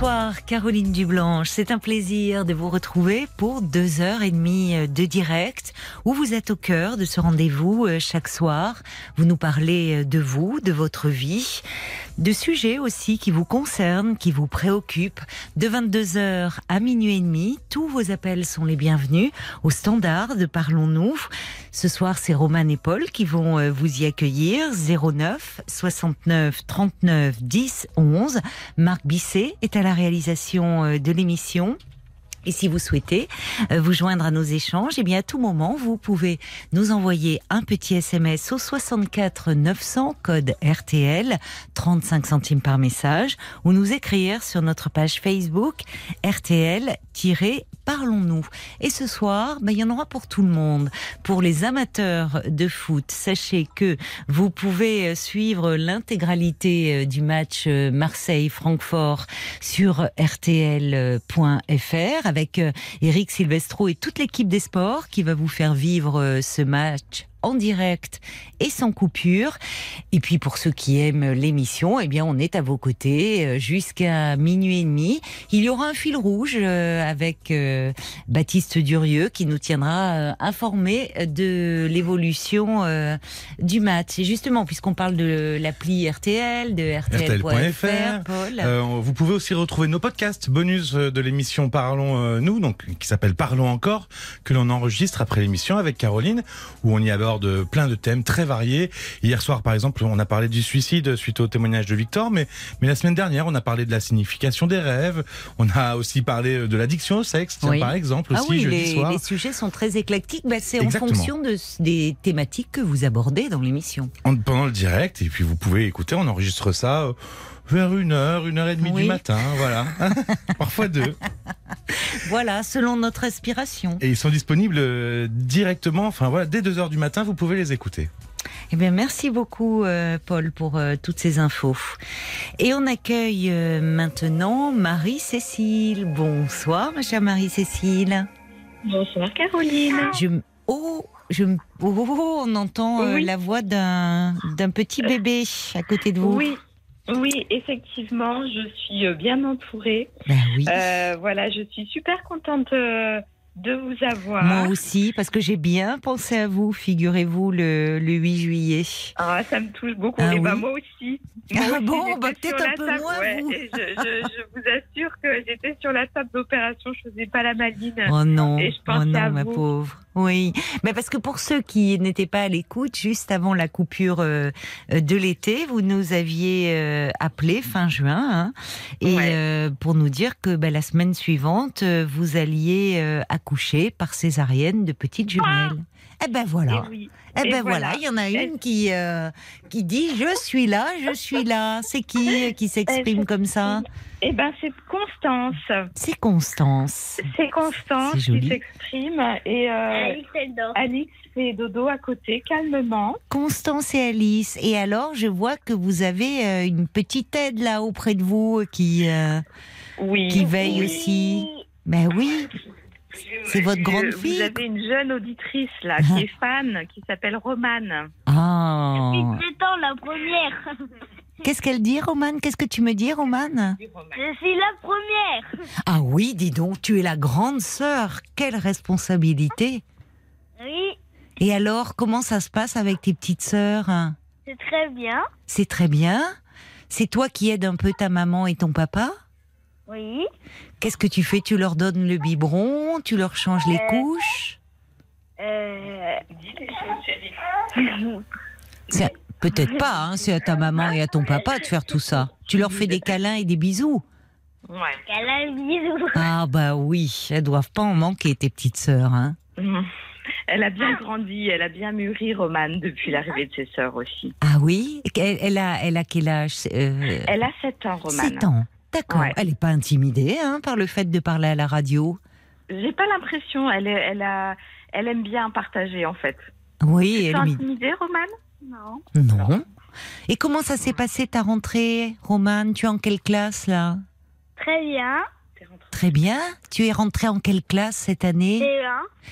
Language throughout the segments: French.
Bonsoir Caroline Dublanche, c'est un plaisir de vous retrouver pour deux heures et demie de direct où vous êtes au cœur de ce rendez-vous euh, chaque soir. Vous nous parlez de vous, de votre vie, de sujets aussi qui vous concernent, qui vous préoccupent. De 22h à minuit et demi, tous vos appels sont les bienvenus au standard de Parlons-nous. Ce soir, c'est Roman et Paul qui vont euh, vous y accueillir. 09 69 39 10 11. Marc Bisset est à la réalisation euh, de l'émission. Et si vous souhaitez euh, vous joindre à nos échanges, eh bien à tout moment, vous pouvez nous envoyer un petit SMS au 64 900 code RTL, 35 centimes par message, ou nous écrire sur notre page Facebook RTL parlons-nous. Et ce soir, ben, il y en aura pour tout le monde. Pour les amateurs de foot, sachez que vous pouvez suivre l'intégralité euh, du match euh, Marseille-Francfort sur rtl.fr avec Eric Silvestro et toute l'équipe des sports qui va vous faire vivre ce match en direct et sans coupure. Et puis pour ceux qui aiment l'émission, eh bien on est à vos côtés euh, jusqu'à minuit et demi. Il y aura un fil rouge euh, avec euh, Baptiste Durieux qui nous tiendra informés de l'évolution du match. Et justement, puisqu'on parle de l'appli RTL, de RTL.fr, vous pouvez aussi retrouver nos podcasts bonus de l'émission Parlons nous, donc qui s'appelle Parlons encore, que l'on enregistre après l'émission avec Caroline, où on y aborde de plein de thèmes très variés. Hier soir, par exemple, on a parlé du suicide suite au témoignage de Victor, mais, mais la semaine dernière, on a parlé de la signification des rêves. On a aussi parlé de l'addiction au sexe, par exemple, ah aussi oui, jeudi les, soir. les sujets sont très éclectiques. Bah, c'est en fonction de, des thématiques que vous abordez dans l'émission. Pendant le direct, et puis vous pouvez écouter, on enregistre ça euh, vers une heure, une heure et demie Oui. du matin, voilà. Parfois deux. Voilà, selon notre aspiration. Et ils sont disponibles euh, directement, enfin voilà, dès 2 heures du matin, vous pouvez les écouter. Eh bien, merci beaucoup, euh, Paul, pour euh, toutes ces infos. Et on accueille euh, maintenant Marie-Cécile. Bonsoir, ma chère Marie-Cécile. Bonsoir Caroline. Je, oh, je, oh, oh, oh, on entend Oui. la voix d'un d'un petit bébé à côté de vous. Oui, oui, effectivement, je suis euh, bien entourée. Ben oui. Euh, voilà, je suis super contente euh, de vous avoir. Moi aussi, parce que j'ai bien pensé à vous, figurez-vous, le, le 8 juillet. Ah, ça me touche beaucoup. Ah et moi aussi. Ah Moi aussi, bon, bah, peut-être un peu table, moins, ouais, vous. et je, je- je vous assure que j'étais sur la table d'opération, je faisais pas la maline. Oh non, Et je oh non, à ma vous. pauvre. Oui, mais parce que pour ceux qui n'étaient pas à l'écoute, juste avant la coupure euh, de l'été, vous nous aviez euh, appelé fin juin, hein, et Ouais. euh, pour nous dire que bah, la semaine suivante, vous alliez accoucher par césarienne de petites jumelles. Eh ben voilà. Et oui. Eh Et ben voilà, voilà. il y en a une qui euh, qui dit je suis là, je suis là. C'est qui qui s'exprime comme ça? Eh ben, c'est Constance. C'est Constance. C'est Constance qui s'exprime et euh, Alix fait dodo à côté, calmement. Constance et Alice. Et alors, je vois que vous avez euh, une petite aide là auprès de vous euh, qui euh, Oui. qui veille Oui. aussi. Ben oui, c'est votre grande fille. Vous avez une jeune auditrice là Ah. qui est fan, qui s'appelle Romane. Ah. J'étends la première. Qu'est-ce qu'elle dit, Romane? Qu'est-ce que tu me dis, Romane? Je suis la première. Ah oui, dis donc, tu es la grande sœur. Quelle responsabilité. Oui, Et alors, comment ça se passe avec tes petites sœurs? C'est très bien. C'est très bien. C'est toi qui aides un peu ta maman et ton papa? Oui. Qu'est-ce que tu fais? Tu leur donnes le biberon? Tu leur changes les Euh, couches? Euh... Peut-être pas, hein, c'est à ta maman et à ton papa de faire tout ça. Tu leur fais des câlins et des bisous. Ouais. Câlin, bisous. Ah bah oui, elles doivent pas en manquer tes petites sœurs. Hein. Mhm. Elle a bien grandi, elle a bien mûri, Romane, depuis l'arrivée de ses sœurs aussi. Ah oui? Elle, elle a, elle a quel âge euh, Elle a 7 ans, Romane. 7 ans. D'accord. Ouais. Elle n'est pas intimidée hein, par le fait de parler à la radio? J'ai pas l'impression, elle, est- elle, a, elle aime bien partager en fait. Oui, Tu elle es m'y- intimidée, Romane? Non. Non. Et comment ça s'est passé ta rentrée, Romane? Tu es en quelle classe là? Très bien. Très bien. Tu es rentrée en quelle classe cette année?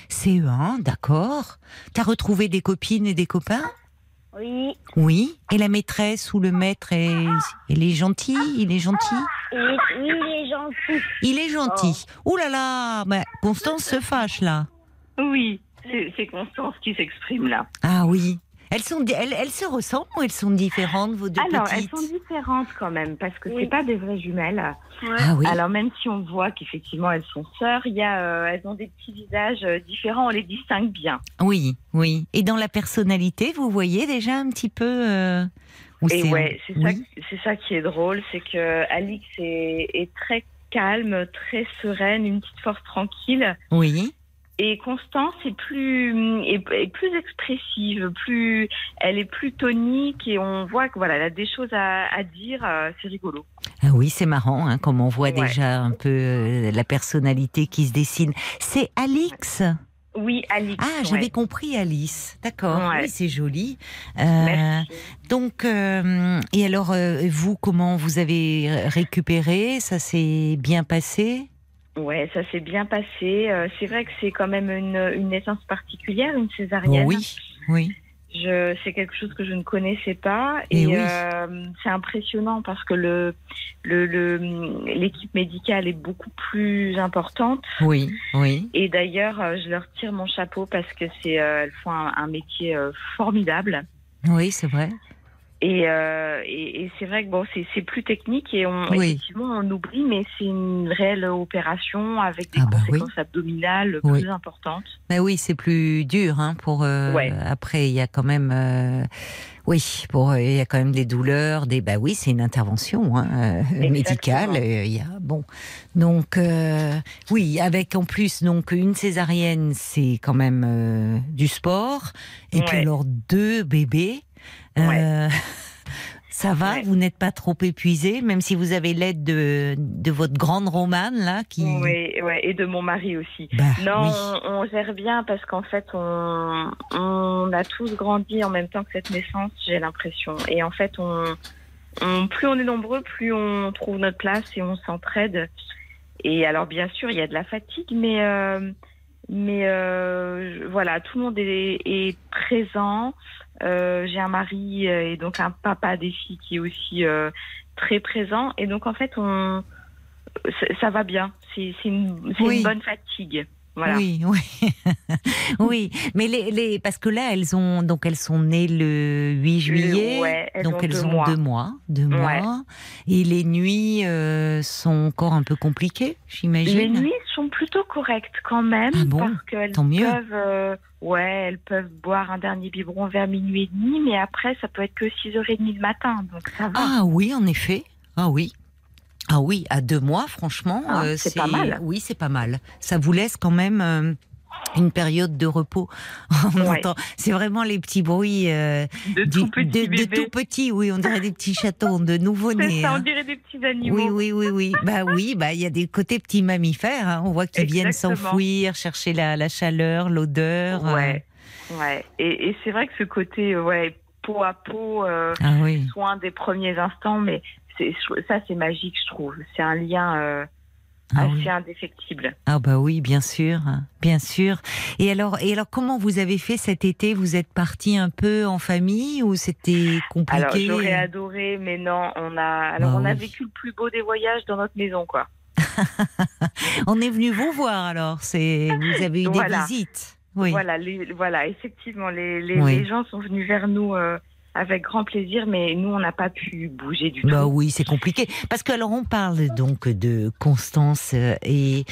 C'est un. CE1, d'accord. T'as retrouvé des copines et des copains? Oui. Oui. Et la maîtresse ou le maître, est... il est gentil? Il est gentil? Il est, oui, il est gentil. Il est gentil. Ouh là là bah, Constance se fâche là. Oui, c'est Constance qui s'exprime là. Ah oui. Elles, sont, elles, elles se ressemblent ou elles sont différentes, vos deux Alors, elles sont différentes quand même, parce que Oui. c'est pas des vraies jumelles. Ah oui. Alors, même si on voit qu'effectivement elles sont sœurs, il y a, euh, elles ont des petits visages euh, différents, on les distingue bien. Oui, oui. Et dans la personnalité, vous voyez déjà un petit peu. euh, ou Et c'est- ouais, c'est ça, oui. c'est ça qui est drôle, c'est que Alix est, est très calme, très sereine, une petite force tranquille. Oui. Et Constance est plus, est, est plus expressive, plus, elle est plus tonique et on voit que voilà, elle a des choses à, à dire. euh, c'est rigolo. Ah oui, c'est marrant, hein, comme on voit Ouais. déjà un peu euh, la personnalité qui se dessine. C'est Alix? Oui, Alix. Ah, j'avais ouais. compris Alice. D'accord. Ouais. Oui, c'est joli. Euh, Merci. donc, euh, et alors, euh, vous, comment vous avez récupéré? Ça s'est bien passé? Ouais, ça s'est bien passé. Euh, c'est vrai que c'est quand même une, une naissance particulière, une césarienne. Oui, oui. Je, c'est quelque chose que je ne connaissais pas et oui. euh, c'est impressionnant parce que le, le, le- l'équipe médicale est beaucoup plus importante Oui, oui. et d'ailleurs euh, je leur tire mon chapeau parce que c'est euh, elles font un, un métier formidable Oui, c'est vrai. Et, euh, et, et c'est vrai que bon c'est, plus technique et on Oui. effectivement on oublie mais c'est une réelle opération avec des Ah bah oui. conséquences abdominales Oui. plus importantes. Mais oui, c'est plus dur hein, pour. euh, Ouais. Après, il y a quand même. euh, oui, pour il y a quand même des douleurs, des. Bah oui, c'est une intervention hein, euh, médicale. euh, Il y a bon. Donc euh, oui, avec en plus donc une césarienne, c'est quand même euh, du sport. Et puis Ouais. alors deux bébés. Euh, Ça va, Ouais. vous n'êtes pas trop épuisé, même si vous avez l'aide de, de votre grande romane là qui. Oui, ouais, et de mon mari aussi. Bah, Non, oui. on, on gère bien parce qu'en fait, on, on a tous grandi en même temps que cette naissance, j'ai l'impression. Et en fait, on, on, plus on est nombreux, plus on trouve notre place et on s'entraide. Et alors, bien sûr, il y a de la fatigue, mais, euh, mais euh, voilà, tout le monde est, est présent. Euh, j'ai un mari euh, et donc un papa des filles qui est aussi euh, très présent. Et donc, en fait, on, ça, ça va bien. C'est une, Oui. une bonne fatigue. Voilà. Oui, oui, oui. Mais les, les, parce que là, elles ont donc elles sont nées le 8 juillet, ouais, elles donc ont elles deux ont mois. deux mois, deux Ouais. mois. Et les nuits euh, sont encore un peu compliquées, j'imagine. Les nuits sont plutôt correctes quand même Ah bon? parce qu'elles Tant mieux. peuvent, euh, ouais, elles peuvent boire un dernier biberon vers minuit et demi, mais après ça peut être que 6h30 le matin, donc ça va. Ah oui, en effet. Ah oui. Ah oui, à deux mois, franchement, Ah, euh, c'est pas mal. Oui, c'est pas mal. Ça vous laisse quand même euh, une période de repos. On Ouais. entend- C'est vraiment les petits bruits euh, de du- tout petits de, tout petits. Oui, on dirait des petits chatons, de nouveau-nés. ça, hein. on dirait des petits animaux. Oui, oui, oui, oui. Bah oui, bah il y a des côtés petits mammifères. hein. On voit qu'ils viennent s'enfouir, chercher la, la chaleur, l'odeur. euh. Ouais, ouais. Et, et c'est vrai que ce côté, ouais, peau à peau, euh, Ah oui. soin des premiers instants, mais ça c'est magique, je trouve. C'est un lien euh, Ah assez oui. indéfectible. Ah bah oui, bien sûr, bien sûr. Et alors, et alors, comment vous avez fait cet été? Vous êtes parti un peu en famille ou c'était compliqué? Alors j'aurais adoré, mais non, on a, alors Bah on a vécu le plus beau des voyages dans notre maison, quoi. On est venu vous voir alors. C'est vous avez eu Voilà. des visites. Oui. Voilà, les, voilà, effectivement, les, les, Oui. les gens sont venus vers nous euh, avec grand plaisir, mais nous, on n'a pas pu bouger du Bah tout. oui, c'est compliqué. Parce que alors on parle donc de Constance euh, et,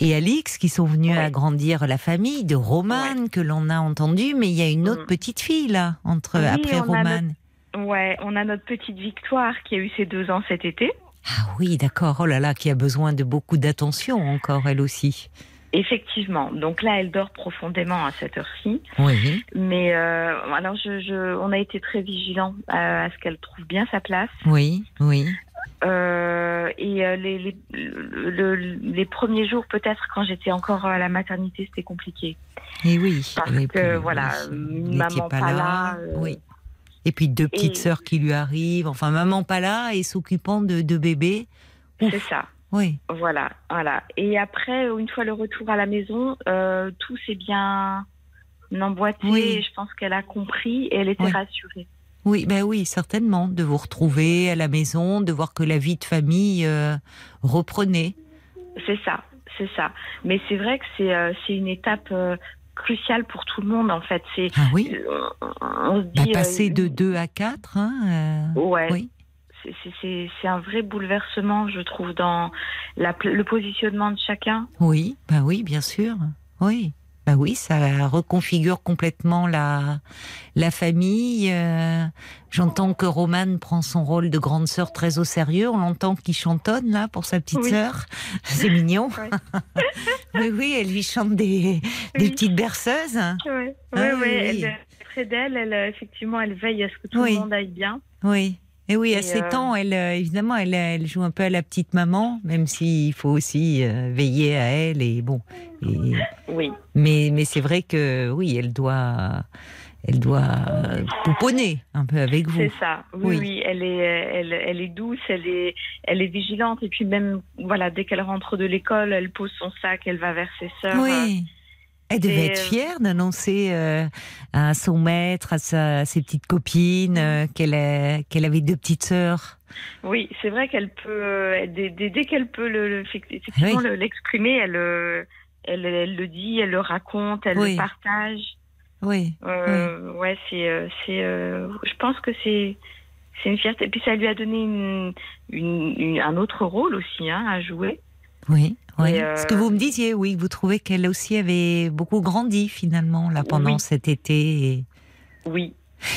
et Alix qui sont venus Ouais. agrandir la famille, de Romane que l'on a entendu, mais il y a une autre Mm. petite fille là, entre Oui, après Romane. Ouais, on a notre petite Victoire qui a eu ses deux ans cet été. Ah oui, d'accord. Oh là là, qui a besoin de beaucoup d'attention encore, elle aussi. Effectivement. Donc là, elle dort profondément à cette heure-ci. Oui, Mais euh, alors, je, je, on a été très vigilants à, à ce qu'elle trouve bien sa place. oui, oui. Euh, et euh, les, les, le- le- les premiers jours, peut-être, quand j'étais encore à la maternité, c'était compliqué. Et oui. Parce et que, puis, voilà, maman pas là, euh, oui. Et puis deux petites Et- sœurs qui lui arrivent. Enfin, maman pas là et s'occupant de deux bébés. C'est ça. Oui, Voilà, voilà. Et après, une fois le retour à la maison, euh, tout s'est bien emboîté. Oui. Et je pense qu'elle a compris et elle était Oui. rassurée. oui, ben oui, certainement. De vous retrouver à la maison, de voir que la vie de famille euh, reprenait. C'est ça, c'est ça. Mais c'est vrai que c'est euh, une étape euh, cruciale pour tout le monde en fait. C'est Ah oui, on, se bah, dit euh, passer de 2 à 4. Hein, euh, ouais. Oui, C'est- un vrai bouleversement, je trouve, dans la, le positionnement de chacun. oui, bah oui, bien sûr. Oui. Bah oui, ça reconfigure complètement la la famille. euh, J'entends que Romane prend son rôle de grande sœur très au sérieux. On l'entend qui chantonne là pour sa petite Oui. sœur. C'est mignon. Oui, oui, elle lui chante des, petites berceuses. Oui, Ah oui, Elle oui. est près d'elle, elle, euh, effectivement, elle veille à ce que tout le monde aille bien. Oui. Et oui, à Et, 7 euh, ans, elle, euh, évidemment, elle, elle joue un peu à la petite maman, même s'il faut aussi euh, veiller à elle. Et bon, et- Oui, mais, mais c'est vrai que oui, elle doit, elle doit pouponner un peu avec vous. c'est ça. Oui, Oui. oui, elle est, elle, elle est douce, elle est, elle est vigilante. Et puis même, voilà, dès qu'elle rentre de l'école, elle pose son sac, elle va vers ses sœurs. Oui. Elle devait Et, être euh, fière d'annoncer euh, à son maître, à, sa, à ses petites copines, euh, qu'elle avait deux petites sœurs. Oui, c'est vrai qu'elle peut, dès, qu'elle peut le- Oui. l'exprimer, elle, elle, elle le dit, elle le raconte, elle Oui. le partage. Oui. Euh, Ouais, c'est, c'est, je pense que c'est, c'est une fierté. Et puis ça lui a donné une, une, une- un autre rôle aussi hein, à jouer. Oui, oui. Et, euh, Ce que vous me disiez, oui, que vous trouvez qu'elle aussi avait beaucoup grandi finalement là pendant Oui. cet été. et- Oui,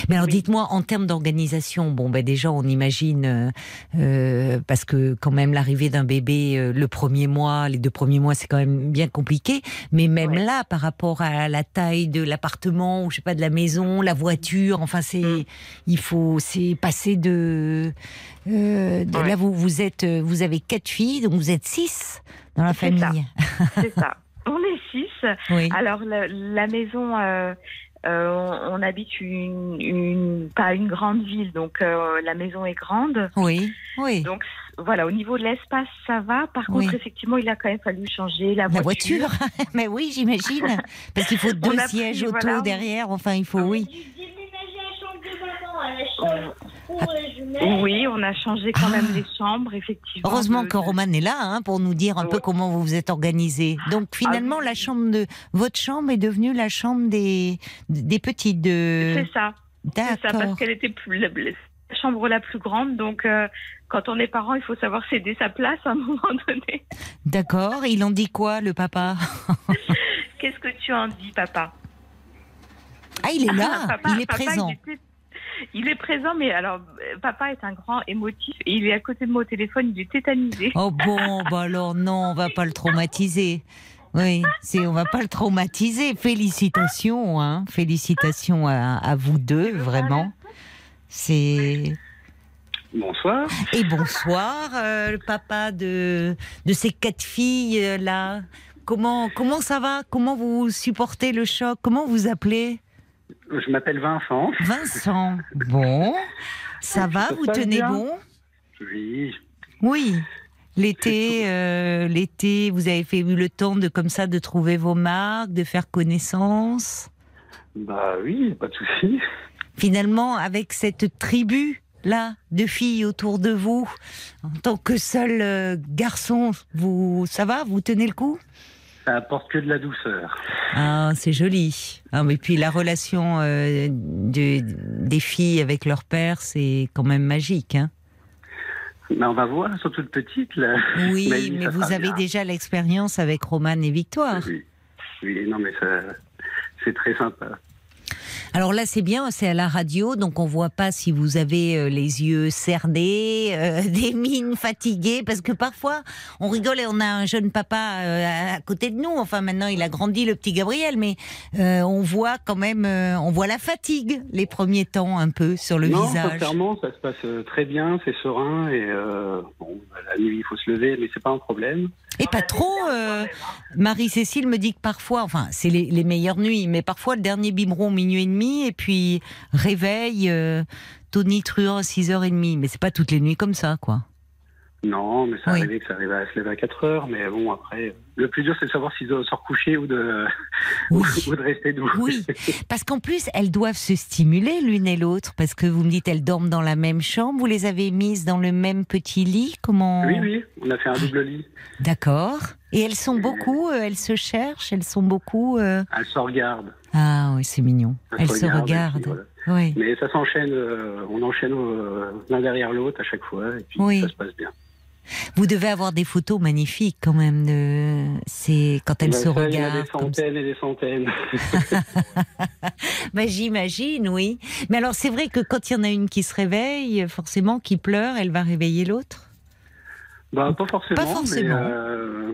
Mais alors Oui. dites-moi, en termes d'organisation, bon ben déjà on imagine, euh, euh, parce que quand même l'arrivée d'un bébé euh, le premier mois, les deux premiers mois c'est quand même bien compliqué, mais même Ouais. là par rapport à la taille de l'appartement ou je sais pas de la maison, la voiture, enfin c'est, Mm. il faut, c'est passer de, euh, de- Ouais. là vous vous êtes, vous avez quatre filles, donc vous êtes six dans la famille. c'est ça. On est six. Oui. Alors la, la maison, euh, euh, on, on habite une, une, pas une grande ville, donc euh, la maison est grande. Oui, oui. Donc voilà, au niveau de l'espace, ça va. Par Oui. contre, effectivement, il a quand même fallu changer la, La voiture, mais oui, j'imagine. Parce qu'il faut deux a pris, sièges auto voilà. derrière. Enfin, il faut, oui. J'ai mets. Oui, on a changé quand même Ah. les chambres, effectivement. Heureusement de- que Romane est là hein, pour nous dire un peu comment vous vous êtes organisé. Donc finalement, oui. la chambre de votre chambre est devenue la chambre des des petites. De... C'est ça, c'est ça, parce D'accord. qu'elle était plus la, la chambre la plus grande. Donc, euh, quand on est parent, il faut savoir céder sa place à un moment donné. D'accord. Il en dit quoi, le papa? Qu'est-ce que tu en dis, papa? Ah, il est là. Papa- il est papa, présent. Il, était- il est présent, mais alors, euh, papa est un grand émotif et il est à côté de moi au téléphone, il est tétanisé. Oh bon, bah alors non, on va pas le traumatiser. Oui, c'est on va pas le traumatiser. Félicitations, hein. Félicitations à, à vous deux, vraiment. C'est Bonsoir. et bonsoir, euh, le papa de de ces quatre filles euh, là. Comment comment ça va? Comment vous supportez le choc? Comment vous appelez? Je m'appelle Vincent. Vincent. Bon, ça va Vous tenez bien bon? Oui. Oui. L'été, euh, l'été, vous avez fait eu le temps de comme ça de trouver vos marques, de faire connaissance? Bah oui, pas de souci. Finalement, avec cette tribu là de filles autour de vous, en tant que seul euh, garçon, vous, ça va, vous tenez le coup? Ça apporte que de la douceur. Ah, c'est joli. Ah, mais puis la relation euh, de- des filles avec leur père, c'est quand même magique. Hein Mais on va voir, sont toutes petites là. oui, Mais mais vous avez bien. déjà l'expérience avec Romane et Victoire. Oui. oui, non mais c'est très sympa. Alors là, c'est bien, c'est à la radio, donc on voit pas si vous avez euh, les yeux cernés, euh, des mines fatiguées, parce que parfois on rigole et on a un jeune papa euh, à côté de nous. Enfin, maintenant il a grandi, le petit Gabriel, mais euh, on voit quand même, on voit la fatigue les premiers temps un peu sur le non, visage. sincèrement, ça se passe très bien, c'est serein et bon, la nuit il faut se lever, mais c'est pas un problème. Et pas trop. euh, Marie-Cécile me dit que parfois, enfin, c'est les, les meilleures nuits, mais parfois le dernier biberon minuit et demi, 6h30 et puis réveil euh, Tony Truant à 6h30. Mais c'est pas toutes les nuits comme ça, quoi. Non, mais ça Oui. arrivait que ça arrivait à se lever à 4 heures. Mais bon, après, le plus dur, c'est de savoir s'ils doivent se recoucher ou de, Oui. ou de rester debout. Oui, parce qu'en plus, elles doivent se stimuler l'une et l'autre, parce que vous me dites elles dorment dans la même chambre, vous les avez mises dans le même petit lit, comment Oui, oui, on a fait un double lit. D'accord. Et elles sont beaucoup, euh, elles se cherchent, elles sont beaucoup. euh, Elle se regarde. Ah oui, c'est mignon. Elle Elles se puis regardent. voilà. Oui. Mais ça s'enchaîne, euh, on enchaîne euh, l'un derrière l'autre à chaque fois, et puis Oui. ça se passe bien. Vous devez avoir des photos magnifiques quand même. De... C'est quand elles Ben, se ça, Il y en a regardent. des ça. centaines et des centaines. Bah, J'imagine, oui. Mais alors c'est vrai que quand il y en a une qui se réveille, forcément, qui pleure, elle va réveiller l'autre? bah, pas forcément. Pas forcément. Mais, euh,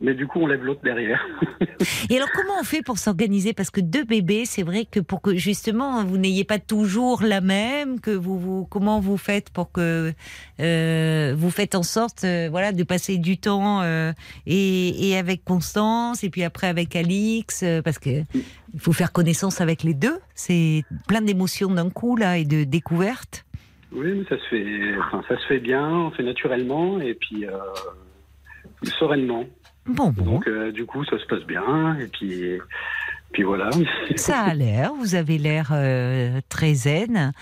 mais du coup, on lève l'autre derrière. Et alors, comment on fait pour s'organiser? Parce que deux bébés, c'est vrai que pour que justement vous n'ayez pas toujours la même, que vous, vous comment vous faites pour que euh, vous faites en sorte, euh, voilà, de passer du temps euh, et, et avec Constance et puis après avec Alix, parce que il faut faire connaissance avec les deux. C'est plein d'émotions d'un coup là et de découvertes. Oui, mais ça se fait, enfin, ça se fait bien, on fait naturellement et puis sereinement. Bon, bon, Donc, euh, du coup, ça se passe bien et puis, puis voilà. ça a l'air. Vous avez l'air euh, très zen.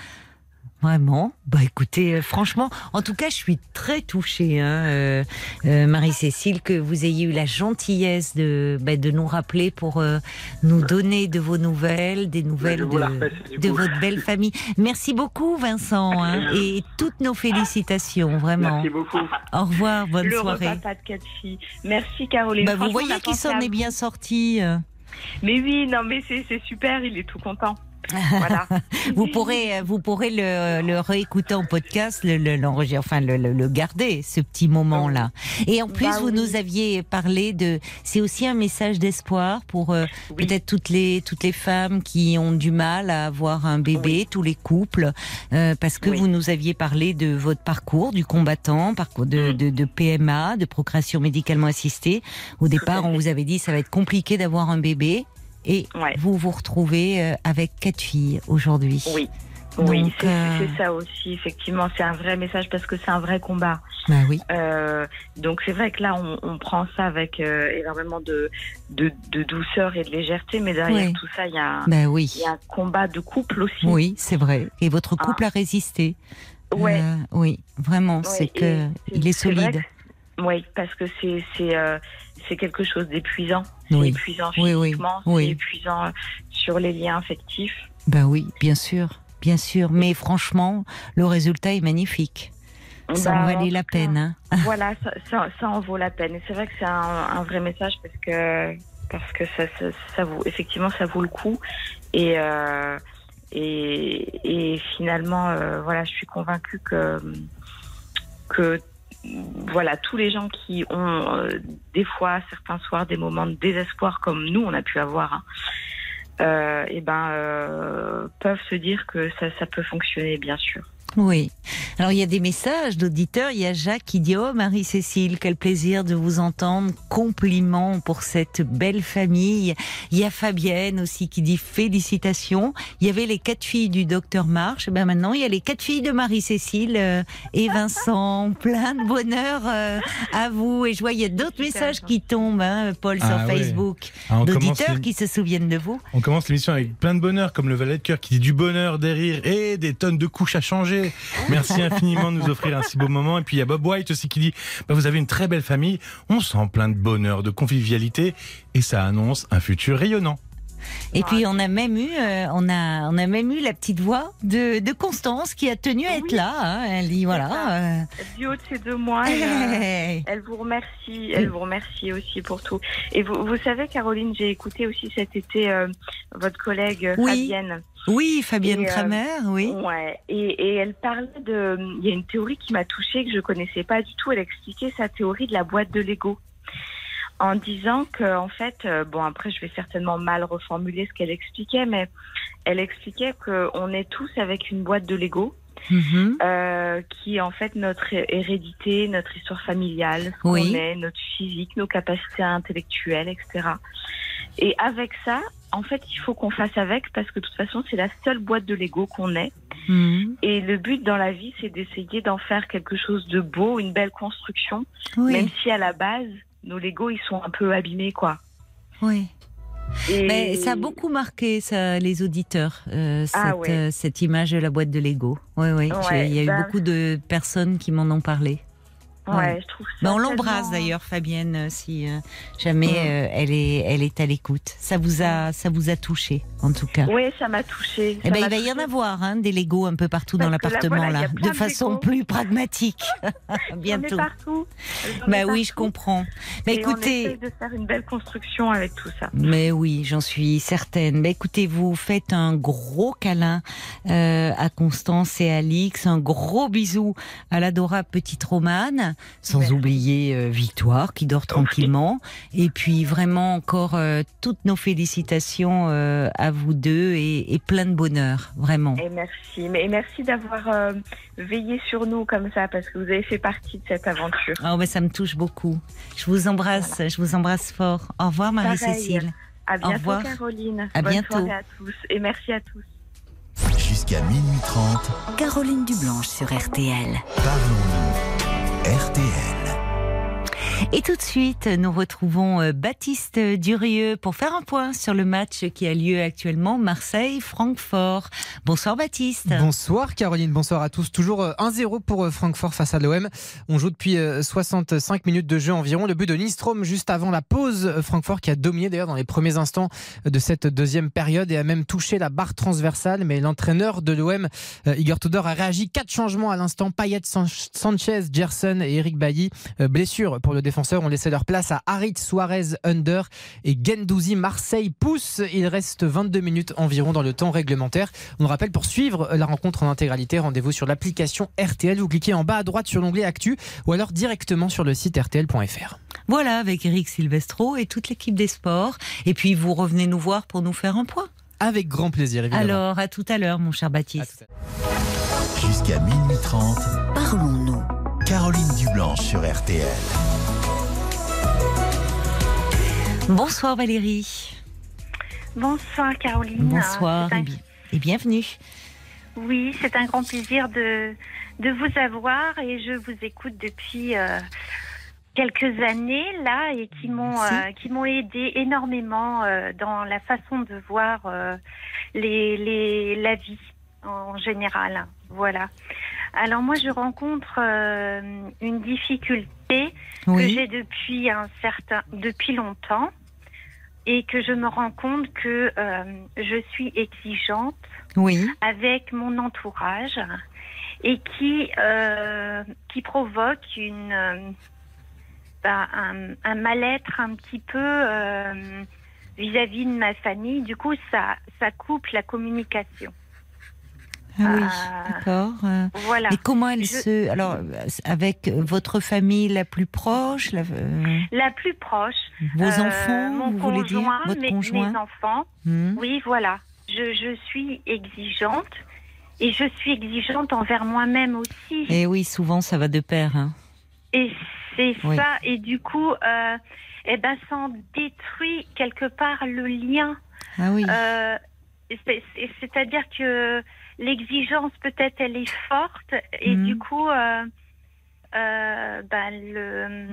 Vraiment. Bah écoutez, euh, franchement, en tout cas, je suis très touchée, hein, euh, euh, Marie-Cécile, que vous ayez eu la gentillesse de, bah, de nous rappeler pour euh, nous donner de vos nouvelles, des nouvelles de, votre belle famille. Merci beaucoup, Vincent, hein, et toutes nos félicitations, vraiment. Merci beaucoup. Au revoir, bonne le soirée. repas pas de quatre filles. Merci Caroline. Bah, vous voyez qu'il s'en à est bien sorti. Mais oui, non, mais c'est super, il est tout content. Voilà. Vous pourrez, vous pourrez le, le réécouter en podcast, le, le, enfin le, le, le garder, ce petit moment-là. Et en plus, Bah vous oui. nous aviez parlé de, c'est aussi un message d'espoir pour euh, Oui. peut-être toutes les toutes les femmes qui ont du mal à avoir un bébé, tous les couples, euh, parce que vous nous aviez parlé de votre parcours du combattant, parcours de, Mm. de, de PMA, de procréation médicalement assistée. Au départ, on vous avait dit ça va être compliqué d'avoir un bébé. Et Ouais. vous vous retrouvez euh, avec quatre filles aujourd'hui. Oui. Oui, c'est euh, c'est ça aussi, effectivement, c'est un vrai message parce que c'est un vrai combat. Bah oui. Euh, donc c'est vrai que là, on, on prend ça avec euh, énormément de, de, de douceur et de légèreté, mais derrière Oui. tout ça, il y, a, un- Bah oui. il y a un combat de couple aussi. Oui, c'est vrai. Et votre couple a résisté. Ah. Ouais. Oui, vraiment. Ouais, c'est que il est solide. Oui, parce que c'est quelque chose d'épuisant. C'est Oui. épuisant Oui, oui, physiquement, oui. c'est épuisant euh, sur les liens affectifs. Bah oui, bien sûr, bien sûr. Mais franchement, le résultat est magnifique. Ça Bah, en valait la cas, peine. Hein. Voilà, ça, ça, ça en vaut la peine. Et c'est vrai que c'est un, un vrai message parce que parce que ça, ça, ça vaut effectivement ça vaut le coup. Et euh, et, et finalement, euh, voilà, je suis convaincue que que voilà, tous les gens qui ont euh, des fois, certains soirs, des moments de désespoir comme nous, on a pu avoir, hein, euh, et ben, euh, peuvent se dire que ça, ça peut fonctionner, bien sûr. Oui. Alors il y a des messages d'auditeurs. Il y a Jacques qui dit Oh Marie-Cécile, quel plaisir de vous entendre. Compliments pour cette belle famille. Il y a Fabienne aussi qui dit félicitations. Il y avait les quatre filles du docteur March. Ben maintenant il y a les quatre filles de Marie-Cécile euh, et Vincent. Plein de bonheur euh, à vous. Et je vois il y a d'autres messages qui tombent, hein, Paul, Ah sur ouais. Facebook, Ah, on, commence d'auditeurs qui se souviennent de vous. on commence l'émission avec plein de bonheur, comme le valet de cœur qui dit du bonheur, des rires et des tonnes de couches à changer. Merci infiniment de nous offrir un si beau moment. Et puis il y a Bob White aussi qui dit bah, Vous avez une très belle famille, on sent plein de bonheur, de convivialité et ça annonce un futur rayonnant. Et puis on a même eu, euh, on a, on a même eu la petite voix de, de Constance qui a tenu à être Oui. là. hein. Elle dit voilà. euh, Du haut de ces deux mois, elle, Elle vous remercie, elle vous remercie aussi pour tout. Et vous, vous savez, Caroline, j'ai écouté aussi cet été euh, votre collègue Oui. Fabienne. oui, Fabienne Et, euh, Kramer, oui. Ouais. Et, et elle parlait de. Il y a une théorie qui m'a touchée que je connaissais pas du tout. Elle expliquait sa théorie de la boîte de Lego. En disant que, en fait, euh, bon, après, je vais certainement mal reformuler ce qu'elle expliquait, mais elle expliquait qu'on est tous avec une boîte de Lego. Mhm. euh, qui est en fait notre hé- hérédité, notre histoire familiale, ce Oui. qu'on est, notre physique, nos capacités intellectuelles, etc. Et avec ça, en fait, il faut qu'on fasse avec parce que de toute façon, c'est la seule boîte de Lego qu'on ait. Mhm. Et le but dans la vie, c'est d'essayer d'en faire quelque chose de beau, une belle construction, Oui, même si à la base, nos Lego, ils sont un peu abîmés, quoi. oui. Et... Mais ça a beaucoup marqué ça, les auditeurs, euh, Ah ouais. euh, cette image de la boîte de Lego. Oui, oui. Ouais, Il y a eu bah- beaucoup de personnes qui m'en ont parlé. Ouais, ouais. je trouve ça. Mais on l'embrasse tellement- d'ailleurs, Fabienne, euh, si euh, jamais Ouais. euh, elle est, elle est à l'écoute. Ça vous a, ça vous a touché, en tout cas. Oui, ça m'a touché. Eh ben, il va y en avoir hein, des Legos un peu partout dans là, l'appartement, voilà, là, de façon plus pragmatique. Bientôt. partout. J'en ai Bah oui, je partout. comprends. Mais on écoutez, essaye de faire une belle construction avec tout ça. Mais oui, j'en suis certaine. Mais écoutez, vous faites un gros câlin euh, à Constance et à Alix, un gros bisou à l'adorable petite Romane, sans oublier euh, Victoire qui dort tranquillement. Et puis vraiment encore euh, toutes nos félicitations euh, à vous deux et, et plein de bonheur, vraiment. Et merci. Mais et merci d'avoir euh, veillé sur nous comme ça parce que vous avez fait partie de cette aventure. Oh, mais ça me touche beaucoup. Je vous embrasse, je vous embrasse fort. Au revoir Marie-Cécile. À bientôt, revoir. Caroline. À Bonne bientôt. soirée à tous. Et merci à tous. Jusqu'à minuit 30, Caroline Dublanche sur RTL. parlons-nous. RTL. Et tout de suite, nous retrouvons euh, Baptiste Durieux pour faire un point sur le match qui a lieu actuellement Marseille-Francfort. Bonsoir Baptiste. Bonsoir Caroline, bonsoir à tous. Toujours euh, 1-0 pour euh, Francfort face à l'OM. On joue depuis euh, 65 minutes de jeu environ. Le but de Lindstrom juste avant la pause. Euh, Francfort qui a dominé d'ailleurs dans les premiers instants de cette deuxième période et a même touché la barre transversale. Mais l'entraîneur de l'OM, euh, Igor Tudor, a réagi. Quatre changements à l'instant. Payet, San- Sanchez, Gerson et Eric Bailly. Euh, Blessure pour le défenseur ont laissé leur place à Harit, Suarez, Under et Gendouzi. Marseille pousse. Il reste 22 minutes environ dans le temps réglementaire. On le rappelle, pour suivre la rencontre en intégralité, rendez-vous sur l'application RTL. Vous cliquez en bas à droite sur l'onglet Actu ou alors directement sur le site rtl.fr. Voilà, avec Eric Silvestro et toute l'équipe des sports. Et puis vous revenez nous voir pour nous faire un point. Avec grand plaisir, évidemment. Alors, à tout à l'heure, mon cher Baptiste. Jusqu'à minuit 30, Parlons-nous. Caroline Dublanche sur RTL. Bonsoir Valérie. Bonsoir Caroline. Bonsoir et, un- bi- et bienvenue. Oui, c'est un grand plaisir de, de vous avoir et je vous écoute depuis euh, quelques années là et qui m'ont euh, qui m'ont aidé énormément euh, dans la façon de voir les, les la vie en général. Voilà. Alors moi je rencontre une difficulté que Oui. j'ai depuis un certain depuis longtemps et que je me rends compte que euh, je suis exigeante Oui. avec mon entourage et qui euh, qui provoque une euh, bah, un, un mal-être un petit peu euh, vis-à-vis de ma famille. Du coup, ça ça coupe la communication. Ah oui, Ah. d'accord. Voilà. Et comment elle Je- se... Alors, avec votre famille la plus proche, la- euh, La plus proche. vos euh, enfants, mon vous voulez dire conjoint, Votre mes, conjoint mes enfants. Hmm. Oui, voilà. Je, je suis exigeante et je suis exigeante envers moi-même aussi. Et oui, souvent ça va de pair. hein. Et c'est Oui. ça. Et du coup, euh, eh ben, ça en détruit quelque part le lien. Ah oui. Euh, c'est- c'est- C'est-à-dire que l'exigence, peut-être, elle est forte. Et Mhm. du coup, euh, euh, ben, le,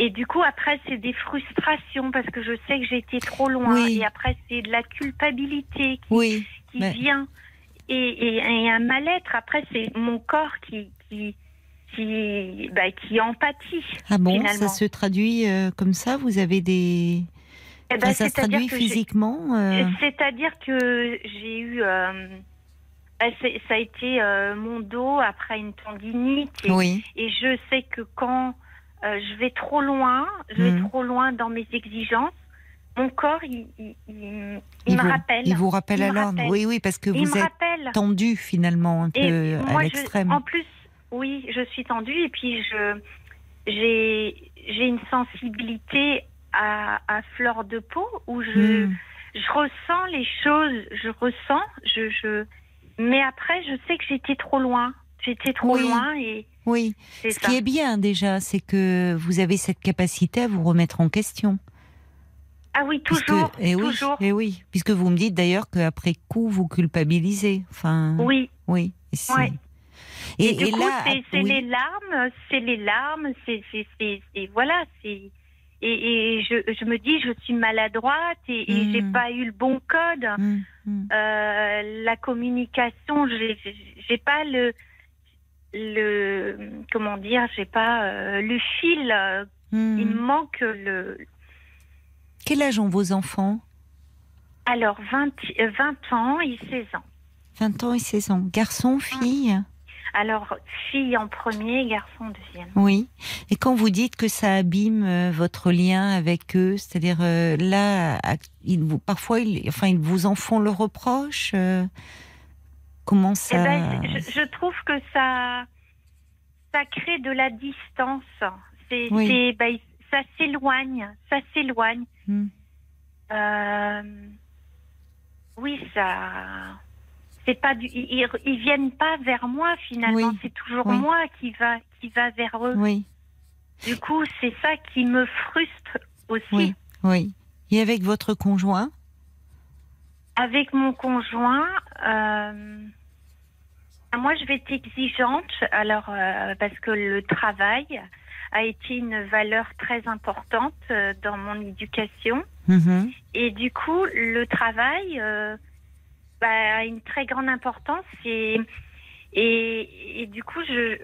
Et du coup, après, c'est des frustrations parce que je sais que j'ai été trop loin. Oui. Et après, c'est de la culpabilité qui oui. qui Mais- vient et, et, et un mal-être. Après, c'est mon corps qui qui qui, bah, qui empathie. Ah bon, finalement. ça se traduit euh, comme ça? Vous avez des... Eh ben, ça se c'est-à-dire traduit physiquement euh, C'est-à-dire que j'ai eu, euh, ça a été euh, mon dos après une tendinite et, Oui. et je sais que quand je vais trop loin, je vais Mhm. trop loin dans mes exigences, mon corps il, il, il- il Il me vous, rappelle. Il vous rappelle rappelle. Oui, oui, parce que vous êtes rappelle. tendu finalement un peu Et à l'extrême. en plus, oui, je suis tendue et puis je j'ai une sensibilité à, à fleur de peau où je Hmm. je ressens les choses, je ressens, je je mais après je sais que j'étais trop loin, j'étais trop Oui. loin et Oui. Ce ça. qui est bien déjà, c'est que vous avez cette capacité à vous remettre en question. Ah oui, Puisque- toujours. et oui, toujours. et oui, puisque vous me dites d'ailleurs qu'après coup vous culpabilisez. Enfin, Oui. oui. Et, Ouais. et, Et, du coup, là, c'est oui. les larmes, c'est les larmes, c'est c'est- c'est- c'est- voilà, c'est et, et je, je me dis je suis maladroite et, et Mm. j'ai pas eu le bon code. Mm, mm. Euh, la communication, j'ai pas le le comment dire, j'ai pas euh, le fil. euh, Mm. Il me manque le. Quel âge ont vos enfants? Alors 20, euh, 20 ans et 16 ans. 20 ans et 16 ans. Garçon, fille? Alors fille en premier, garçon deuxième. Oui. Et quand vous dites que ça abîme euh, votre lien avec eux, c'est-à-dire euh, là, ils vous, parfois, ils, enfin, ils vous en font le reproche. euh, comment Eh ça ben, je, je trouve que ça, ça crée de la distance. C'est, Oui. c'est- ben, ça s'éloigne, ça s'éloigne. Hmm. Euh, oui, ça. C'est pas du, ils, viennent pas vers moi finalement. Oui. C'est toujours Oui. moi qui va, qui va vers eux. Oui, Du coup, c'est ça qui me frustre aussi. oui, oui. Et avec votre conjoint? Avec mon conjoint, euh, moi je vais être exigeante, alors euh, parce que le travail a été une valeur très importante euh, dans mon éducation. Mhm. Et du coup, le travail bah, une très grande importance. Et, et, et du coup, je,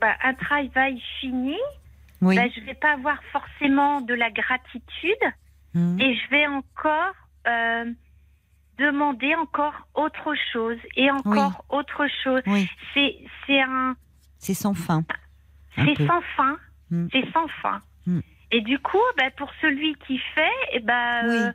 bah, un travail fini, Oui. bah, je vais pas avoir forcément de la gratitude Mhm. et je vais encore euh, demander encore autre chose et encore autre chose. Oui. C'est c'est un C'est sans fin. Un c'est sans fin, c'est sans fin. Et du coup, bah, pour celui qui fait, ben, euh,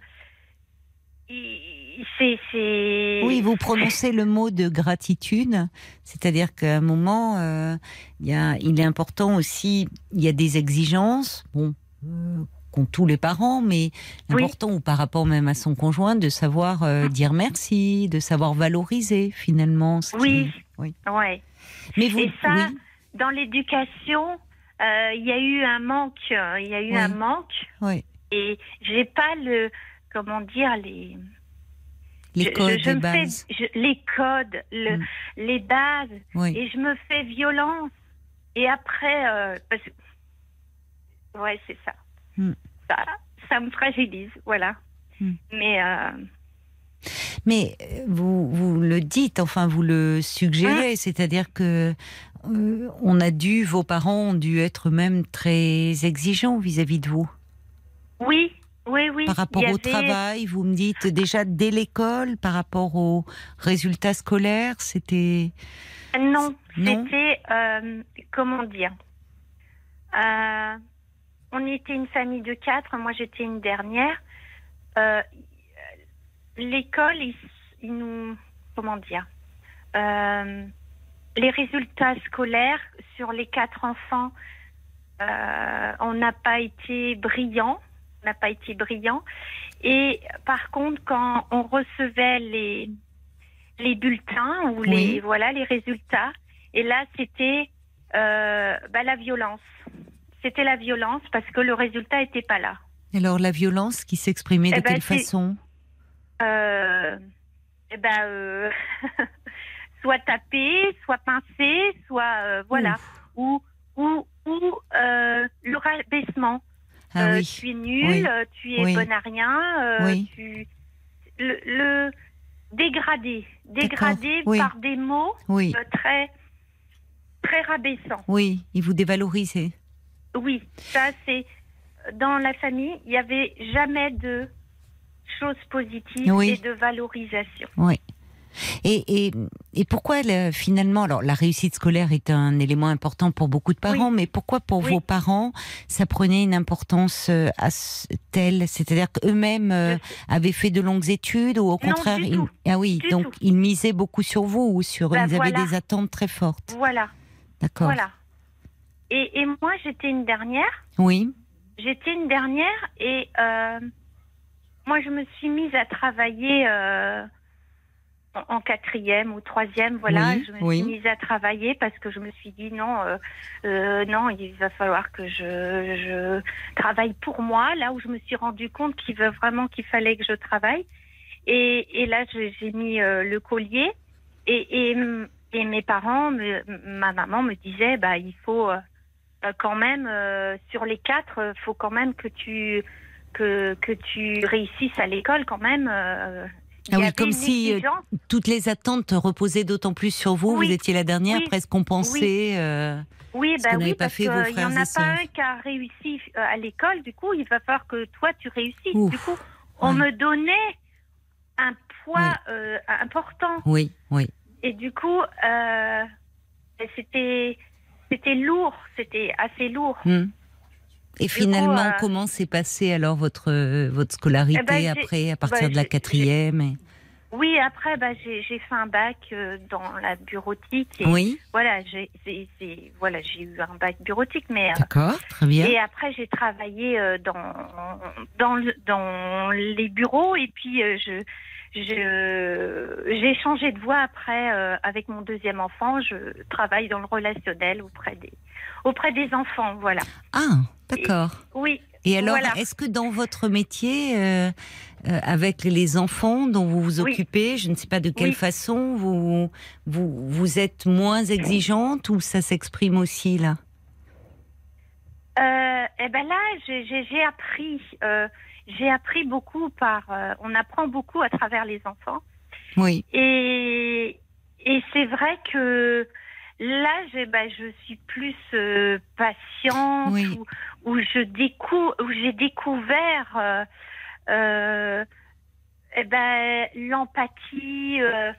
il- c'est c'est Oui, vous prononcez le mot de gratitude, c'est-à-dire qu'à un moment, euh, il y a, il est important aussi, il y a des exigences, bon, euh, qu'ont tous les parents, mais Oui. important ou par rapport même à son conjoint de savoir euh, dire merci, de savoir valoriser finalement. Ce qui- Oui. oui. ouais. Mais vous, Et ça, oui, dans l'éducation, il y a eu un manque, il y a eu Oui. un manque, oui. et j'ai pas le comment dire les les codes, je, je les me bases. fais je- les codes, le, Mm. les bases, Oui. et je me fais violence. Et après, euh, parce ouais, c'est ça. Mm. ça. Ça me fragilise, voilà. Mm. Mais euh, Mais euh, vous, vous le dites, enfin vous le suggérez, c'est-à-dire que euh, on a dû, vos parents ont dû être même très exigeants vis-à-vis de vous. oui, oui, oui. Par rapport au travail, vous me dites déjà dès l'école, par rapport aux résultats scolaires, c'était Non, c'était euh, comment dire. Euh, on était une famille de quatre. Moi, j'étais une dernière. Euh, L'école, ils, nous comment dire. Les résultats scolaires sur les quatre enfants, on n'a pas été brillant, on n'a pas été brillant. Et par contre, quand on recevait les les bulletins ou les Oui. voilà les résultats, et là c'était euh, bah, la violence. C'était la violence parce que le résultat n'était pas là. alors la violence qui s'exprimait de Eh ben, quelle façon? Euh, eh ben, euh, soit tapé, soit pincé, soit voilà, ou ou ou le rabaissement. Ah Euh, oui, Tu es nul, Oui. euh, tu es Oui. bon à rien, euh, tu le, le dégradé, dégradé par des mots très très rabaissants. oui, il vous dévalorisait. Oui, ça c'est dans la famille, il n'y avait jamais de choses positives et de valorisation. Oui. Et, et, et pourquoi le- finalement, alors la réussite scolaire est un élément important pour beaucoup de parents, mais pourquoi pour Oui. vos parents ça prenait une importance euh, telle, c'est-à-dire qu'eux-mêmes euh, avaient fait de longues études ou au contraire, du ils, tout. ah oui, Du donc tout. ils misaient beaucoup sur vous ou sur, Bah, ils avaient des attentes très fortes? Voilà, D'accord. voilà. Et, et moi, j'étais une dernière. Oui. J'étais une dernière et euh, moi, je me suis mise à travailler euh, en, en quatrième ou troisième, voilà, Oui, je me oui. suis mise à travailler parce que je me suis dit non, euh, euh, non, il va falloir que je, je travaille pour moi. Là où je me suis rendu compte qu'il veut vraiment qu'il fallait que je travaille. Et, et là, j'ai mis euh, le collier et, et, et mes parents, me- ma maman me disait, bah il faut euh, quand même euh, sur les quatre, euh, faut quand même que tu que que tu réussisses à l'école quand même. euh, Ah oui, comme si euh, toutes les attentes reposaient d'autant plus sur vous. Oui, Vous étiez la dernière, oui, presque compensée. euh, Oui, bah oui, parce qu'il n'y en a pas un qui a réussi euh, à l'école. Du coup, il va falloir que toi, tu réussisses. Ouf, Du coup, on me donnait un poids euh, important. Oui, oui. Et du coup, euh, c'était c'était lourd, c'était assez lourd. Hmm. Et coup, finalement, euh, comment s'est passée alors votre euh, votre scolarité Eh ben, j'ai- après, à partir bah, de la quatrième et... Oui, après, bah, j'ai fait un bac euh, dans la bureautique. Et Oui. Voilà, j'ai voilà, j'ai eu un bac bureautique, mais D'accord, très bien. Et après, j'ai travaillé dans, dans, le- dans les bureaux et puis je, j'ai changé de voie après euh, avec mon deuxième enfant. Je travaille dans le relationnel auprès des, auprès des enfants. Voilà. Ah, d'accord. Oui. Et alors, voilà. est-ce que dans votre métier, euh, euh, avec les enfants dont vous vous Oui. occupez, je ne sais pas de quelle Oui. façon, vous, vous, vous êtes moins exigeante ou ça s'exprime aussi là? Euh, eh ben là, j'ai- appris, euh, j'ai appris beaucoup par. euh, on apprend beaucoup à travers les enfants. Oui. Et, et c'est vrai que là, j'ai- bah, je suis plus euh, patiente, Oui. où, où je décou où j'ai découvert euh, eh ben, l'empathie, euh,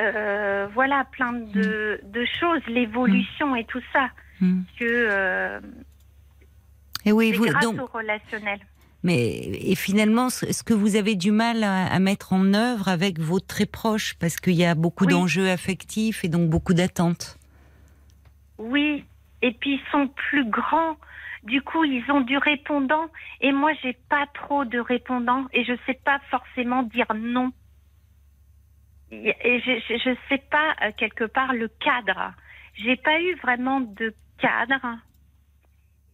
euh, voilà, plein de, de choses, l'évolution et tout ça. Que euh, Et oui, vous, grâce donc, au relationnel. Mais et finalement, ce que vous avez du mal à, à mettre en œuvre avec vos très proches, parce qu'il y a beaucoup Oui. d'enjeux affectifs et donc beaucoup d'attentes. Oui, et puis ils sont plus grands. Du coup, ils ont du répondant. Et moi, j'ai pas trop de répondants. Et je sais pas forcément dire non. Et je, je sais pas, euh, quelque part, le cadre. J'ai pas eu vraiment de cadre.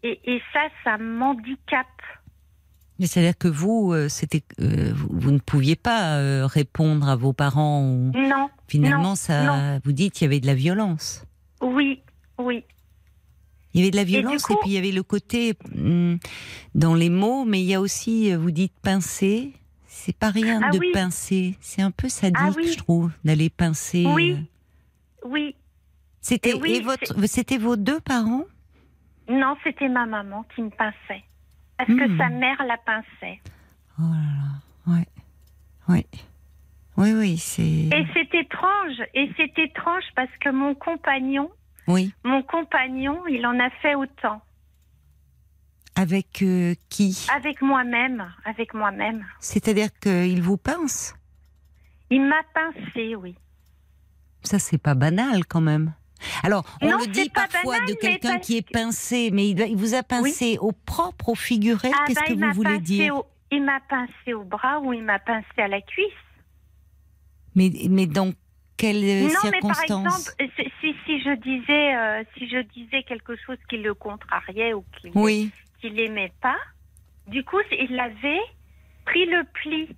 Et, et ça, ça m'handicape. Mais c'est-à-dire que vous, euh, c'était, euh, vous, vous ne pouviez pas euh, répondre à vos parents. Ou... Non. Finalement, non, ça, non. vous dites, il y avait de la violence. Oui, oui. Il y avait de la violence et, coup- puis il y avait le côté hum, dans les mots, mais il y a aussi, vous dites pincer. C'est pas rien Ah de oui. pincer. C'est un peu sadique, Ah oui. je trouve, d'aller pincer. Oui. Oui. C'était Et oui, et votre, c'était vos deux parents? Non, c'était ma maman qui me pinçait. Parce que Hmm. sa mère la pinçait. Oh là là, ouais, ouais, oui, oui, c'est. Et c'est étrange, et c'est étrange parce que mon compagnon, Oui, mon compagnon, il en a fait autant. avec euh, qui? Avec moi-même, avec moi-même. C'est-à-dire qu'il vous pince? Il m'a pincé, oui. Ça, c'est pas banal quand même. Alors, on Non, le dit parfois banal, de quelqu'un qui est pincé, mais il, il vous a pincé au propre, au figuré. Ah Qu'est-ce bah, que vous voulez dire? au- Il m'a pincé au bras ou il m'a pincé à la cuisse. mais, mais dans quelles non, mais par circonstances? exemple, si, si, je disais, euh, si je disais quelque chose qui le contrariait ou qui Oui, qu'il aimait pas, du coup, il avait pris le pli.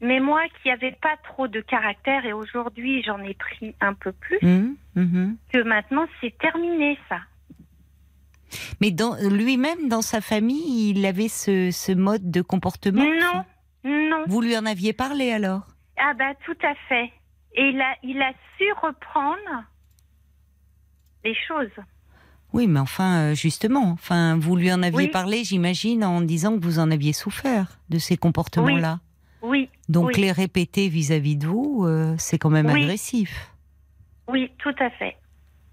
Mais moi, qui n'avais pas trop de caractère, et aujourd'hui, j'en ai pris un peu plus, hum, mhm. que maintenant, c'est terminé, ça. mais lui-même, dans sa famille, il avait ce, ce mode de comportement. Non, non. Vous lui en aviez parlé alors? Ah bah, tout à fait. Et il a, il a su reprendre les choses. Oui, mais enfin, euh, justement, enfin, vous lui en aviez Oui. parlé, j'imagine, en disant que vous en aviez souffert de ces comportements-là. Oui, Donc oui. les répéter vis-à-vis de vous, euh, c'est quand même Oui. agressif. oui, tout à fait.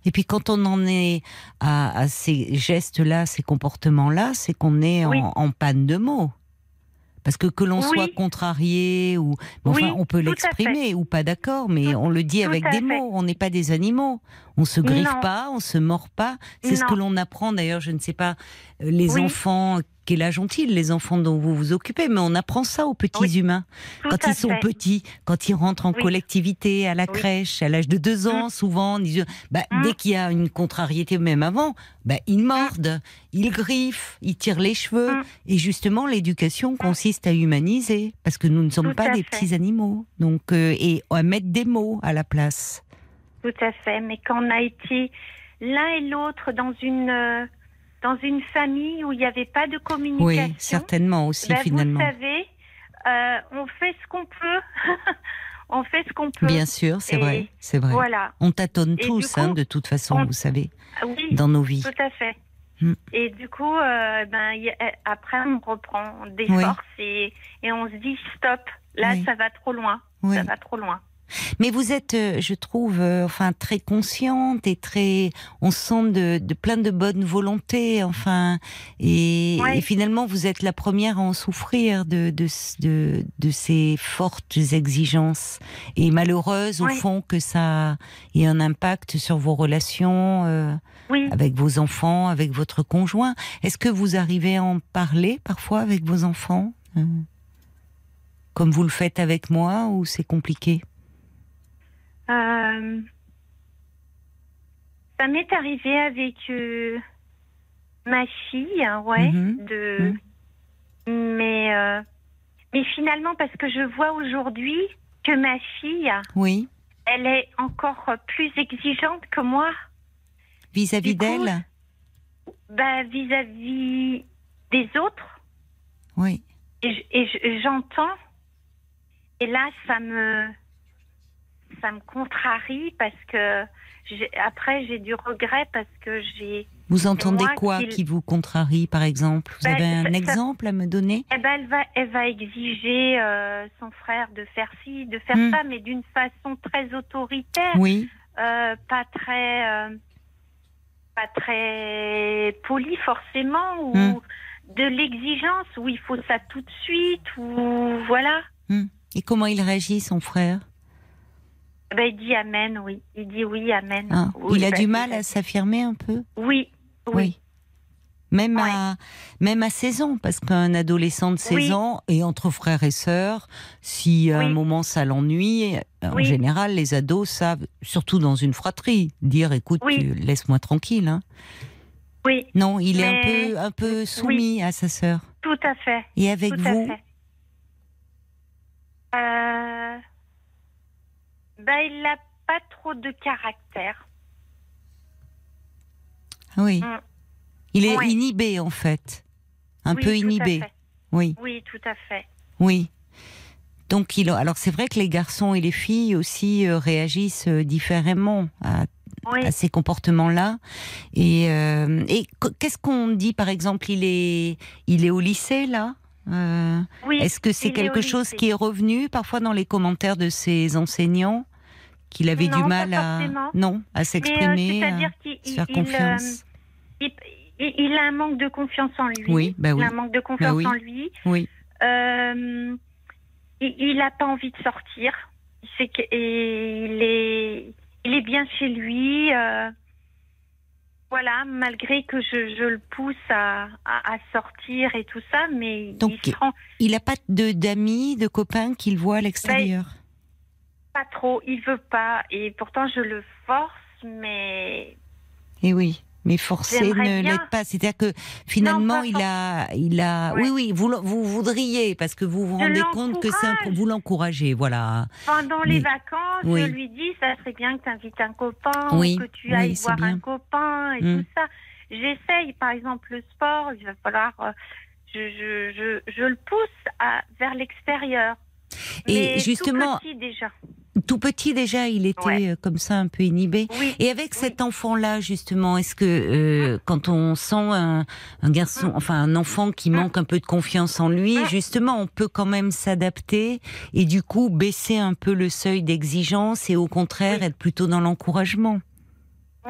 Et puis quand on en est à, à ces gestes-là, ces comportements-là, c'est qu'on est en, Oui. en panne de mots. Parce que que l'on soit contrarié ou enfin on peut l'exprimer ou pas d'accord, mais on le dit avec des fait. mots. On n'est pas des animaux. On se griffe Non. pas, on se mord pas. C'est ce que l'on apprend d'ailleurs. Je ne sais pas euh, les enfants quel âge ont-ils les enfants dont vous vous occupez? Mais on apprend ça aux petits Oui, humains Tout quand ils sont fait. petits, quand ils rentrent en Oui. collectivité, à la Oui. crèche, à l'âge de deux ans, souvent, ils- bah, Mm. dès qu'il y a une contrariété, même avant, bah, ils mordent, ils griffent, ils tirent les cheveux. Mm. Et justement, l'éducation consiste à humaniser, parce que nous ne sommes Tout pas des fait. petits animaux, donc euh, et à mettre des mots à la place. Tout à fait. Mais quand on a été l'un et l'autre dans une euh, dans une famille où il n'y avait pas de communication, Oui, certainement aussi ben, finalement. vous savez, euh, on fait ce qu'on peut. on fait ce qu'on peut. Bien sûr, c'est vrai, c'est vrai. Voilà. On tâtonne Et tous, hein, de toute façon, on- vous savez, Oui, dans nos vies. tout à fait. Mm. Et du coup, euh, ben, a- après, on reprend des Oui. forces et, et on se dit stop, là, Oui. ça va trop loin. Ça va trop loin. Mais vous êtes, euh, je trouve, euh, enfin très consciente et très, on sent de, de plein de bonne volonté, enfin, et, Ouais. et finalement vous êtes la première à en souffrir de de, de, de ces fortes exigences et malheureuse au fond que ça ait un impact sur vos relations euh, Oui. avec vos enfants, avec votre conjoint. Est-ce que vous arrivez à en parler parfois avec vos enfants, euh, comme vous le faites avec moi, ou c'est compliqué? Euh, ça m'est arrivé avec euh, ma fille, hein, ouais, Mhm. de, mais euh, mais finalement parce que je vois aujourd'hui que ma fille, Oui. elle est encore plus exigeante que moi, Vis-à-vis d'elle? bah, vis-à-vis des autres, Oui. et j'entends, et là ça me ça me contrarie parce que après j'ai du regret parce que j'ai Vous entendez quoi qui- qui vous contrarie, par exemple? Vous Ben, avez un ça- exemple à me donner? Eh ben, elle va, elle va exiger euh, son frère de faire ci, de faire Hmm. ça, mais d'une façon très autoritaire, Oui. euh, pas très, euh, pas très polie forcément, ou Hmm. de l'exigence où il faut ça tout de suite, ou voilà. Hmm. Et comment il réagit, son frère? Ben, il dit amen, oui. Il dit oui, amen. Ah, Oui, Il a ben, du mal à s'affirmer un peu? Oui, oui. Même, Ouais. à, même à 16 ans, parce qu'un adolescent de 16 Oui. ans, et entre frères et sœurs, si à un moment ça l'ennuie, en général, les ados savent, surtout dans une fratrie, dire écoute, tu- laisse-moi tranquille. hein. Oui, Non, il est un peu, un peu soumis à sa sœur. tout à fait. Et avec Tout vous? à fait. Euh... Ben, il n'a pas trop de caractère. Oui. Mm. Il est inhibé, en fait. Un Oui, peu inhibé. Oui, Oui, tout à fait. oui. Donc, il, alors c'est vrai que les garçons et les filles aussi euh, réagissent euh, différemment à, Oui. à ces comportements-là. Et, euh, et qu- qu'est-ce qu'on dit, par exemple, il est, il est au lycée là? Euh, oui. Est-ce que c'est quelque chose qui est revenu parfois dans les commentaires de ses enseignants qu'il avait Non, du mal à non à euh, s'exprimer, C'est-à-dire à faire il, confiance? euh, il, a un manque de confiance en lui. Oui, bah oui. Il a un manque de confiance oui. en lui. Oui, Euh, il n'a pas envie de sortir. Est, il est bien chez lui. Voilà, malgré que je, je le pousse à, à, à sortir et tout ça, mais Donc, il se rend il n'a pas de d'amis, de copains qu'il voit à l'extérieur? pas trop. Il veut pas. Et pourtant, je le force, mais Et Eh oui, mais forcer J'aimerais ne l'aide pas. C'est-à-dire que finalement, il a, il a. Ouais. Oui, oui, vous, vous voudriez parce que vous vous rendez compte que c'est un- vous l'encouragez, voilà. pendant Mais- les vacances, oui. je lui dis, ça serait bien que tu invites un copain Oui, ou que tu ailles voir bien. un copain et Mm. tout ça. J'essaye, par exemple, le sport, il va falloir. euh, je, je, je, je le pousse à, vers l'extérieur. Et Mais justement- Tout petit déjà. Tout petit déjà, il était Ouais. euh, comme ça un peu inhibé. Oui. Et avec cet enfant-là, justement, est-ce que euh, quand on sent un, un garçon, enfin un enfant qui manque un peu de confiance en lui, justement, on peut quand même s'adapter et du coup baisser un peu le seuil d'exigence et au contraire Oui. être plutôt dans l'encouragement.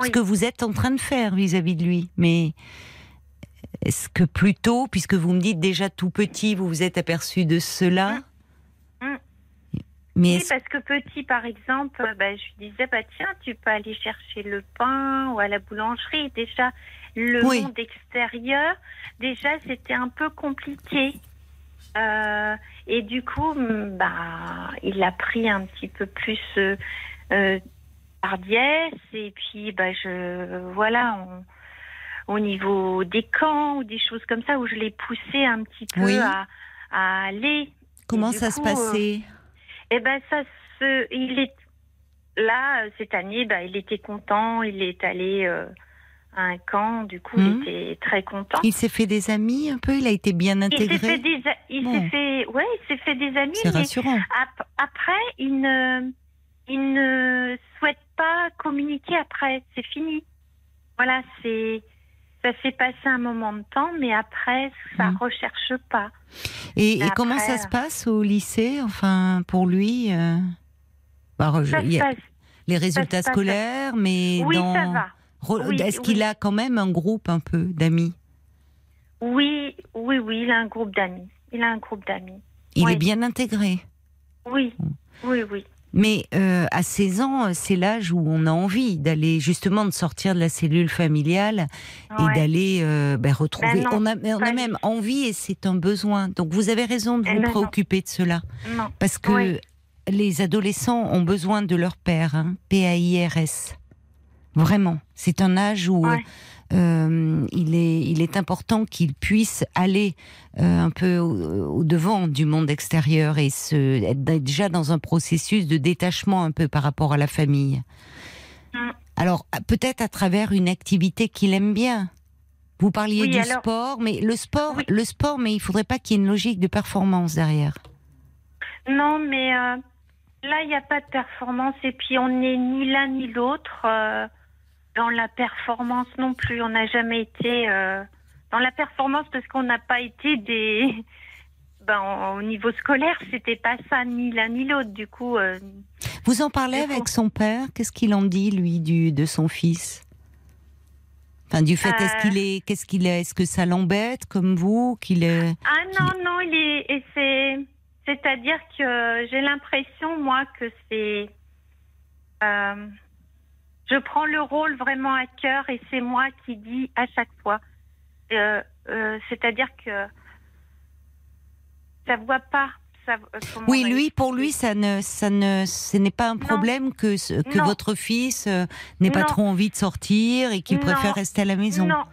Ce que vous êtes en train de faire vis-à-vis de lui. Mais est-ce que plutôt, puisque vous me dites déjà tout petit, vous vous êtes aperçu de cela Mm. Mais Oui, parce que petit, par exemple, bah, je lui disais, bah, tiens, tu peux aller chercher le pain ou à la boulangerie. Déjà, le Oui. monde extérieur, déjà c'était un peu compliqué. Euh, et du coup, mm, bah, il a pris un petit peu plus euh, euh. Et puis, bah, je, voilà, on- au niveau des camps ou des choses comme ça, où je l'ai poussé un petit peu Oui. à, à aller. Comment ça se coup, euh, passait? Eh ben, ça se, il est là euh, cette année. Bah, il était content. Il est allé euh, à un camp. Du coup, il était très content. Il s'est fait des amis un peu? Il a été bien Il s'est fait intégré des, il Bon. s'est fait, ouais, il s'est fait des amis. C'est rassurant. ap- après, il ne, il ne souhaite pas communiquer après. C'est fini. Voilà, c'est, ça s'est passé un moment de temps, mais après, ça Mhm. recherche pas. Et, et Après, comment ça se euh, passe au lycée Enfin, pour lui euh, bah, je- il se y a les résultats passe. scolaires, mais Oui, dans... ça va. Oui, Est-ce qu'il a quand même un groupe un peu d'amis? Oui, oui, oui, il a un groupe d'amis. Il a un groupe d'amis. Il Oui. est bien intégré. Oui, oui, oui. Mais euh, à 16 ans, c'est l'âge où on a envie d'aller justement de sortir de la cellule familiale et Ouais. d'aller euh, ben, retrouver. Ben on a, on a pas même envie et c'est un besoin. Donc vous avez raison de vous ben non. préoccuper de cela Non. parce que Oui. les adolescents ont besoin de leur père, hein, P-A-I-R-S. Vraiment, c'est un âge où Ouais. Euh, il est il est important qu'ils puissent aller euh, un peu au, au devant du monde extérieur et se être déjà dans un processus de détachement un peu par rapport à la famille. Mm. Alors peut-être à travers une activité qu'il aime bien. Vous parliez Oui, du alors- sport, mais le sport, Oui. le sport, mais il faudrait pas qu'il y ait une logique de performance derrière. Non, mais euh, là, il n'y a pas de performance. Et puis, on n'est ni l'un ni l'autre euh, dans la performance non plus. On n'a jamais été euh, dans la performance parce qu'on n'a pas été des. Ben, au niveau scolaire, c'était pas ça, ni l'un ni l'autre. Du coup, euh, Vous en parlez avec son père? Qu'est-ce qu'il en dit lui du de son fils? Enfin, du fait, est-ce Euh. qu'il est, qu'est-ce qu'il est, est-ce que ça l'embête comme vous qu'il est Ah non, non, il est. Et c'est. C'est-à-dire que j'ai l'impression, moi, que c'est. euh, je prends le rôle vraiment à cœur et c'est moi qui dis à chaque fois. Euh, euh, C'est-à-dire que. Ça voit pas. Ça, euh, Oui, lui, pour lui, ça ne, ça ne, ce n'est pas un problème que que Non. votre fils euh, n'ait pas trop envie de sortir et qu'il préfère rester à la maison. Non.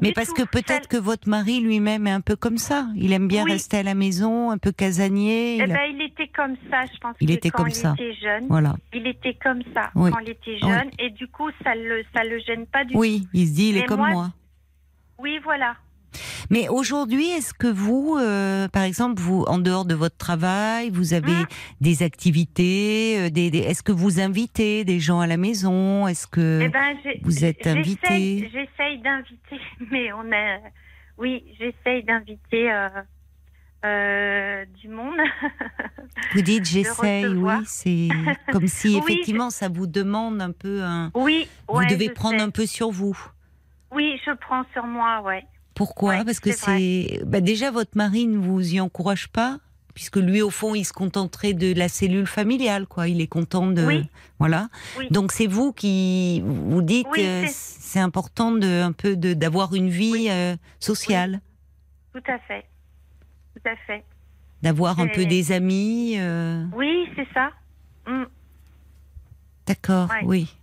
Mais parce tout. que peut-être que votre mari lui-même est un peu comme ça. Il aime bien Oui. rester à la maison, un peu casanier. Eh il ben, il était comme ça, je pense. Il que était quand comme il ça. était jeune, Voilà. il était comme ça Oui. quand il était Oui. jeune, et du coup, ça le, ça le gêne pas du tout. Oui, il se dit, il est Mais comme moi, moi. Oui, voilà. Mais aujourd'hui, est-ce que vous, euh, par exemple, vous, en dehors de votre travail, vous avez Hein des activités, euh, des, des- est-ce que vous invitez des gens à la maison? Est-ce que Eh ben, vous êtes invité? J'essaye d'inviter, mais on a. Oui, j'essaye d'inviter euh, du monde. vous dites j'essaye. Oui, c'est comme si Oui, effectivement ça vous demande un peu un. oui, Vous devez prendre sais. un peu sur vous. Oui, je prends sur moi, ouais. Pourquoi Ouais, Parce que c'est bah, déjà votre mari ne vous y encourage pas, puisque lui au fond il se contenterait de la cellule familiale, quoi. Il est content de Oui. voilà. Oui. Donc c'est vous qui vous dites Oui, c'est- important de un peu d'avoir une vie euh, sociale, Tout à fait. Tout à fait. d'avoir un peu des amis. euh, Oui, c'est ça. Mm. D'accord, Ouais. oui.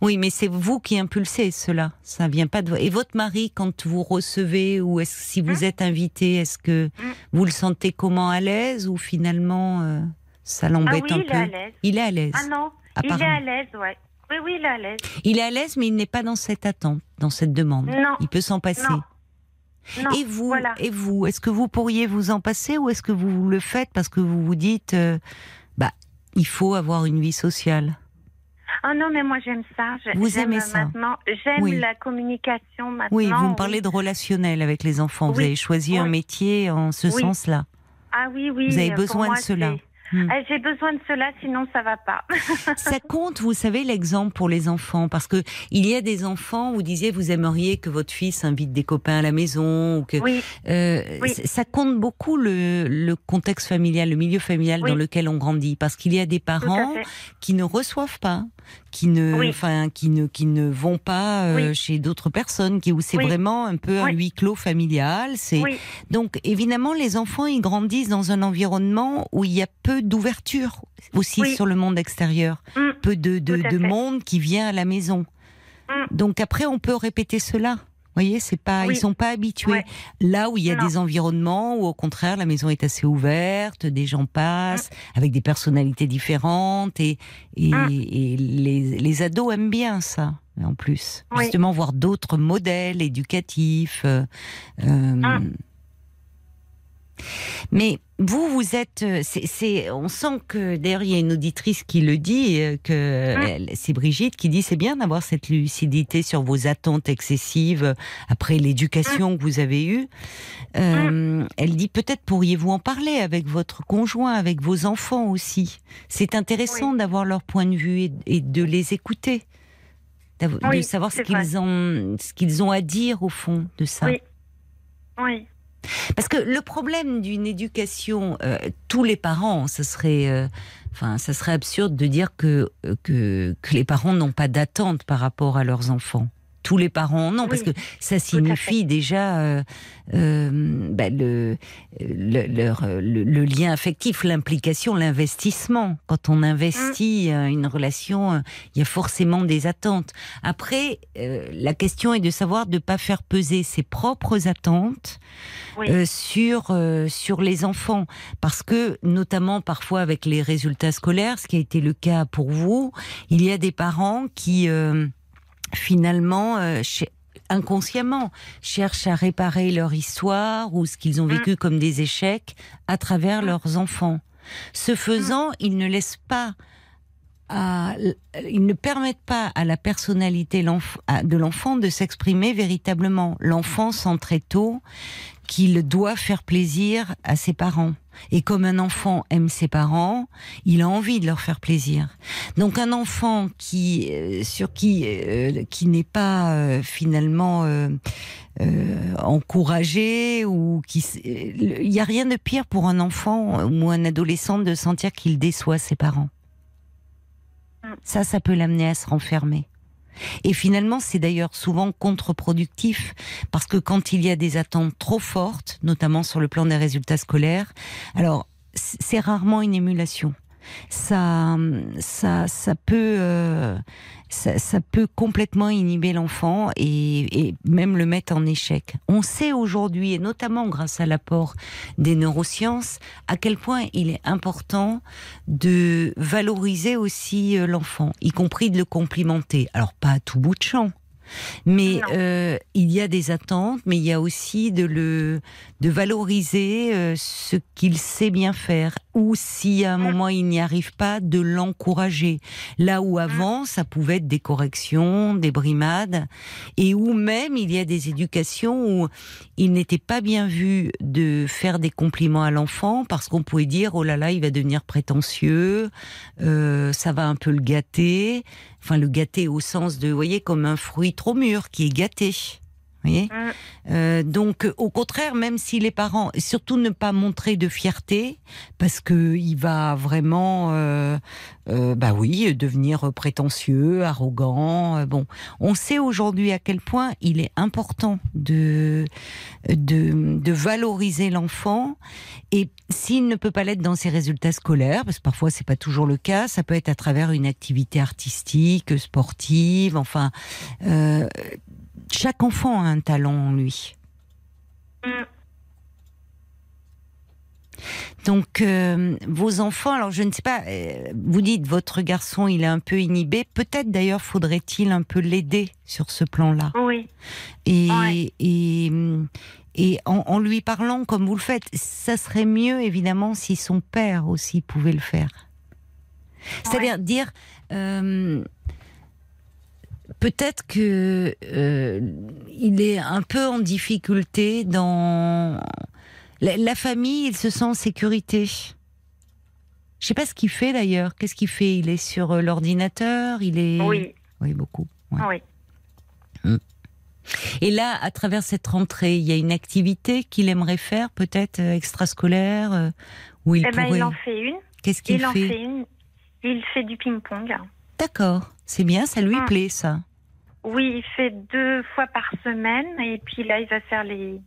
Oui, mais c'est vous qui impulsez cela. Ça vient pas de vous. Et votre mari, quand vous recevez ou est-ce si vous êtes invité, est-ce que Mm. vous le sentez comment à l'aise ou finalement euh, ça Ah l'embête oui, un il peu est. Il est à l'aise. Ah non, il est à l'aise, ouais. Oui, oui, il est à l'aise. Il est à l'aise, mais il n'est pas dans cette attente, dans cette demande. Non. Il peut s'en passer. Non. Non, et vous, voilà. et vous, est-ce que vous pourriez vous en passer ou est-ce que vous le faites parce que vous vous dites, euh, bah, il faut avoir une vie sociale? Ah non, mais moi j'aime ça. Vous aimez ça maintenant. J'aime Oui. la communication maintenant. Oui, vous me parlez de relationnel avec les enfants. Vous Oui. avez choisi un métier en ce Oui. sens-là. Ah oui, oui. Vous avez pour besoin moi, de cela. Hmm. Ah, J'ai besoin de cela, sinon ça va pas. Ça compte, vous savez, l'exemple pour les enfants, parce que il y a des enfants. Vous disiez, vous aimeriez que votre fils invite des copains à la maison, ou que Oui, Euh, Oui. ça compte beaucoup le, le contexte familial, le milieu familial Oui. dans lequel on grandit, parce qu'il y a des parents qui ne reçoivent pas, qui ne, Oui. enfin, qui ne, qui ne vont pas euh, Oui. chez d'autres personnes, qui où c'est Oui. vraiment un peu un huis clos familial. C'est donc évidemment les enfants ils grandissent dans un environnement où il y a peu d'ouverture aussi sur le monde extérieur, Mm. peu de, de, monde qui vient à la maison. Mm. Donc après on peut répéter cela. Vous voyez, c'est pas, Oui. ils sont pas habitués. Ouais. Là où il y a Non. des environnements où au contraire la maison est assez ouverte, des gens passent Mm. avec des personnalités différentes et et, Mm. et les, les ados aiment bien ça en plus. Oui. Justement voir d'autres modèles éducatifs. euh, euh, Mm. Mais vous, vous êtes, euh, c'est, on sent que d'ailleurs il y a une auditrice qui le dit, euh, que elle- c'est Brigitte qui dit c'est bien d'avoir cette lucidité sur vos attentes excessives euh, après l'éducation que vous avez eue. Euh, Elle dit peut-être pourriez-vous en parler avec votre conjoint, avec vos enfants aussi. C'est intéressant d'avoir leur point de vue et, et de les écouter, de Oui, savoir ce qu'ils ont, ce qu'ils ont à dire au fond de ça. Oui. oui, Parce que le problème d'une éducation, euh, tous les parents, ce serait, euh, enfin, ça serait absurde de dire que euh, que, que les parents n'ont pas d'attente par rapport à leurs enfants. Tous les parents non, parce que Oui, ça signifie déjà euh, euh, bah, le, le, leur- le, le lien affectif, l'implication, l'investissement. Quand on investit euh, une relation, euh, il y a forcément des attentes. Après, euh, la question est de savoir de ne pas faire peser ses propres attentes oui. euh, sur euh, sur les enfants parce que notamment parfois avec les résultats scolaires ce qui a été le cas pour vous il y a des parents qui euh, finalement euh, inconsciemment cherchent à réparer leur histoire ou ce qu'ils ont vécu comme des échecs à travers leurs enfants ce faisant ils ne laissent pas à- ils ne permettent pas à la personnalité de l'enfant de s'exprimer véritablement. L'enfant sent très tôt qu'il doit faire plaisir à ses parents. Et comme un enfant aime ses parents, il a envie de leur faire plaisir. Donc un enfant qui euh, sur qui euh, qui n'est pas euh, finalement encouragé ou qui il y a rien de pire pour un enfant ou un adolescent de sentir qu'il déçoit ses parents. Ça, ça peut l'amener à se renfermer. Et finalement, c'est d'ailleurs souvent contre-productif parce que quand il y a des attentes trop fortes, notamment sur le plan des résultats scolaires, alors c'est rarement une émulation. Ça, ça, ça peut, euh, ça, peut complètement inhiber l'enfant et, et même le mettre en échec. On sait aujourd'hui, et notamment grâce à l'apport des neurosciences, à quel point il est important de valoriser aussi euh, l'enfant, y compris de le complimenter. Alors pas à tout bout de champ, mais euh, il y a des attentes, mais il y a aussi de le de valoriser euh, ce qu'il sait bien faire, ou si à un moment il n'y arrive pas, de l'encourager. Là où avant ça pouvait être des corrections, des brimades, et où même il y a des éducations où il n'était pas bien vu de faire des compliments à l'enfant parce qu'on pouvait dire oh là là il va devenir prétentieux, euh, ça va un peu le gâter, enfin le gâter au sens de vous voyez comme un fruit trop mûr qui est gâté. Voyez Mm. Euh, donc, euh, au contraire, même si les parents, surtout ne pas montrer de fierté, parce que il va vraiment, euh, euh, bah oui, devenir prétentieux, arrogant. bon, on sait aujourd'hui à quel point il est important de de, de valoriser l'enfant. Et s'il ne peut pas l'être dans ses résultats scolaires, parce que parfois c'est pas toujours le cas, ça peut être à travers une activité artistique, sportive, enfin. Chaque enfant a un talent en lui. Donc, euh, vos enfants, alors je ne sais pas, euh, vous dites votre garçon, il est un peu inhibé. Peut-être d'ailleurs faudrait-il un peu l'aider sur ce plan-là. Oui, Et, Ouais. et, et en, en lui parlant comme vous le faites, ça serait mieux évidemment si son père aussi pouvait le faire. C'est-à-dire dire, euh, peut-être que euh, il est un peu en difficulté dans la, la famille, il se sent en sécurité. Je sais pas ce qu'il fait d'ailleurs. Qu'est-ce qu'il fait? Il est sur euh, l'ordinateur? Il est. oui, Oui, beaucoup. ouais. oui. Et là, à travers cette rentrée, il y a une activité qu'il aimerait faire, peut-être euh, extrascolaire, euh, où il Eh ben, pourrait. il en fait une. Qu'est-ce qu'il Il en fait, une. Il fait du ping-pong. D'accord. C'est bien, ça lui Mm. plaît, ça. Oui, il fait deux fois par semaine et puis là, il va faire les.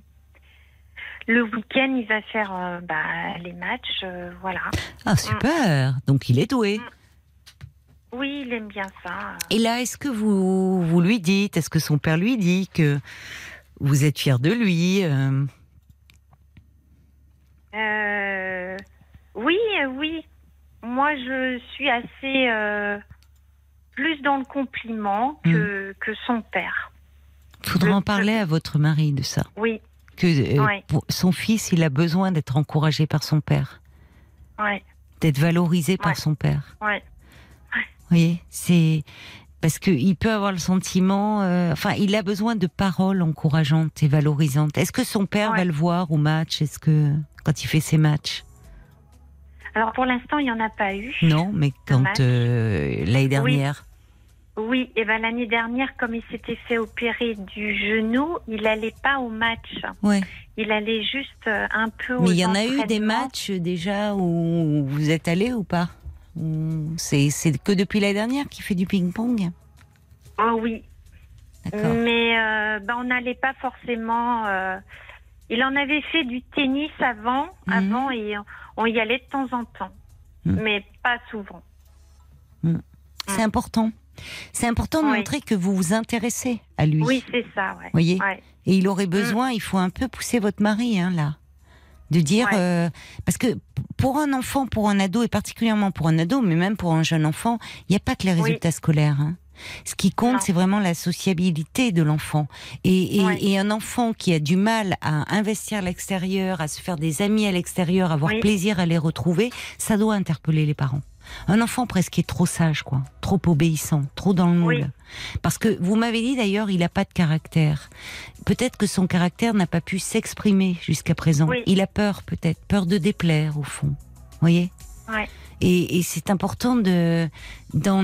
Le week-end, il va faire euh, bah, les matchs, euh, voilà. Ah, super. Donc, il est doué. Oui, il aime bien ça. Et là, est-ce que vous, vous lui dites, est-ce que son père lui dit que vous êtes fier de lui euh, Euh, oui, euh, oui. Moi, je suis assez euh, plus dans le compliment que, que son père. Faudra Le- en parler à votre mari de ça. Oui, Que euh, Ouais. pour- son fils, il a besoin d'être encouragé par son père, ouais, d'être valorisé par son père. ouais. Vous voyez, c'est parce que il peut avoir le sentiment, euh, enfin, il a besoin de paroles encourageantes et valorisantes. Est-ce que son père Ouais. va le voir au match? Est-ce que quand il fait ses matchs? Alors pour l'instant, il n'y en a pas eu. Non, mais quand euh, l'année dernière. Oui, et ben l'année dernière, comme il s'était fait opérer du genou, il allait pas au match. Ouais. Il allait juste euh, un peu au Mais il y en a eu des matchs déjà où vous êtes allé ou pas? C'est c'est que depuis l'année dernière qu'il fait du ping-pong? Oh oui, D'accord. mais euh, ben, on n'allait pas forcément. euh, Il en avait fait du tennis avant, Mhm. avant et on y allait de temps en temps, Mhm. mais pas souvent. C'est important. C'est important de Oui. montrer que vous vous intéressez à lui. Oui, c'est ça, ouais. Voyez Ouais. Et il aurait besoin, il faut un peu pousser votre mari, hein, là. De dire, Ouais. euh, parce que pour un enfant, pour un ado, et particulièrement pour un ado, mais même pour un jeune enfant, il n'y a pas que les Oui. résultats scolaires. hein. Ce qui compte, c'est vraiment la sociabilité de l'enfant. Et, et, Ouais. et un enfant qui a du mal à investir à l'extérieur, à se faire des amis à l'extérieur, à avoir Oui. plaisir à les retrouver, ça doit interpeller les parents. Un enfant presque est trop sage, quoi, trop obéissant, trop dans le moule. Oui. Parce que vous m'avez dit d'ailleurs, il n'a pas de caractère. Peut-être que son caractère n'a pas pu s'exprimer jusqu'à présent. Oui. Il a peur, peut-être, peur de déplaire au fond. Voyez? Ouais. Et, et c'est important de, dans,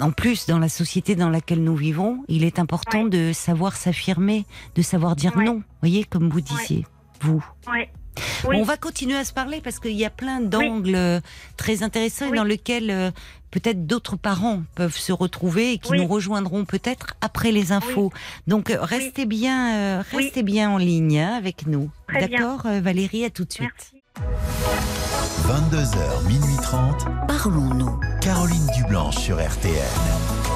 en plus dans la société dans laquelle nous vivons, il est important Ouais. de savoir s'affirmer, de savoir dire Ouais. non. Voyez, comme vous disiez, vous. Oui. On va continuer à se parler parce qu'il y a plein d'angles euh, très intéressants et Oui. dans lesquels euh, peut-être d'autres parents peuvent se retrouver et qui Oui. nous rejoindront peut-être après les infos. Donc euh, restez bien, euh, restez bien en ligne hein, avec nous. D'accord, Valérie, à tout de suite. Merci. 22h, minuit 30. Parlons-nous. Caroline Dublanche sur RTN.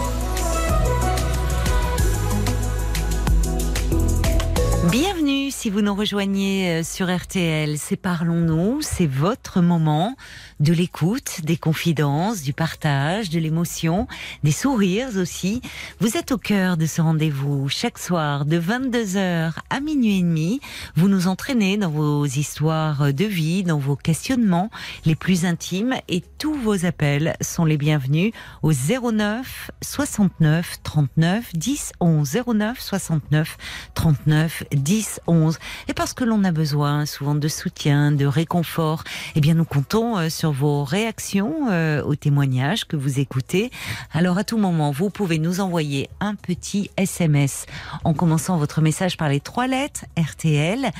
Bienvenue si vous nous rejoignez euh, sur RTL. C'est Parlons-nous, c'est votre moment de l'écoute, des confidences, du partage, de l'émotion, des sourires aussi. Vous êtes au cœur de ce rendez-vous chaque soir de 22h à minuit et demi. Vous nous entraînez dans vos histoires de vie, dans vos questionnements les plus intimes et tous vos appels sont les bienvenus au 09 69 39 10 11 09 69 39 10 11 et parce que l'on a besoin souvent de soutien, de réconfort, eh bien nous comptons euh, sur vos réactions euh, aux témoignages que vous écoutez. Alors à tout moment, vous pouvez nous envoyer un petit SMS en commençant votre message par les trois lettres RTL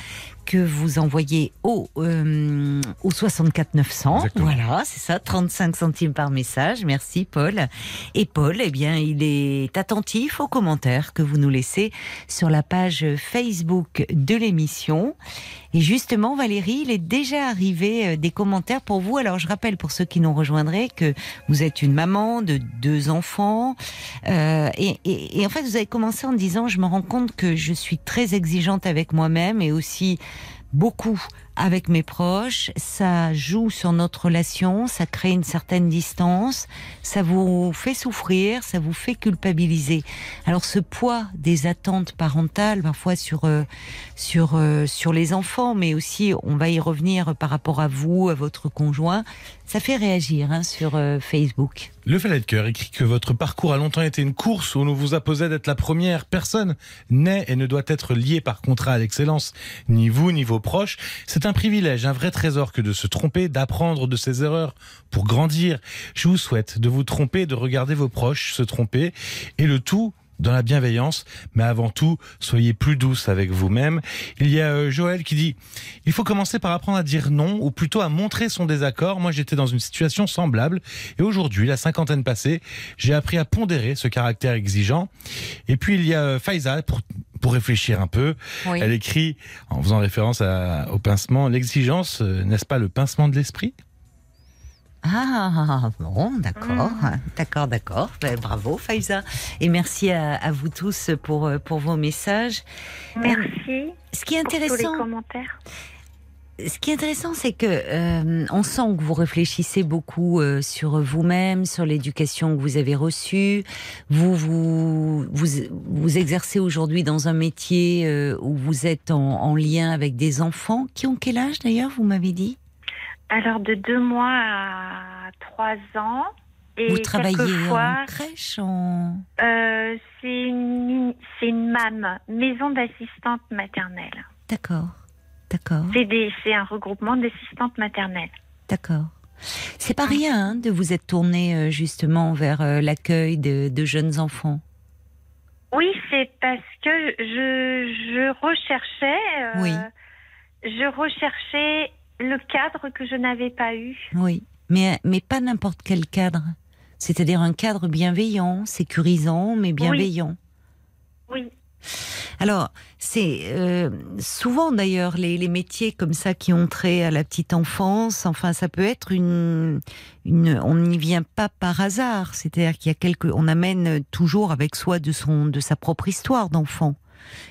que vous envoyez au, euh, au 64 900. Exactement. Voilà, c'est ça, 35 centimes par message. Merci Paul. Et Paul, eh bien, il est attentif aux commentaires que vous nous laissez sur la page Facebook de l'émission. Et justement, Valérie, il est déjà arrivé euh, des commentaires pour vous. Alors, je rappelle pour ceux qui nous rejoindraient que vous êtes une maman de deux enfants. Euh, et, et- et en fait, vous avez commencé en disant, je me rends compte que je suis très exigeante avec moi-même et aussi beaucoup avec mes proches. Ça joue sur notre relation, ça crée une certaine distance, ça vous fait souffrir, ça vous fait culpabiliser. Alors ce poids des attentes parentales, parfois sur euh, sur euh, sur les enfants, mais aussi on va y revenir par rapport à vous, à votre conjoint, ça fait réagir hein, sur euh, Facebook. Le Valet de Cœur écrit que votre parcours a longtemps été une course où on vous imposait d'être la première personne, n'est et ne doit être liée par contrat à l'excellence, ni vous ni vos proches. C'est un privilège, un vrai trésor que de se tromper, d'apprendre de ses erreurs pour grandir. Je vous souhaite de vous tromper, de regarder vos proches se tromper, et le tout dans la bienveillance, mais avant tout, soyez plus douce avec vous-même. Il y a euh, Joël qui dit, il faut commencer par apprendre à dire non, ou plutôt à montrer son désaccord. Moi, j'étais dans une situation semblable, et aujourd'hui, la cinquantaine passée, j'ai appris à pondérer ce caractère exigeant. Et puis, il y a euh, Faiza, pour, pour réfléchir un peu, Oui. elle écrit, en faisant référence à- au pincement, l'exigence, euh, n'est-ce pas le pincement de l'esprit? Ah, bon, d'accord, d'accord, d'accord. Ben, bravo, Faiza. Et merci à, à vous tous pour, euh, pour vos messages. Merci Ce qui est pour tous les intéressant, commentaires. ce qui est intéressant, c'est que euh, on sent que vous réfléchissez beaucoup euh, sur vous-même, sur l'éducation que vous avez reçue. Vous vous vous, vous exercez aujourd'hui dans un métier euh, où vous êtes en, en lien avec des enfants qui ont quel âge d'ailleurs Vous m'avez dit? Alors, de deux mois à trois ans. Et vous travaillez en crèche, en euh, c'est une, c'est une MAM, maison d'assistante maternelle. d'accord, d'accord. C'est des- c'est un regroupement d'assistantes maternelles. D'accord. C'est pas rien hein, de vous être tourné euh, justement vers euh, l'accueil de, de jeunes enfants. Oui, c'est parce que je, je recherchais, euh, Oui. je recherchais le cadre que je n'avais pas eu. Oui, mais mais pas n'importe quel cadre. C'est-à-dire un cadre bienveillant, sécurisant, mais bienveillant. Oui, Alors, c'est euh, souvent d'ailleurs les, les métiers comme ça qui ont trait à la petite enfance. Enfin, ça peut être une, une on n'y vient pas par hasard. C'est-à-dire qu'il y a quelque, on amène toujours avec soi de son, de sa propre histoire d'enfant.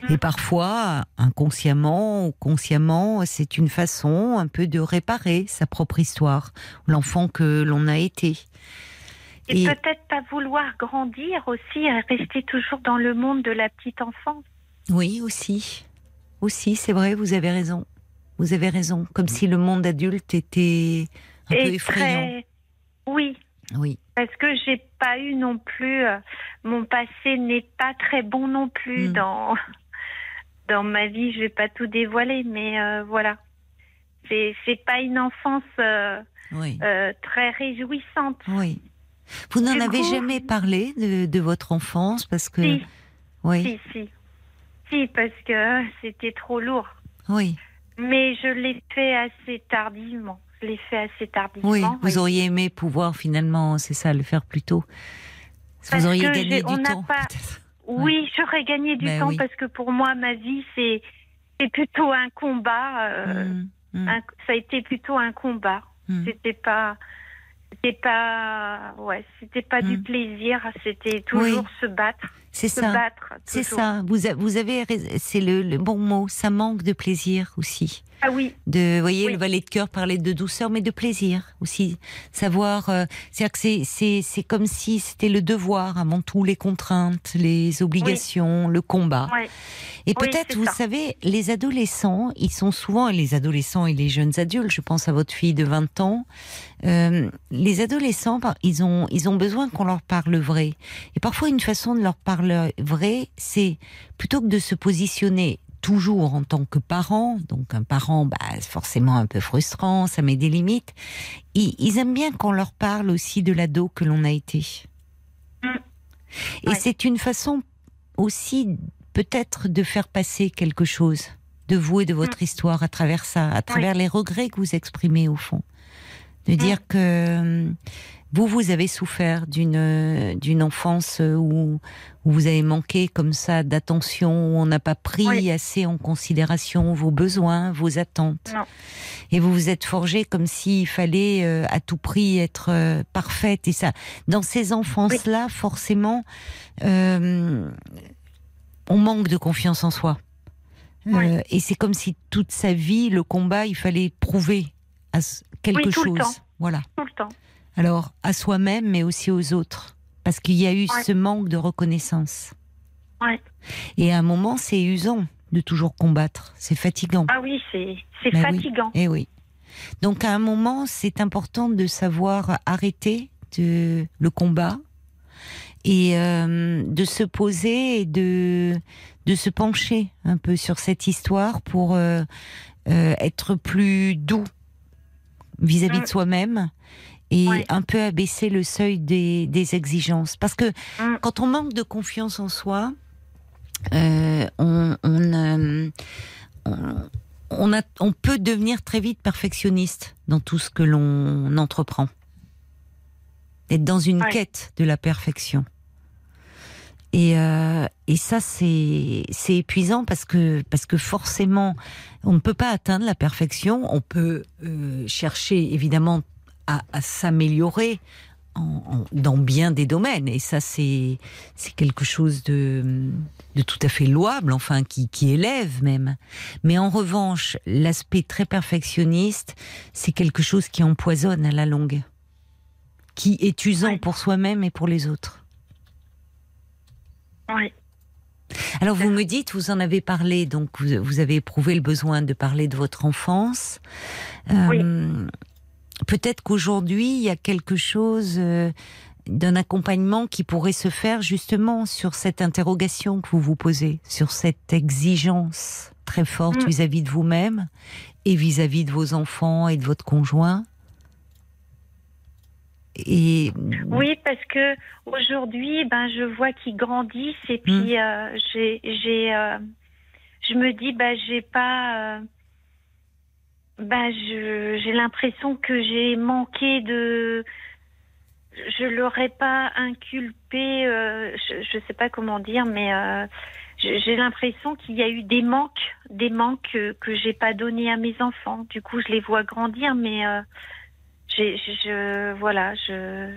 Et parfois, inconsciemment ou consciemment, c'est une façon un peu de réparer sa propre histoire, l'enfant que l'on a été. et, Et- peut-être pas vouloir grandir aussi, et rester toujours dans le monde de la petite enfance. Oui, aussi. Aussi, c'est vrai, vous avez raison. Vous avez raison. Comme si le monde adulte était un peu effrayant. très, oui, Oui. parce que j'ai pas eu non plus, euh, mon passé n'est pas très bon non plus Mm. dans dans ma vie. Je vais pas tout dévoiler, mais euh, voilà, c'est c'est pas une enfance euh, Oui. très réjouissante. Oui. Vous n'en avez coup- jamais parlé de, de votre enfance parce que. Si, Oui. si, si, si, parce que c'était trop lourd. Oui. Mais je l'ai fait assez tardivement. Je l'ai fait assez tardivement. Oui. Vous oui. auriez aimé pouvoir finalement, c'est ça, le faire plus tôt. Parce Vous auriez que gagné du temps. pas-. Oui, j'aurais gagné du Ben temps oui. parce que pour moi, ma vie, c'est plutôt un combat. euh, Mm, mm, un- ça a été plutôt un combat. mm. C'était pas, c'était pas, ouais, c'était pas du Mm. plaisir. C'était toujours Oui. se battre, C'est ça. C'est ça. Vous, avez, c'est le, le bon mot. Ça manque de plaisir aussi. Ah oui, de vous voyez Oui. le valet de cœur parlait de douceur mais de plaisir aussi. Savoir euh, c'est que c'est c'est c'est comme si c'était le devoir avant tout les contraintes les obligations le combat. Et peut-être vous ça. savez les adolescents ils sont souvent et les adolescents et les jeunes adultes je pense à votre fille de 20 ans euh, les adolescents ils ont ils ont besoin qu'on leur parle vrai. Et parfois une façon de leur parler vrai c'est plutôt que de se positionner toujours en tant que parent, donc un parent, bah, forcément un peu frustrant, ça met des limites. Ils, ils aiment bien qu'on leur parle aussi de l'ado que l'on a été. Mm. Et Ouais. c'est une façon aussi peut-être de faire passer quelque chose de vous et de votre histoire à travers ça, à travers les regrets que vous exprimez au fond. De dire que hum, vous, vous avez souffert d'une d'une enfance où, où vous avez manqué comme ça d'attention, où on n'a pas pris Oui. assez en considération vos besoins, vos attentes. Non. Et vous vous êtes forgé comme s'il fallait euh, à tout prix être euh, parfaite. Et ça, dans ces enfances-là, forcément, euh, on manque de confiance en soi. Euh, Oui. et c'est comme si toute sa vie, le combat, il fallait prouver à quelque tout le chose. temps. Voilà. tout le temps. Alors, à soi-même, mais aussi aux autres. Parce qu'il y a eu Ouais. ce manque de reconnaissance. Ouais. Et à un moment, c'est usant de toujours combattre. C'est fatigant. Ah oui, c'est Ben oui. fatigant. Eh oui. Donc, à un moment, c'est important de savoir arrêter de, le combat et euh, de se poser et de, de se pencher un peu sur cette histoire pour euh, euh, être plus doux vis-à-vis Mm. de soi-même et Ouais. un peu abaisser le seuil des, des exigences. Parce que Mm. quand on manque de confiance en soi, euh, on, on, euh, on- on a, on peut devenir très vite perfectionniste dans tout ce que l'on entreprend. Être dans une Ouais. quête de la perfection. Et, euh, et ça, c'est c'est épuisant parce que, parce que forcément, on ne peut pas atteindre la perfection. On peut chercher, évidemment, à, à s'améliorer en- en- dans bien des domaines. Et ça, c'est quelque chose de, de tout à fait louable, enfin, qui, qui élève même. Mais en revanche, l'aspect très perfectionniste, c'est quelque chose qui empoisonne à la longue, qui est usant pour soi-même et pour les autres. Oui. Alors vous me dites, vous en avez parlé, donc vous, vous avez éprouvé le besoin de parler de votre enfance. Euh, Peut-être qu'aujourd'hui, il y a quelque chose euh, d'un accompagnement qui pourrait se faire justement sur cette interrogation que vous vous posez, sur cette exigence très forte Mm. vis-à-vis de vous-même et vis-à-vis de vos enfants et de votre conjoint. Et Oui, parce que aujourd'hui, ben, je vois qu'ils grandissent et puis euh, j'ai, j'ai, euh, je me dis, ben, j'ai pas, euh, je, j'ai l'impression que j'ai manqué de, je l'aurais pas inculpé, euh, je, je sais pas comment dire, mais euh, j'ai l'impression qu'il y a eu des manques, des manques que, j'ai pas donné à mes enfants. Du coup, je les vois grandir, mais euh, j'ai, je, je- voilà, je.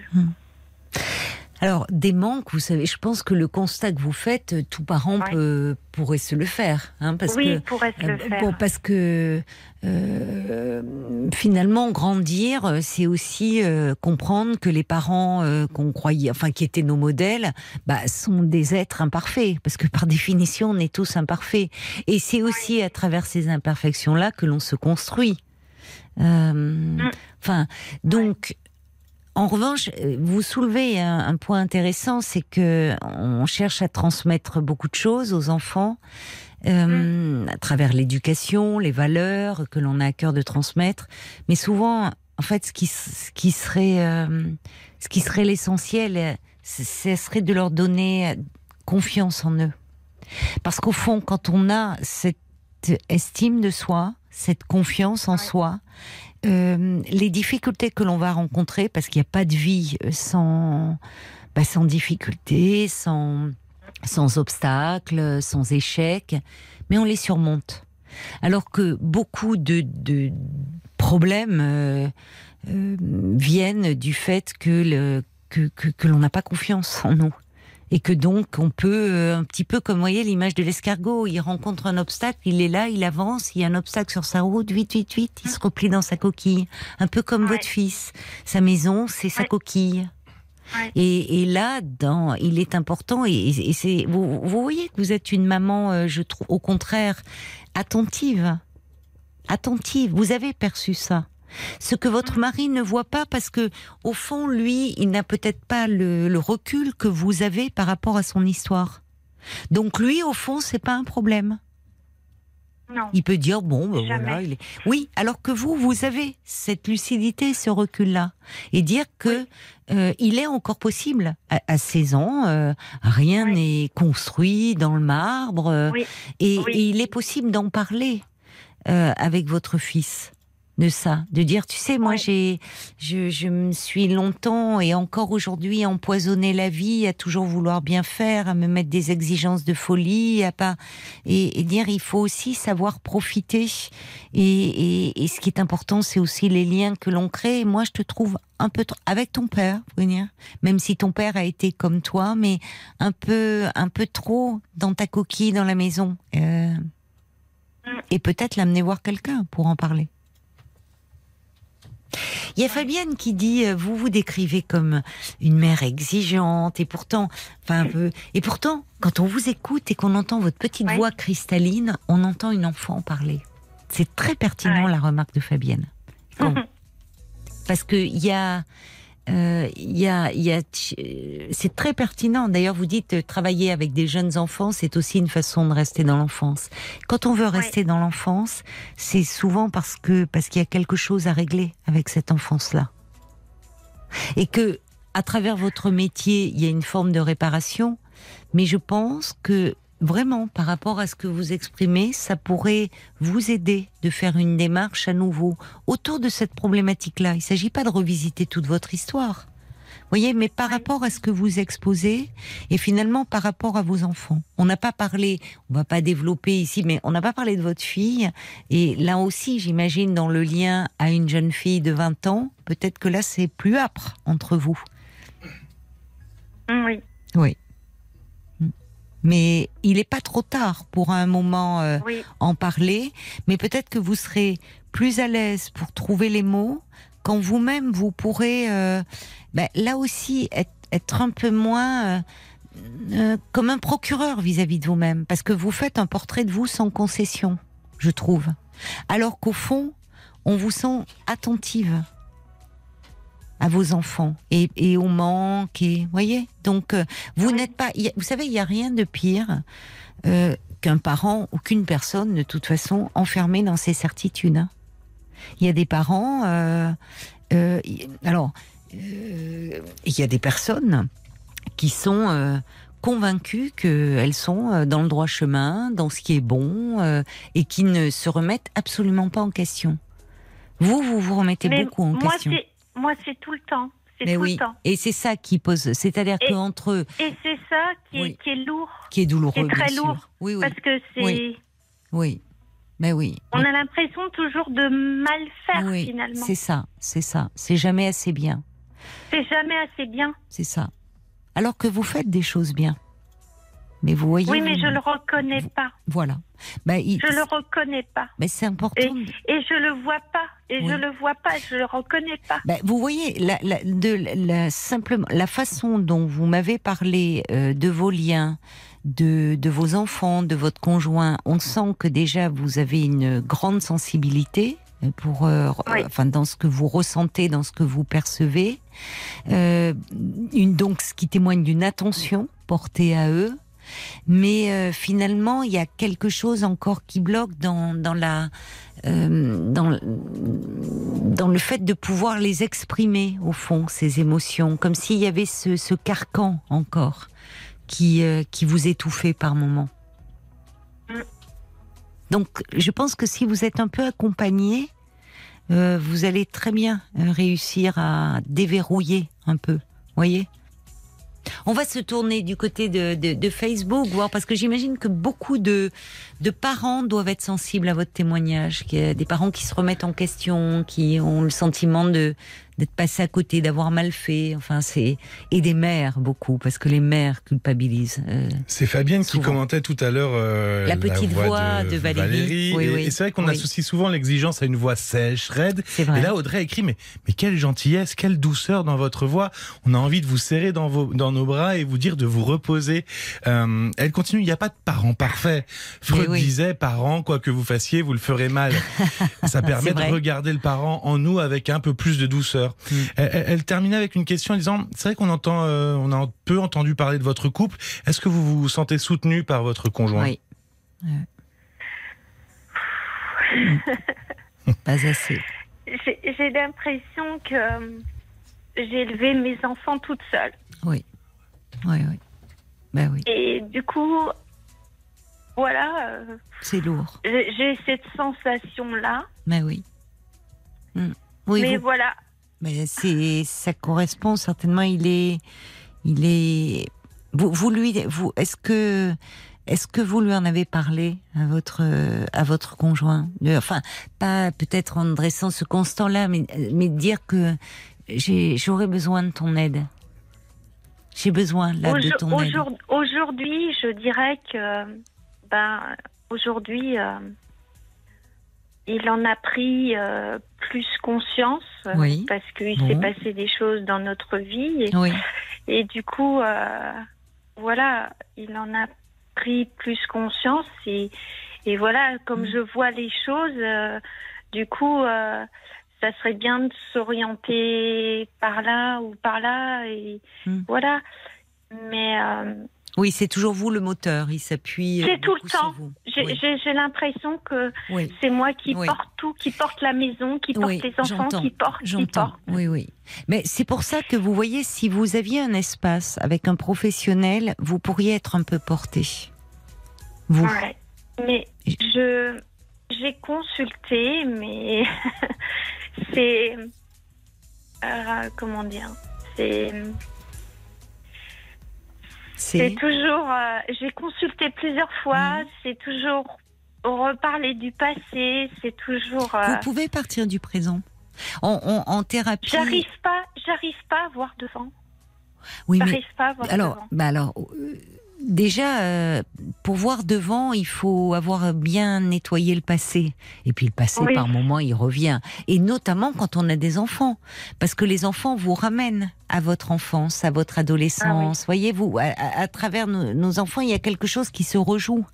Alors, des manques, vous savez, je pense que le constat que vous faites, euh, tout parent Ouais. peut, pourrait se le faire. Hein, parce oui, que, pourrait se le euh, faire. bon, parce que euh, finalement, grandir, euh, c'est aussi euh, comprendre que les parents euh, qu'on croyait, enfin qui étaient nos modèles, bah, sont des êtres imparfaits, parce que par définition, on est tous imparfaits. Et c'est aussi à travers ces imperfections-là que l'on se construit. Euh, Enfin, donc. En revanche, euh, vous soulevez un, un point intéressant, c'est que on cherche à transmettre beaucoup de choses aux enfants euh, à travers l'éducation, les valeurs que l'on a à cœur de transmettre. Mais souvent, en fait, ce qui, s- ce qui serait, euh, ce qui serait l'essentiel, ce serait de leur donner confiance en eux. Parce qu'au fond, quand on a cette estime de soi, cette confiance en soi, euh, les difficultés que l'on va rencontrer, parce qu'il n'y a pas de vie euh, sans, bah, sans difficultés, sans, sans obstacles, sans échecs, mais on les surmonte. Alors que beaucoup de, de problèmes euh, viennent du fait que, le, que, que, que l'on n'a pas confiance en nous. Et que donc on peut euh, un petit peu comme vous voyez l'image de l'escargot, il rencontre un obstacle, il est là, il avance, il y a un obstacle sur sa route, vite, vite, vite, il se replie dans sa coquille, un peu comme Ouais. votre fils. Sa maison, c'est sa Ouais. coquille. Ouais. Et, et là, dans, il est important et, et c'est vous, vous voyez que vous êtes une maman, euh, je trouve, au contraire, attentive, attentive. Vous avez perçu ça. Ce que votre mari ne voit pas parce que, au fond, lui, il n'a peut-être pas le, le recul que vous avez par rapport à son histoire. Donc lui, au fond, c'est pas un problème. Non. Il peut dire bon, ben voilà, il est. Oui, alors que vous, vous avez cette lucidité, ce recul-là, et dire que euh, il est encore possible à, à 16 ans. euh, rien Oui. n'est construit dans le marbre, euh, Oui. et, il est possible d'en parler avec votre fils de ça, de dire, tu sais, moi j'ai, je, je me suis longtemps et encore aujourd'hui empoisonné la vie à toujours vouloir bien faire, à me mettre des exigences de folie, à pas et, et dire il faut aussi savoir profiter et, et, et ce qui est important c'est aussi les liens que l'on crée. Et moi je te trouve un peu trop avec ton père, venir, même si ton père a été comme toi, mais un peu un peu trop dans ta coquille dans la maison. Euh, et peut-être l'amener voir quelqu'un pour en parler. Il y a Fabienne qui dit euh, vous vous décrivez comme une mère exigeante et pourtant enfin un peu et pourtant quand on vous écoute et qu'on entend votre petite Ouais. voix cristalline, on entend une enfant parler. C'est très pertinent Ouais. la remarque de Fabienne. Parce que il y a euh, il y a, y a, c'est très pertinent. D'ailleurs, vous dites euh, travailler avec des jeunes enfants, c'est aussi une façon de rester dans l'enfance. Quand on veut rester dans l'enfance, c'est souvent parce que parce qu'il y a quelque chose à régler avec cette enfance-là. Et que, à travers votre métier, il y a une forme de réparation, mais je pense que vraiment, par rapport à ce que vous exprimez, ça pourrait vous aider de faire une démarche à nouveau autour de cette problématique-là. Il ne s'agit pas de revisiter toute votre histoire. voyez, mais par rapport à ce que vous exposez et finalement par rapport à vos enfants. On n'a pas parlé, on va pas développer ici, mais on n'a pas parlé de votre fille. Et là aussi, j'imagine, dans le lien à une jeune fille de 20 ans, peut-être que là, c'est plus âpre entre vous. Oui. Oui. Mais il n'est pas trop tard pour un moment euh, Oui. en parler, mais peut-être que vous serez plus à l'aise pour trouver les mots quand vous-même vous pourrez euh, ben, là aussi être, être un peu moins euh, euh, comme un procureur vis-à-vis de vous-même, parce que vous faites un portrait de vous sans concession, je trouve. Alors qu'au fond, on vous sent attentive à vos enfants et, et au manque et voyez. Donc euh, vous n'êtes pas y a- vous savez il y a rien de pire euh, qu'un parent ou qu'une personne de toute façon enfermée dans ses certitudes hein. il y a des parents euh, euh, alors euh, il y a des personnes qui sont euh, convaincues qu'elles sont dans le droit chemin dans ce qui est bon euh, et qui ne se remettent absolument pas en question. Vous vous vous remettez Mais beaucoup en moi, question moi, c'est tout le temps. Mais tout oui, le temps. et c'est ça qui pose, c'est-à-dire qu'entre eux, Et c'est ça qui est, qui est lourd. qui est douloureux, qui est très bien sûr. lourd, Oui, oui, Parce que c'est. Oui. mais oui, On a l'impression toujours de mal faire oui, finalement. c'est ça, c'est ça, c'est jamais assez bien, C'est jamais assez bien. c'est ça. Alors que vous faites des choses bien, mais vous voyez, Oui, mais je le reconnais pas. voilà, bah, il- Je le reconnais pas. mais c'est important. Et, et je le vois pas. Et Oui. je le vois pas. Je le reconnais pas. Ben, vous voyez, la, la- de, la, simplement, la façon dont vous m'avez parlé euh, de vos liens, de, de vos enfants, de votre conjoint, on sent que déjà vous avez une grande sensibilité euh, pour, euh, Oui. enfin, dans ce que vous ressentez, dans ce que vous percevez, euh, une, donc ce qui témoigne d'une attention portée à eux. Mais euh, finalement, il y a quelque chose encore qui bloque dans, dans la euh, dans, dans le fait de pouvoir les exprimer au fond ces émotions, comme s'il y avait ce, ce carcan encore qui euh, qui vous étouffait par moments. Donc, je pense que si vous êtes un peu accompagné, vous allez très bien réussir à déverrouiller un peu. Voyez? On va se tourner du côté de, de, de Facebook, voir parce que j'imagine que beaucoup de, de parents doivent être sensibles à votre témoignage. Qu'il y a des parents qui se remettent en question, qui ont le sentiment de d'être passés à côté, d'avoir mal fait. Enfin, c'est et des mères beaucoup parce que les mères culpabilisent. euh, C'est Fabienne qui Souvent. commentait tout à l'heure euh, La petite voix de Valérie. Oui, et, oui. et c'est vrai qu'on Oui. associe souvent l'exigence à une voix sèche, raide. Et là, Audrey écrit, mais, mais quelle gentillesse, quelle douceur dans votre voix. On a envie de vous serrer dans, vos, dans nos bras et vous dire de vous reposer. Euh, elle continue, il n'y a pas de parent parfait. Freud disait, parent, quoi que vous fassiez, vous le ferez mal. Ça permet de regarder le parent en nous avec un peu plus de douceur. Mm. Elle, elle- elle terminait avec une question en disant, c'est vrai qu'on entend, euh, on a peu entendu parler de votre couple. Est-ce que vous vous sentez soutenu par votre conjoint? Oui. Ouais. Pas assez. J'ai l'impression que euh, j'ai élevé mes enfants toute seule. Oui. Oui, oui. Ben oui. Et du coup, voilà, euh, C'est lourd. j'ai cette sensation-là. Mais oui. Mm. Oui, mais vous- voilà, Mais c'est, ça correspond certainement. Il est, il est. Vous, vous lui, vous, est-ce que, est-ce que vous lui en avez parlé à votre, à votre conjoint? De- Enfin, pas peut-être en dressant ce constat-là, mais, mais dire que j'ai, j'aurais besoin de ton aide. J'ai besoin là de ton aide. aujourd- aujourd'hui, je dirais que, ben, aujourd'hui, euh, il en a pris euh, plus conscience Oui. parce qu'il Bon. s'est passé des choses dans notre vie et, Oui. et du coup, euh, voilà, il en a pris plus conscience et, et voilà, comme Mm. je vois les choses, euh, du coup, ça serait bien de s'orienter par là ou par là et Mm. voilà. Mais Oui, c'est toujours vous le moteur. Il s'appuie. euh, C'est tout le temps. J'ai Oui. l'impression que Oui. c'est moi qui Oui. porte tout, qui porte la maison, qui porte les enfants, j'entends, qui porte, qui J'entends. porte. Oui, oui. Mais c'est pour ça que vous voyez, si vous aviez un espace avec un professionnel, vous pourriez être un peu porté. Vous. Ouais. Mais je j'ai consulté, mais c'est euh, comment dire, c'est c'est toujours. euh, j'ai consulté plusieurs fois. Mhm. C'est toujours reparler du passé. C'est toujours. euh, Vous pouvez partir du présent. En, en- en thérapie. J'arrive pas, j'arrive pas à voir devant. Oui, mais J'arrive pas à voir alors, devant. bah alors, euh, déjà, euh, pour voir devant, il faut avoir bien nettoyé le passé. Et puis le passé, Oui. par moment, il revient. Et notamment quand on a des enfants, parce que les enfants vous ramènent à votre enfance, à votre adolescence. Voyez-vous, à, à- à travers nos, nos enfants, il y a quelque chose qui se rejoue.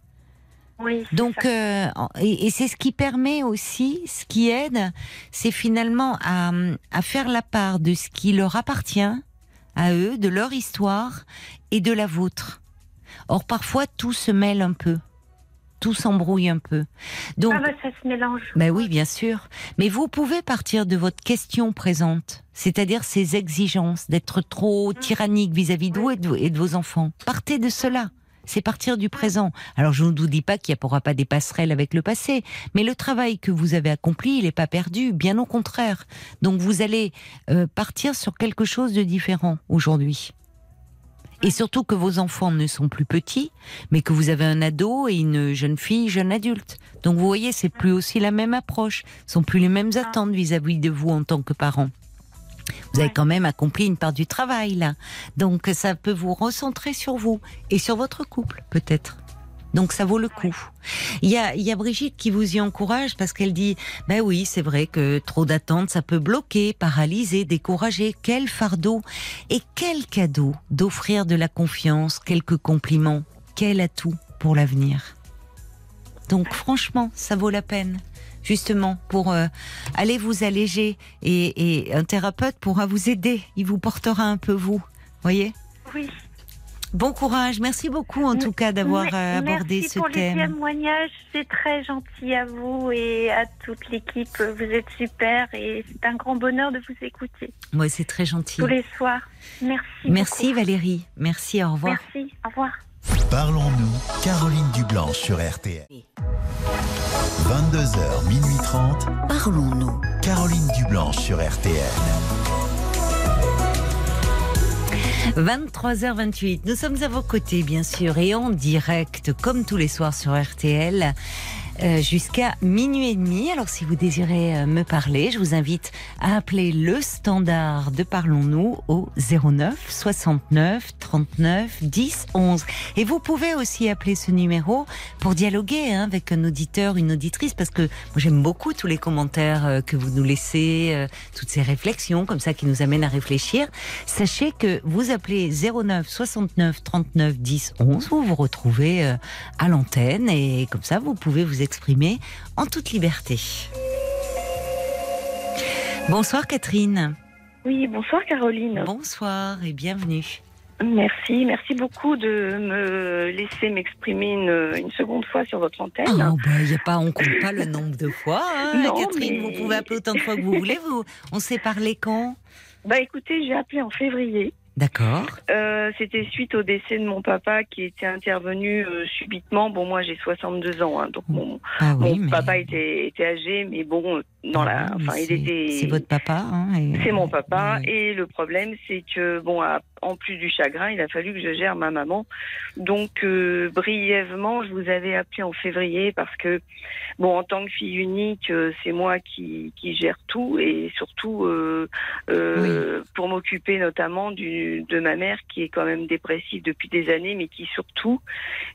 Oui. Donc, euh, et, et c'est ce qui permet aussi, ce qui aide, c'est finalement à, à faire la part de ce qui leur appartient à eux, de leur histoire et de la vôtre. Or, parfois, tout se mêle un peu. Tout s'embrouille un peu. Donc, ah bah ça se mélange. ben oui, bien sûr. Mais vous pouvez partir de votre question présente, c'est-à-dire ces exigences d'être trop tyrannique vis-à-vis de vous et de, vos- et de vos enfants. Partez de cela. C'est partir du présent. Alors je ne vous dis pas qu'il n'y aura pas des passerelles avec le passé, mais le travail que vous avez accompli, il n'est pas perdu, bien au contraire. Donc vous allez euh, partir sur quelque chose de différent aujourd'hui. Et surtout que vos enfants ne sont plus petits, mais que vous avez un ado et une jeune fille, jeune adulte. Donc vous voyez, c'est plus aussi la même approche, ce sont plus les mêmes attentes vis-à-vis de vous en tant que parents. Vous avez quand même accompli une part du travail là. Donc ça peut vous recentrer sur vous et sur votre couple peut-être. Donc ça vaut le coup. Il y a, Brigitte qui vous y encourage parce qu'elle dit, ben oui, c'est vrai que trop d'attentes, ça peut bloquer, paralyser, décourager. Quel fardeau et quel cadeau d'offrir de la confiance, quelques compliments, quel atout pour l'avenir. Donc franchement, ça vaut la peine. Justement, pour euh, aller vous alléger et, et un thérapeute pourra vous aider. Il vous portera un peu vous. Voyez? Oui. Bon courage. Merci beaucoup en tout cas d'avoir euh, abordé Merci ce pour les thème. témoignages. C'est très gentil à vous et à toute l'équipe. Vous êtes super et c'est un grand bonheur de vous écouter Ouais, c'est très gentil. tous les soirs. Merci. Merci beaucoup. Valérie. Merci, au revoir. Merci. Au revoir. Parlons-nous, Caroline Dublanche sur RTL. 22h, minuit 30, Parlons-nous. Caroline Dublanche sur RTL. 23h28, nous sommes à vos côtés bien sûr et en direct comme tous les soirs sur RTL jusqu'à minuit et demi. Alors si vous désirez euh, me parler, je vous invite à appeler le standard de Parlons-nous au 09 69 39 10 11. Et vous pouvez aussi appeler ce numéro pour dialoguer hein, avec un auditeur, une auditrice, parce que j'aime beaucoup tous les commentaires euh, que vous nous laissez, euh, toutes ces réflexions comme ça qui nous amènent à réfléchir. Sachez que vous appelez 09 69 39 10 11, vous vous retrouvez euh, à l'antenne et comme ça vous pouvez vous exprimer en toute liberté. Bonsoir Catherine. Oui, bonsoir Caroline. Bonsoir et bienvenue. Merci, merci beaucoup de me laisser m'exprimer une, une seconde fois sur votre antenne. Oh, bah, y a pas, on compte pas le nombre de fois, hein, Non, Catherine. mais- Vous pouvez appeler autant de fois que vous voulez. Vous, on s'est parlé quand? Bah écoutez, j'ai appelé en février. D'accord. Euh, C'était suite au décès de mon papa qui était intervenu euh, subitement. Bon, moi j'ai 62 ans, hein, donc mon, Ah oui, mon mais papa était, était âgé, mais bon, dans Ah la, oui, mais enfin, il c'est- était. C'est votre papa. Hein, et- C'est mon papa Oui. et le problème c'est que bon à- en plus du chagrin il a fallu que je gère ma maman donc euh, brièvement je vous avais appelé en février parce que bon en tant que fille unique euh, c'est moi qui, qui gère tout et surtout euh, euh, pour m'occuper notamment du, de ma mère qui est quand même dépressive depuis des années mais qui surtout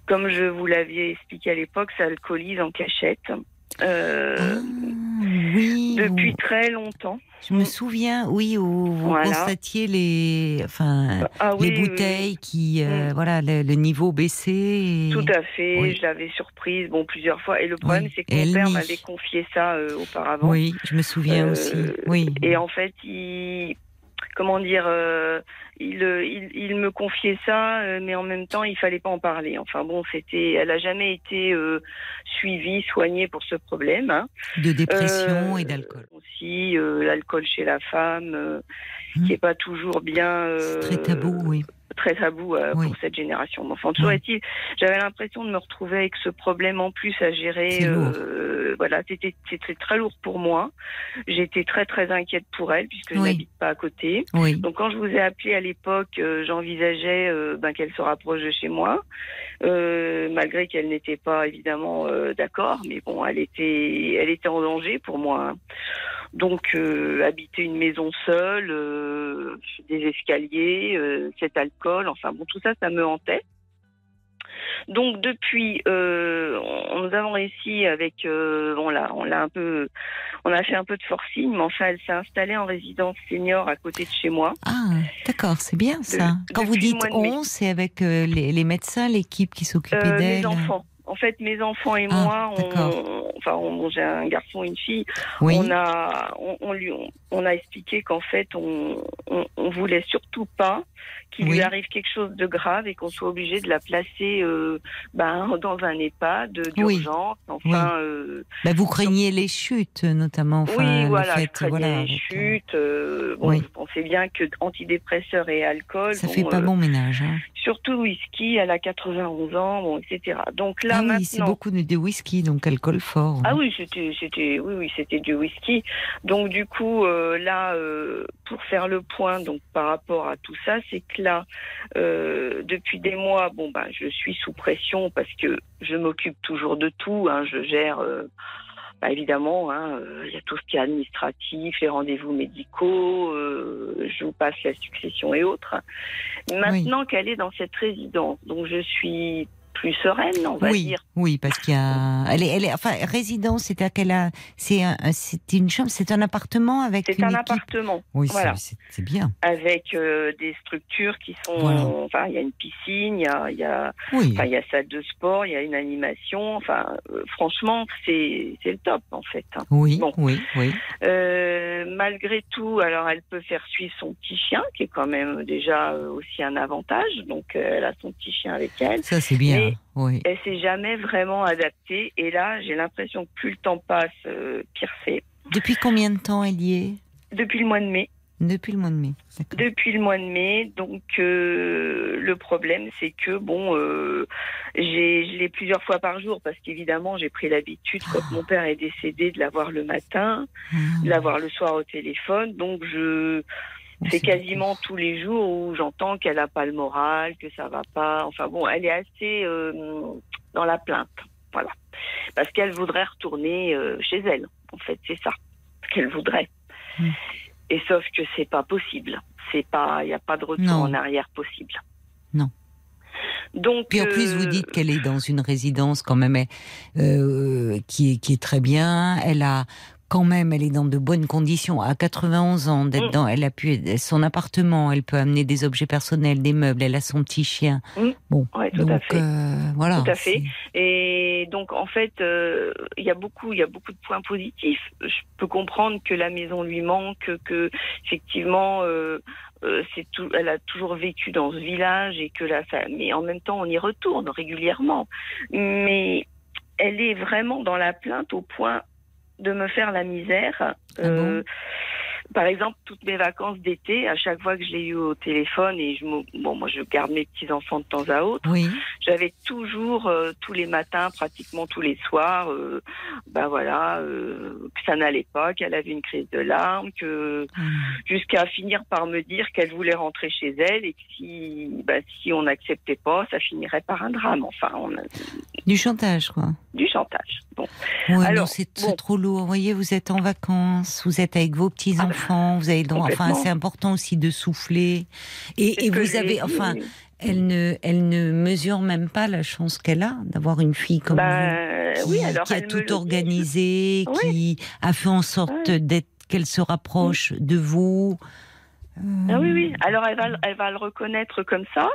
comme je vous l'aviez expliqué à l'époque s'alcoolise en cachette euh, Ah, oui. depuis très longtemps Je me souviens, oui, où vous Voilà. constatiez les, enfin, Ah les oui, bouteilles qui, euh, Mm. voilà, le, le niveau baissé. et- Tout à fait, je l'avais surprise bon plusieurs fois et le problème c'est que mon père m'avait confié ça euh, auparavant. Oui, je me souviens aussi. Oui. Et en fait, il comment dire, il, euh, il, il me confiait ça, euh, mais en même temps, il fallait pas en parler. Enfin bon, c'était, elle a jamais été euh, suivie, soignée pour ce problème. hein. De dépression Euh, et d'alcool. Aussi, euh, l'alcool chez la femme, Mhm. qui est pas toujours bien. Très tabou, oui. Très tabou Oui. pour cette génération. Enfin, toujours Oui. est-il, j'avais l'impression de me retrouver avec ce problème en plus à gérer. Voilà, c'était très lourd pour moi. J'étais très très inquiète pour elle puisque je Oui. n'habite pas à côté. Donc quand je vous ai appelé à l'époque, euh, j'envisageais euh, ben, qu'elle se rapproche de chez moi, euh, malgré qu'elle n'était pas évidemment d'accord, mais bon, elle était, elle était en danger pour moi. hein. Donc habiter une maison seule, des escaliers, cet alcool, enfin bon, tout ça, ça me hantait. Donc depuis, euh, on- nous avons réussi avec, euh, on l'a, on l'a un peu, on a fait un peu de forcing, mais enfin, elle s'est installée en résidence senior à côté de chez moi. Ah, d'accord, c'est bien ça. De- Quand vous dites on, c'est avec euh, les, les médecins, l'équipe qui s'occupait Euh, d'elle enfants. En fait, mes enfants et Ah, moi, on, enfin, on, j'ai un garçon, et une fille. Oui. On a, on, on lui, on, a expliqué qu'en fait, on, on, voulait surtout pas qu'il Oui. lui arrive quelque chose de grave et qu'on soit obligé de la placer, euh, ben, dans un EHPAD d'urgence. Enfin, euh, Bah, vous craignez les chutes, notamment. Enfin, oui, le voilà, fait, je craignais voilà, les euh, chutes. euh, bon, Oui. vous pensez bien que antidépresseurs et alcool. Ça bon, fait pas bon ménage. hein. Surtout whisky, elle a 91 ans, bon, etc. Donc là, Ah oui, c'est beaucoup de, de whisky, donc alcool fort. Ah oui, c'était, c'était, oui, oui, c'était du whisky. Donc du coup, euh, là, euh, pour faire le point, donc par rapport à tout ça, c'est que là, euh, depuis des mois, bon ben, je suis sous pression parce que je m'occupe toujours de tout. Hein, je gère. bah, évidemment, hein, euh, il y a tout ce qui est administratif, les rendez-vous médicaux, euh, je vous passe la succession et autres. Maintenant qu'elle est dans cette résidence, donc je suis plus sereine, on va oui, dire. oui, parce qu'il y a, elle est, elle est, enfin, résidence, c'est à quelle, a- c'est un, une chambre, c'est un appartement avec C'est un équipe appartement. Oui, voilà. c'est bien. avec euh, des structures qui sont Voilà. enfin il y a une piscine il y a y a Oui. enfin il y a salle de sport il y a une animation enfin euh, franchement c'est le top en fait hein. Oui, Bon. oui, oui. Euh, malgré tout alors elle peut faire suivre son petit chien qui est quand même déjà aussi un avantage donc elle a son petit chien avec elle Ça, c'est bien. Mais Oui. elle s'est jamais vraiment adaptée. Et là j'ai l'impression que plus le temps passe euh, pire c'est. Depuis combien de temps elle y est? Depuis le mois de mai. Depuis le mois de mai. Depuis le mois de mai, donc euh, le problème c'est que bon, euh, j'ai je l'ai plusieurs fois par jour parce qu'évidemment j'ai pris l'habitude quand mon père est décédé de l'avoir le matin, de l'avoir le soir au téléphone, donc je c'est quasiment tous les jours où j'entends qu'elle a pas le moral, que ça va pas. Enfin bon, elle est assez euh, dans la plainte, voilà, parce qu'elle voudrait retourner euh, chez elle. En fait, c'est ça qu'elle voudrait. Et sauf que c'est pas possible. C'est pas, il n'y a pas de retour Non. en arrière possible. Non. Donc. Puis en plus, vous euh, dites qu'elle est dans une résidence quand même euh, qui, est, qui est très bien. Elle a quand même, elle est dans de bonnes conditions. À 91 ans, d'être Mm. dans, elle a pu son appartement, elle peut amener des objets personnels, des meubles. Elle a son petit chien. Mm. Bon, Ouais, tout donc à fait. euh, voilà. Tout à fait. Et donc en fait, euh, il y a beaucoup, il y a beaucoup de points positifs. Je peux comprendre que la maison lui manque, que effectivement, euh, euh, c'est tout. Elle a toujours vécu dans ce village et que la, mais en même temps, on y retourne régulièrement. Mais elle est vraiment dans la plainte au point de me faire la misère. Euh, par exemple, toutes mes vacances d'été, à chaque fois que je l'ai eu au téléphone et je bon, moi je garde mes petits enfants de temps à autre. Oui. J'avais toujours euh, tous les matins, pratiquement tous les soirs, euh, bah voilà, euh, que ça n'allait pas, qu'elle avait une crise de larmes, que jusqu'à finir par me dire qu'elle voulait rentrer chez elle et que si, bah, si on n'acceptait pas, ça finirait par un drame. Enfin, on a Du chantage, quoi. du chantage. Bon. Ouais, Alors, c'est bon. trop lourd. Vous voyez, vous êtes en vacances, vous êtes avec vos petits enfants, vous avez le droit. Enfin, c'est important aussi de souffler. Et, vous avez, enfin, elle ne, elle ne mesure même pas la chance qu'elle a d'avoir une fille comme Bah, vous, qui, oui, alors qui a tout organisé, Oui. qui a fait en sorte d'être qu'elle se rapproche de vous. Ah oui, oui. Alors elle va, elle va le reconnaître comme ça,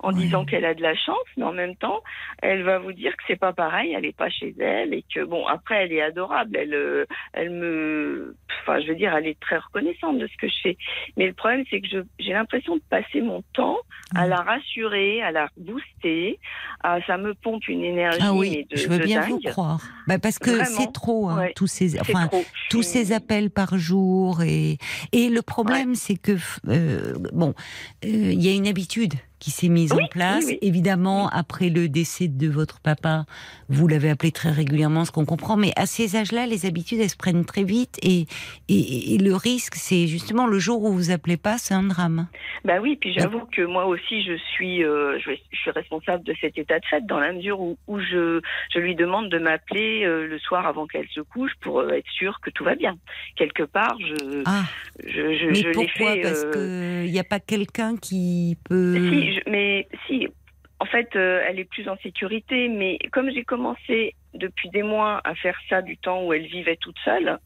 en disant qu'elle a de la chance, mais en même temps, elle va vous dire que c'est pas pareil, elle est pas chez elle et que bon, après, elle est adorable, elle, euh, elle me, enfin, je veux dire, elle est très reconnaissante de ce que je fais. Mais le problème, c'est que j'ai l'impression de passer mon temps à la rassurer, à la booster, à, ça me pompe une énergie. Ah oui, de- je veux de bien dingue. vous croire. Bah, parce que c'est trop, hein, ouais. tous ces, enfin, trop. tous ces appels par jour et et le problème c'est que euh, bon, euh, il y a une habitude qui s'est mise Oui, en place. oui, oui. Évidemment, après le décès de votre papa, vous l'avez appelé très régulièrement, ce qu'on comprend. Mais à ces âges-là, les habitudes elles se prennent très vite et et, et le risque, c'est justement le jour où vous appelez pas, c'est un drame. Bah oui, puis j'avoue que moi aussi je suis, euh, je, je suis responsable de cet état de fait dans la mesure où, où je, je lui demande de m'appeler euh, le soir avant qu'elle se couche pour euh, être sûre que tout va bien. Quelque part, je, Ah, je, je, mais je pourquoi? fait. Parce euh, que il n'y a pas quelqu'un qui peut. Si, mais si. En fait, euh, elle est plus en sécurité, mais comme j'ai commencé depuis des mois à faire ça du temps où elle vivait toute seule,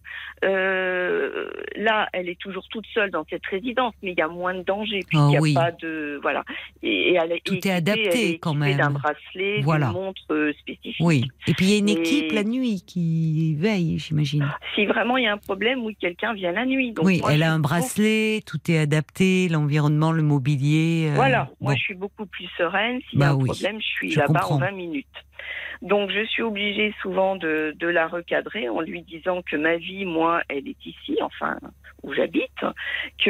euh, là, elle est toujours toute seule dans cette résidence, mais il y a moins de danger puisqu'il n'y a Oh oui. pas de voilà. Et, et elle Tout est adapté, elle est quand même. d'un bracelet, Voilà. d'une montre euh, spécifique. Oui. Et puis il y a une Et- équipe la nuit qui veille, j'imagine. Si vraiment il y a un problème, oui, quelqu'un vient la nuit. Donc oui, moi, elle a un bracelet, tout est adapté, l'environnement, le mobilier. euh, Voilà, moi je suis beaucoup plus sereine. S'il y Bah a un oui, problème, je suis là-bas en 20 minutes. Donc je suis obligée souvent de, de la recadrer en lui disant que ma vie, moi, elle est ici, enfin où j'habite,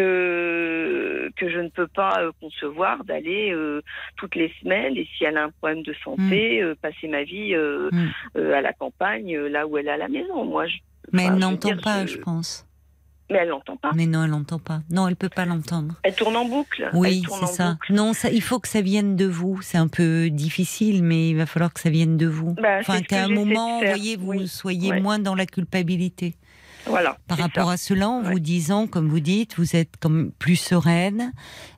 que que je ne peux pas euh, concevoir d'aller euh, toutes les semaines et si elle a un problème de santé, euh, passer ma vie euh, Mm. à la campagne, là où elle est à la maison. Moi, je, Mais enfin, elle n'entend pas, je- je pense. Mais elle n'entend pas. Mais non, elle n'entend pas. Non, elle peut pas l'entendre. Elle tourne en boucle. Oui, c'est ça. boucle. Non, ça, il faut que ça vienne de vous. C'est un peu difficile, mais il va falloir que ça vienne de vous. Bah, enfin, qu'à un moment, voyez, vous oui. soyez Ouais. moins dans la culpabilité. Voilà. Par rapport ça. à cela, en Ouais. vous disant, comme vous dites, vous êtes comme plus sereine.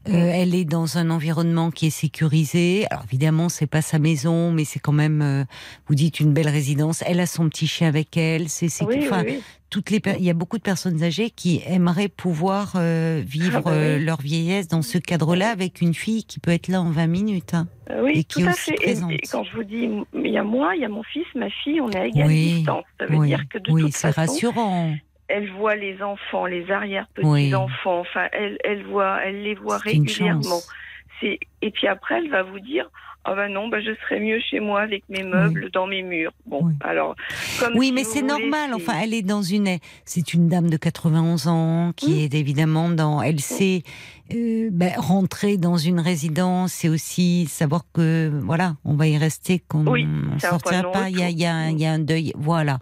Euh, elle est dans un environnement qui est sécurisé. Alors évidemment, c'est pas sa maison, mais c'est quand même, euh, vous dites, une belle résidence. Elle a son petit chien avec elle. C'est, c'est, Oui, oui, enfin, oui. Toutes les, il y a beaucoup de personnes âgées qui aimeraient pouvoir euh, vivre Ah bah oui. euh, leur vieillesse dans ce cadre-là avec une fille qui peut être là en 20 minutes. hein. Euh, Oui, et qui tout est à aussi fait. Et- présente. Et, quand je vous dis, il y a moi, il y a mon fils, ma fille, on est à égale Oui, distance. Ça veut oui, dire que de oui, toute c'est rassurant. elle voit les enfants, les arrière-petits Oui. enfants. Enfin, elle, elle voit, elle les voit régulièrement. et puis après, elle va vous dire. Ah ben non, ben je serais mieux chez moi avec mes meubles dans mes murs. Bon, Oui. alors comme Oui, si mais c'est normal. Enfin, elle est dans une. C'est une dame de 91 ans qui est évidemment dans. Elle sait euh, ben, rentrer dans une résidence et aussi savoir que voilà, on va y rester, qu'on Oui, un sortira pas. Il y a, il y, a, un- il y a un deuil. Voilà.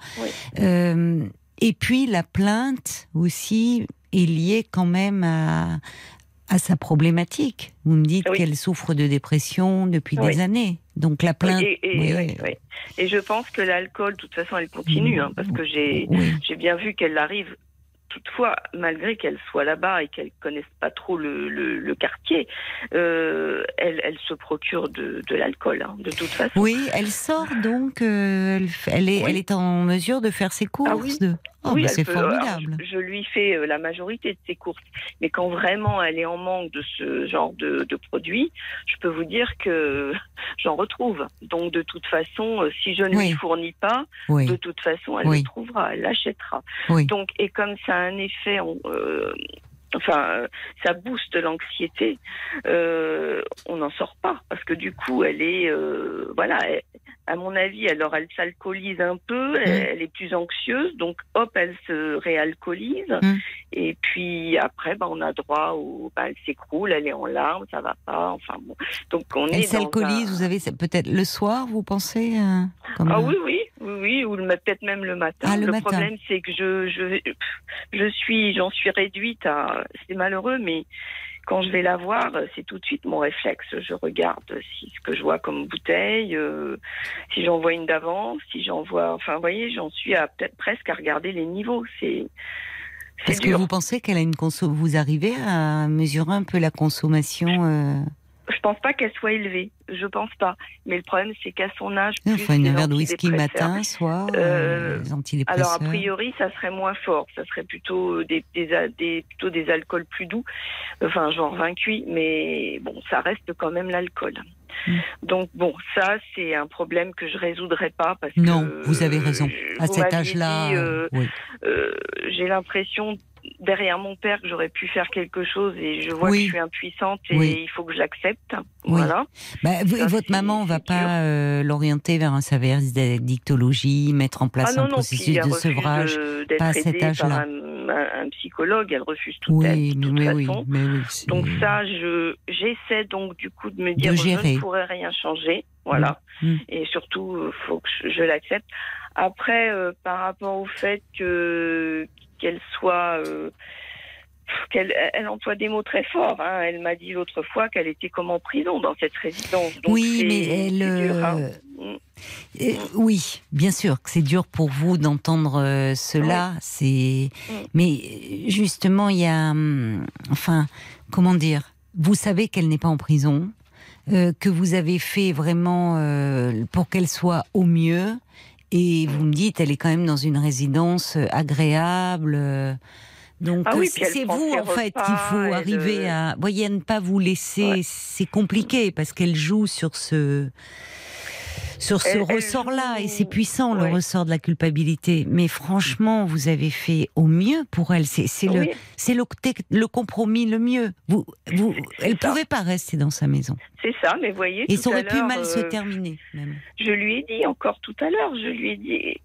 Euh, et puis la plainte aussi est liée quand même à à sa problématique. Vous me dites Oui. qu'elle souffre de dépression depuis Oui. des années. Donc la Oui, plainte. et, je pense que l'alcool, de toute façon, elle continue, hein, parce que j'ai bien vu qu'elle arrive. Toutefois, malgré qu'elle soit là-bas et qu'elle connaisse pas trop le, le, le quartier, euh, elle, elle se procure de, de l'alcool, hein, de toute façon. Oui, elle sort donc, euh, elle, est, Oui. elle est en mesure de faire ses courses. Ah de... Oh, Oui, bah, c'est alors, formidable. je, je lui fais euh, la majorité de ses courses, mais quand vraiment elle est en manque de ce genre de, de produits, je peux vous dire que j'en retrouve. Donc de toute façon, euh, si je ne Oui. lui fournis pas, Oui, de toute façon, elle le trouvera, elle l'achètera. Donc, et comme ça a un effet, on- euh, enfin, euh, ça booste l'anxiété, euh, on n'en sort pas parce que du coup, elle est, euh, voilà, elle- à mon avis, alors elle s'alcoolise un peu, elle, Mm. elle est plus anxieuse, donc hop, elle se réalcoolise, Mm. Et puis après, bah, on a droit au, bah, elle s'écroule, elle est en larmes, ça va pas, enfin bon, donc on Elle s'alcoolise, un- vous avez peut-être le soir, vous pensez euh, comme, ah oui, oui, oui, ou le peut-être même le matin. Ah, le matin. problème, c'est que je, je, je suis, j'en suis réduite à, c'est malheureux, mais quand je vais la voir, c'est tout de suite mon réflexe. Je regarde si ce que je vois comme bouteille, euh, si j'en vois une d'avance, si j'en vois, enfin, vous voyez, j'en suis à peut-être presque à regarder les niveaux. C'est Est-ce que vous pensez qu'elle a une conso Vous arrivez à mesurer un peu la consommation euh, Je pense pas qu'elle soit élevée, je pense pas. Mais le problème, c'est qu'à son âge, plus faut une verre de whisky matin, soir, Euh, euh, les antidépresseurs. Alors a priori, ça serait moins fort. Ça serait plutôt des, des, des- plutôt des alcools plus doux, enfin genre vin cuit. Mais bon, ça reste quand même l'alcool. Mm. Donc bon, ça c'est un problème que je résoudrai pas parce non, que vous avez raison. À cet âge-là, euh, oui. euh, j'ai l'impression derrière mon père que j'aurais pu faire quelque chose et je vois Oui. que je suis impuissante et Oui. il faut que j'accepte. Oui. Voilà. Bah, vous- Ça, votre maman va c'est pas euh, l'orienter vers un service d'addictologie, mettre en place ah non, un non, processus de sevrage. de- pas à cet âge-là. un, psychologue, elle refuse aide, de toute mais oui, façon. mais oui. c'est- Donc ça, je j'essaie donc du coup de me dire De je ne pourrais rien changer, voilà. Mm. Et surtout, euh, faut que je, je l'accepte. Après, euh, par rapport au fait que qu'elle soit euh, qu'elle elle emploie des mots très forts. hein. Elle m'a dit l'autre fois qu'elle était comme en prison dans cette résidence. Donc oui, mais elle. dur, hein. euh, euh, oui, bien sûr que c'est dur pour vous d'entendre euh, cela. C'est, Mm. mais justement, il y a, hum, enfin, comment dire Vous savez qu'elle n'est pas en prison, euh, que vous avez fait vraiment euh, pour qu'elle soit au mieux, et vous me dites, elle est quand même dans une résidence euh, agréable. euh, donc Ah oui, c'est vous en fait qu'il faut arriver à, voyez, à ne pas vous laisser. Ouais. C'est compliqué parce qu'elle joue sur ce sur ce Elle- elle ressort-là joue- et c'est puissant Ouais. le ressort de la culpabilité. Mais franchement, vous avez fait au mieux pour elle. C'est c'est le c'est le, le compromis le mieux. Vous vous elle ça. pouvait pas rester dans sa maison c'est ça, mais voyez, et tout ça à aurait pu mal se euh, terminer même. Je lui ai dit encore tout à l'heure, je lui ai dit,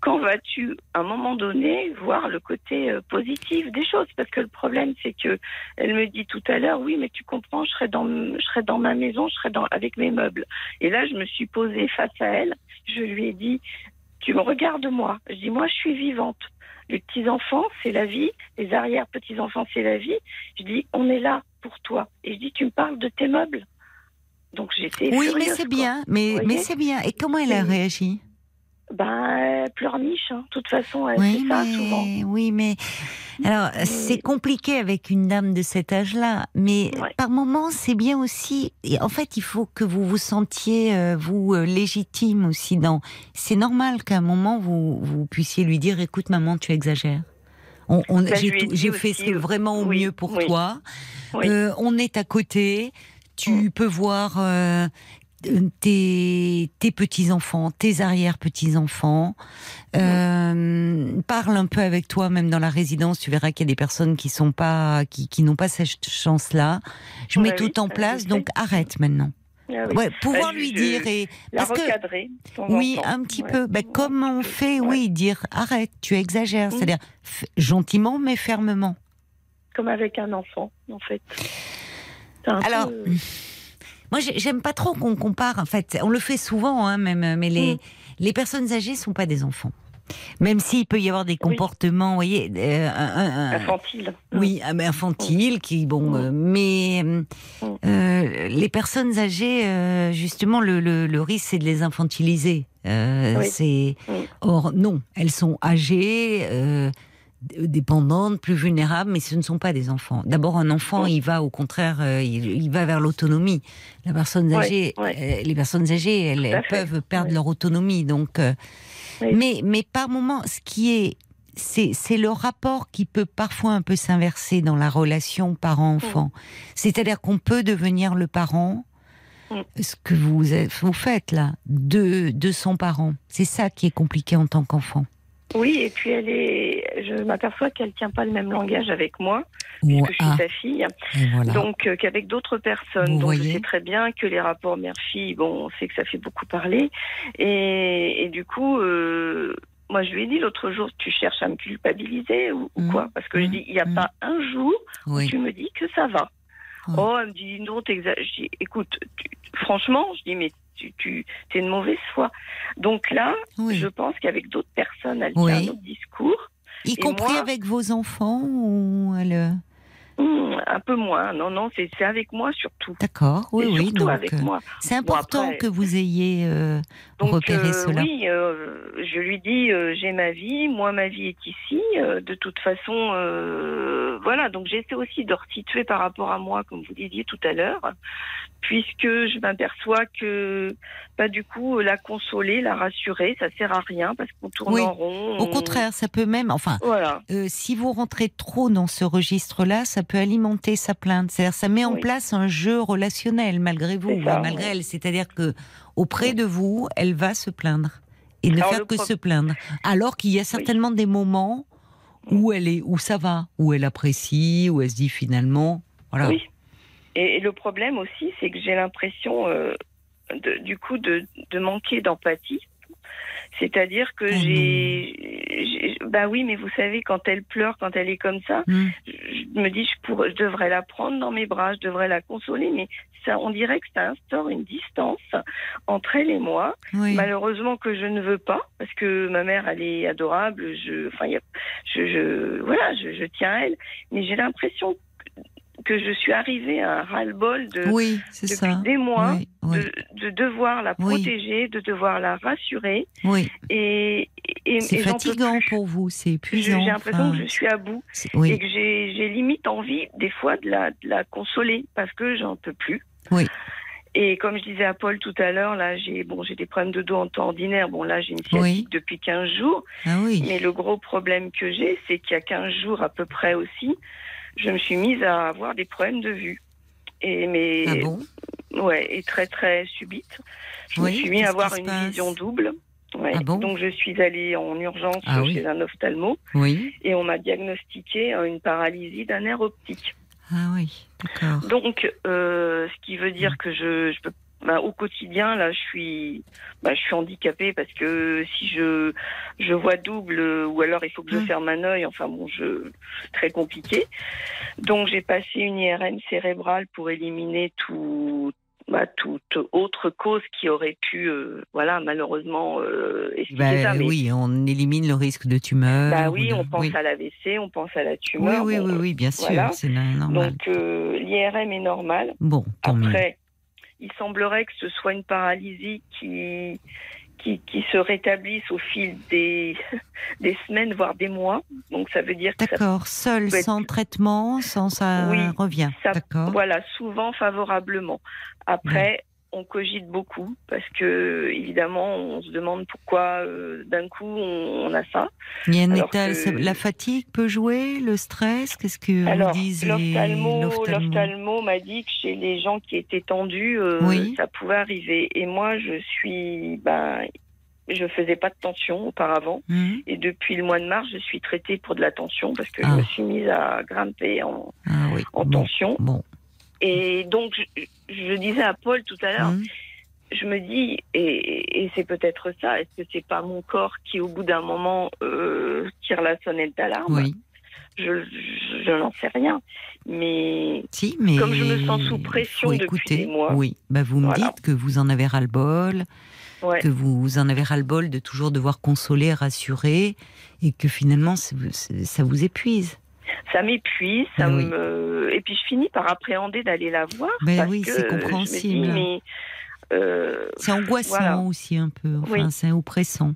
quand vas-tu, à un moment donné, voir le côté euh, positif des choses? Parce que le problème, c'est que elle me dit tout à l'heure, oui, mais tu comprends, je serai dans, je serai dans ma maison, je serai dans, avec mes meubles. Et là, je me suis posée face à elle, je lui ai dit, tu me regardes moi. Je dis, moi, je suis vivante. Les petits-enfants, c'est la vie. Les arrière-petits-enfants, c'est la vie. Je dis, on est là pour toi. Et je dis, tu me parles de tes meubles. Donc j'étais Oui, mais c'est bien, mais mais c'est bien. Et comment elle a réagi? Ben, elle pleurniche. hein. De toute façon, elle Oui, fait ça souvent. mais, oui, mais alors c'est compliqué avec une dame de cet âge-là, mais Ouais. par moments c'est bien aussi. et en fait, il faut que vous vous sentiez euh, vous euh, légitime aussi dans. C'est normal qu'à un moment vous vous puissiez lui dire, écoute maman, tu exagères. On, on- je j'ai fait ce vraiment au oui, mieux pour oui. toi. Oui. Euh, on est à côté. Tu peux voir euh, tes, tes petits-enfants, tes arrière-petits-enfants. Euh, parle un peu avec toi, même dans la résidence. Tu verras qu'il y a des personnes qui sont pas, qui, qui n'ont pas cette chance-là. Je mets tout en place, donc arrête maintenant. Ah oui. Ouais, pouvoir Bah, lui dire et La parce que recadrer. oui, un petit Ouais. peu. Ben, comme on fait, Ouais. oui, dire arrête, tu exagères. Mm. C'est-à-dire gentiment mais fermement. Comme avec un enfant, en fait. Alors, peu- Moi, j'ai- j'aime pas trop qu'on compare. En fait, on le fait souvent, hein, même. Mais les, Mm. les personnes âgées sont pas des enfants. Même s'il peut y avoir des comportements, vous voyez, euh, un- un- un- infantile. oui, ah, mais infantile, qui bon, Mm. euh, mais euh, Mm. euh, les personnes âgées, euh, justement, le, le, le risque c'est de les infantiliser. Euh, Oui. C'est Mm. or non, elles sont âgées. Dépendantes, plus vulnérables, mais ce ne sont pas des enfants. D'abord, un enfant, Mm. il va au contraire, euh, il, il va vers l'autonomie. La personne âgée, euh, les personnes âgées, elles, peuvent perdre leur autonomie. Donc, euh, mais, mais par moment, ce qui est, c'est, le rapport qui peut parfois un peu s'inverser dans la relation parent-enfant. C'est-à-dire qu'on peut devenir le parent, Mm. ce que vous, vous faites là, de, de son parent. C'est ça qui est compliqué en tant qu'enfant. Oui, et puis elle est. Je m'aperçois qu'elle tient pas le même langage avec moi, puisque je suis ah, sa fille. voilà. Donc euh, qu'avec d'autres personnes. Vous Donc voyez je sais très bien que les rapports mère-fille, bon, on sait que ça fait beaucoup parler. Et, et du coup, euh, moi je lui ai dit l'autre jour, tu cherches à me culpabiliser ou, ou Mhm. quoi? Parce que je Mhm. dis, il n'y a Mhm. pas un jour où tu me dis que ça va. Oh, elle me dit non, t'exagères. Je dis, écoute, tu- franchement, je dis, mais tu, tu es une mauvaise foi. Donc là, oui. je pense qu'avec d'autres personnes, elle Oui. un autre discours. Y compris moi- avec vos enfants ou elle... Hum, un peu moins. Non, non, c'est avec moi surtout. D'accord, oui, oui. Donc, avec euh, moi. c'est Bon, important après- que vous ayez euh, Donc, repéré euh, cela. oui, euh, je lui dis, j'ai ma vie, moi ma vie est ici. de toute façon, voilà. Donc j'essaie aussi de resituer par rapport à moi, comme vous disiez tout à l'heure, puisque je m'aperçois que, bah, du coup, la consoler, la rassurer, ça sert à rien parce qu'on tourne Oui. en rond. Au on- contraire, ça peut même, enfin, Voilà. si vous rentrez trop dans ce registre-là, ça peut alimenter sa plainte. C'est-à-dire, ça met en place un jeu relationnel malgré vous, ça, ou malgré oui. elle. C'est-à-dire que auprès de vous, elle va se plaindre et ne faire que se plaindre. Alors qu'il y a certainement des moments où elle est, où ça va, où elle apprécie, où elle se dit finalement, voilà. Oui. Et, et le problème aussi, c'est que j'ai l'impression, euh, du coup, de, de manquer d'empathie. C'est-à-dire que Oh j'ai, bah oui, mais vous savez, quand elle pleure, quand elle est comme ça, Hmm. je, me dis, je, pourrais, je devrais la prendre dans mes bras, je devrais la consoler, mais ça, on dirait que ça instaure une distance entre elle et moi. Oui. Malheureusement que je ne veux pas, parce que ma mère, elle est adorable. Je, enfin, il y a- je, je, voilà, je, je tiens à elle, mais j'ai l'impression que je suis arrivée à un ras-le-bol de Oui, depuis ça. des mois Oui, oui, de, de devoir la protéger, de devoir la rassurer, oui. et, et, C'est fatigant plus. pour vous, c'est épuisant. J'ai l'impression enfin, que je suis à bout et que j'ai j'ai limite envie des fois de la, de la consoler parce que j'en peux plus. Oui. Et comme je disais à Paul tout à l'heure, là j'ai bon j'ai des problèmes de dos en temps ordinaire. Bon là j'ai une sciatique Oui. depuis 15 jours, ah oui. mais le gros problème que j'ai, c'est qu'il y a 15 jours à peu près aussi, je me suis mise à avoir des problèmes de vue. Et mais Ah bon? ouais, et très très subite. Je Oui, me suis mis qu'est-ce à avoir une vision double. Ouais. Ah bon? Donc je suis allée en urgence Ah oui. chez un ophtalmo Oui. et on m'a diagnostiqué euh, une paralysie d'un nerf optique. Ah oui, d'accord. Donc, euh, ce qui veut dire que je, je peux, bah, au quotidien, là, je suis, bah, je suis handicapée parce que si je, je vois double euh, ou alors il faut que je Mm. ferme un œil, enfin bon, je, très compliqué. Donc, j'ai passé une IRM cérébrale pour éliminer tout, bah, toute autre cause qui aurait pu, euh, voilà, malheureusement, euh, expliquer Bah, ça. Mais, oui, on élimine le risque de tumeur. bah ou oui, de- on pense oui. à l'AVC, on pense à la tumeur. oui, bon, oui, oui, bien sûr, voilà. c'est no- normal. Donc, euh, l'IRM est normal. bon, tant mieux. Il semblerait que ce soit une paralysie qui, qui, qui se rétablisse au fil des, des semaines, voire des mois. Donc ça veut dire que D'accord, seul, être- sans traitement, sans ça Oui, revient. ça- D'accord. voilà, souvent favorablement. Après, on cogite beaucoup parce que évidemment, on se demande pourquoi euh, d'un coup on, on a ça. Il y a un alors état, que- ça- la fatigue peut jouer, le stress, qu'est-ce que Alors, disent les- l'ophtalmo, m'a dit que chez les gens qui étaient tendus, euh, Oui. ça pouvait arriver. Et moi, je suis, ben, je faisais pas de tension auparavant. Hum, Et depuis le mois de mars, je suis traitée pour de la tension parce que Ah. je me suis mise à grimper en, Ah oui, en bon, tension. bon. Et donc, je, je disais à Paul tout à l'heure, Hum, je me dis, et, et c'est peut-être ça, est-ce que c'est pas mon corps qui, au bout d'un moment, euh, tire la sonnette d'alarme Oui, Je, je, je n'en sais rien. Mais si, mais Comme je me sens sous pression depuis écouter. des mois. Oui, bah vous me Voilà. dites que vous en avez ras le bol, ouais, que vous en avez ras le bol de toujours devoir consoler, rassurer, et que finalement ça vous épuise. Ça m'épuise, ça oui. me... et puis je finis par appréhender d'aller la voir. Ben parce oui, c'est Je me compréhensible. dis, mais, euh, C'est angoissant Voilà. aussi un peu, enfin Oui. c'est oppressant.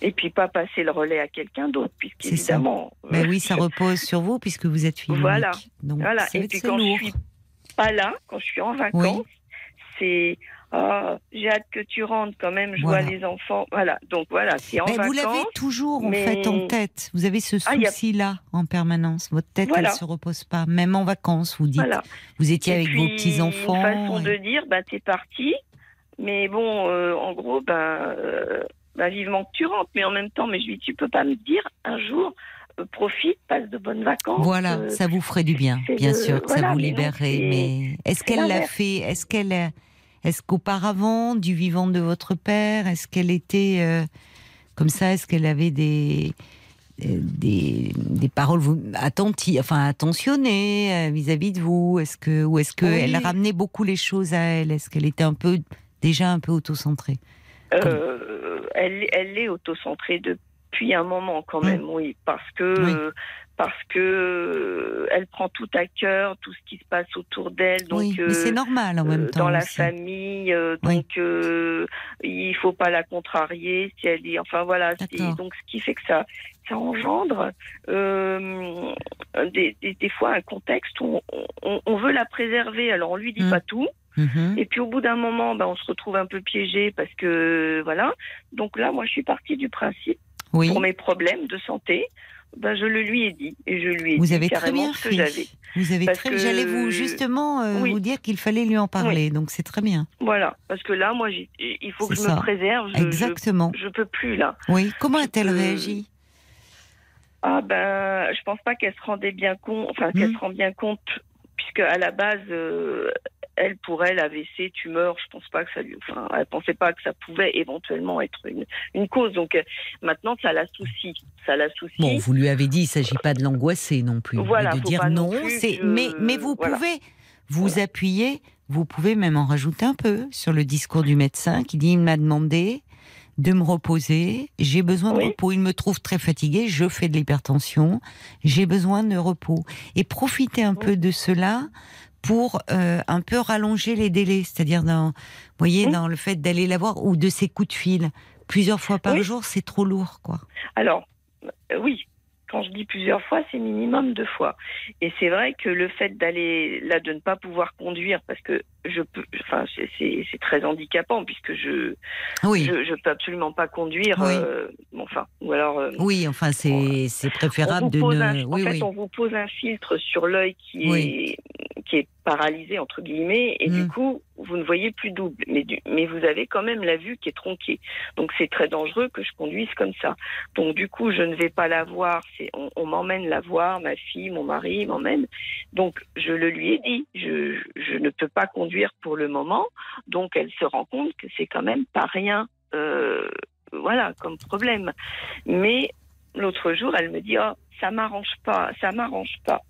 et puis pas passer le relais à quelqu'un d'autre, C'est ça. puisqu'évidemment. Ben euh, oui, ça repose sur vous puisque vous êtes fille Voilà. Donc Voilà. Et puis quand lourd. je suis pas là, quand je suis en vacances, c'est ah, j'ai hâte que tu rentres quand même, je Voilà. vois les enfants. Voilà. Donc voilà, c'est en vous l'avez toujours en mais- fait en tête. Vous avez ce Ah, a- souci-là en permanence. Votre tête, Voilà. elle se repose pas. Même en vacances, vous dites. Voilà. Vous étiez Et avec puis, vos petits enfants. Une façon de dire, bah t'es parti, mais bon, euh, en gros, ben, euh, ben, vivement que tu rentres, mais en même temps, mais je lui dis, tu peux pas me dire un jour, euh, profite, passe de bonnes vacances. Voilà, euh, ça vous ferait du bien, bien le- sûr, que ça vous libérerait. Mais est-ce qu'elle l'a fait Est-ce qu'elle, est-ce qu'auparavant, du vivant de votre père, est-ce qu'elle était euh, comme ça Est-ce qu'elle avait des euh, des, des paroles attentives, enfin attentionnées euh, vis-à-vis de vous? Est-ce que ou est-ce que Oui. ramenait beaucoup les choses à elle? Est-ce qu'elle était un peu déjà un peu autocentrée? Euh, elle, elle est autocentrée depuis un moment quand même, oui, parce que Oui. euh, parce que euh, elle prend tout à cœur, tout ce qui se passe autour d'elle. Donc, oui, mais c'est euh, normal en même euh, temps. dans la aussi. famille, Oui. donc euh, il faut pas la contrarier si elle dit. Enfin voilà, c'est- donc ce qui fait que ça, ça engendre euh, des, des, des fois un contexte où on, on- on veut la préserver. Alors on lui dit Mm. pas tout, Mhm. et puis au bout d'un moment, ben, on se retrouve un peu piégé parce que voilà. Donc là, moi, je suis partie du principe Oui. pour mes problèmes de santé. Ben, je le lui ai dit et je lui ai Vous dit avez très bien ce que j'avais. Vous avez Parce très. que- J'allais vous justement euh, Oui. vous dire qu'il fallait lui en parler, donc c'est très bien. Voilà, parce que là, moi, il faut que je ça. me préserve. Je, Exactement. Je, je peux plus là. Oui. Comment a-t-elle réagi? Ah ben, je pense pas qu'elle se rendait bien compte, enfin qu'elle Mm. se rend bien compte, puisque à la base, euh, elle pour elle AVC, tumeur, je pense pas que ça lui, enfin, elle pensait pas que ça pouvait éventuellement être une, une cause. Donc euh, maintenant, ça la soucie, ça la soucie. Bon, vous lui avez dit, il s'agit pas de l'angoisser non plus, Voilà, de dire non C'est que- mais mais vous voilà. pouvez vous appuyer, vous pouvez même en rajouter un peu sur le discours du médecin qui dit il m'a demandé de me reposer, j'ai besoin de Oui. repos, il me trouve très fatigué, je fais de l'hypertension, j'ai besoin de repos et profitez un peu de cela pour euh, un peu rallonger les délais, c'est-à-dire dans, vous voyez, Oui. dans le fait d'aller la voir ou de ses coups de fil plusieurs fois par Oui. jour, c'est trop lourd, quoi. Alors, euh, oui, quand je dis plusieurs fois, c'est minimum deux fois. Et c'est vrai que le fait d'aller là, de ne pas pouvoir conduire, parce que je peux, enfin, c'est- très handicapant puisque je, Oui. je, je peux absolument pas conduire. Oui. euh, bon, enfin, ou alors. euh, Oui, enfin, c'est préférable de ne. un- en fait, on vous pose un filtre sur l'œil qui est qui est paralysé entre guillemets, et du Mm. coup, vous ne voyez plus double. Mais du, mais vous avez quand même la vue qui est tronquée. Donc c'est très dangereux que je conduise comme ça. Donc du coup, je ne vais pas la voir. On, on m'emmène la voir, ma fille, mon mari m'emmène. Donc je le lui ai dit. Je, je ne peux pas conduire pour le moment. Donc elle se rend compte que c'est quand même pas rien. euh, voilà, comme problème. Mais l'autre jour, elle me dit, oh, ça m'arrange pas, ça m'arrange pas.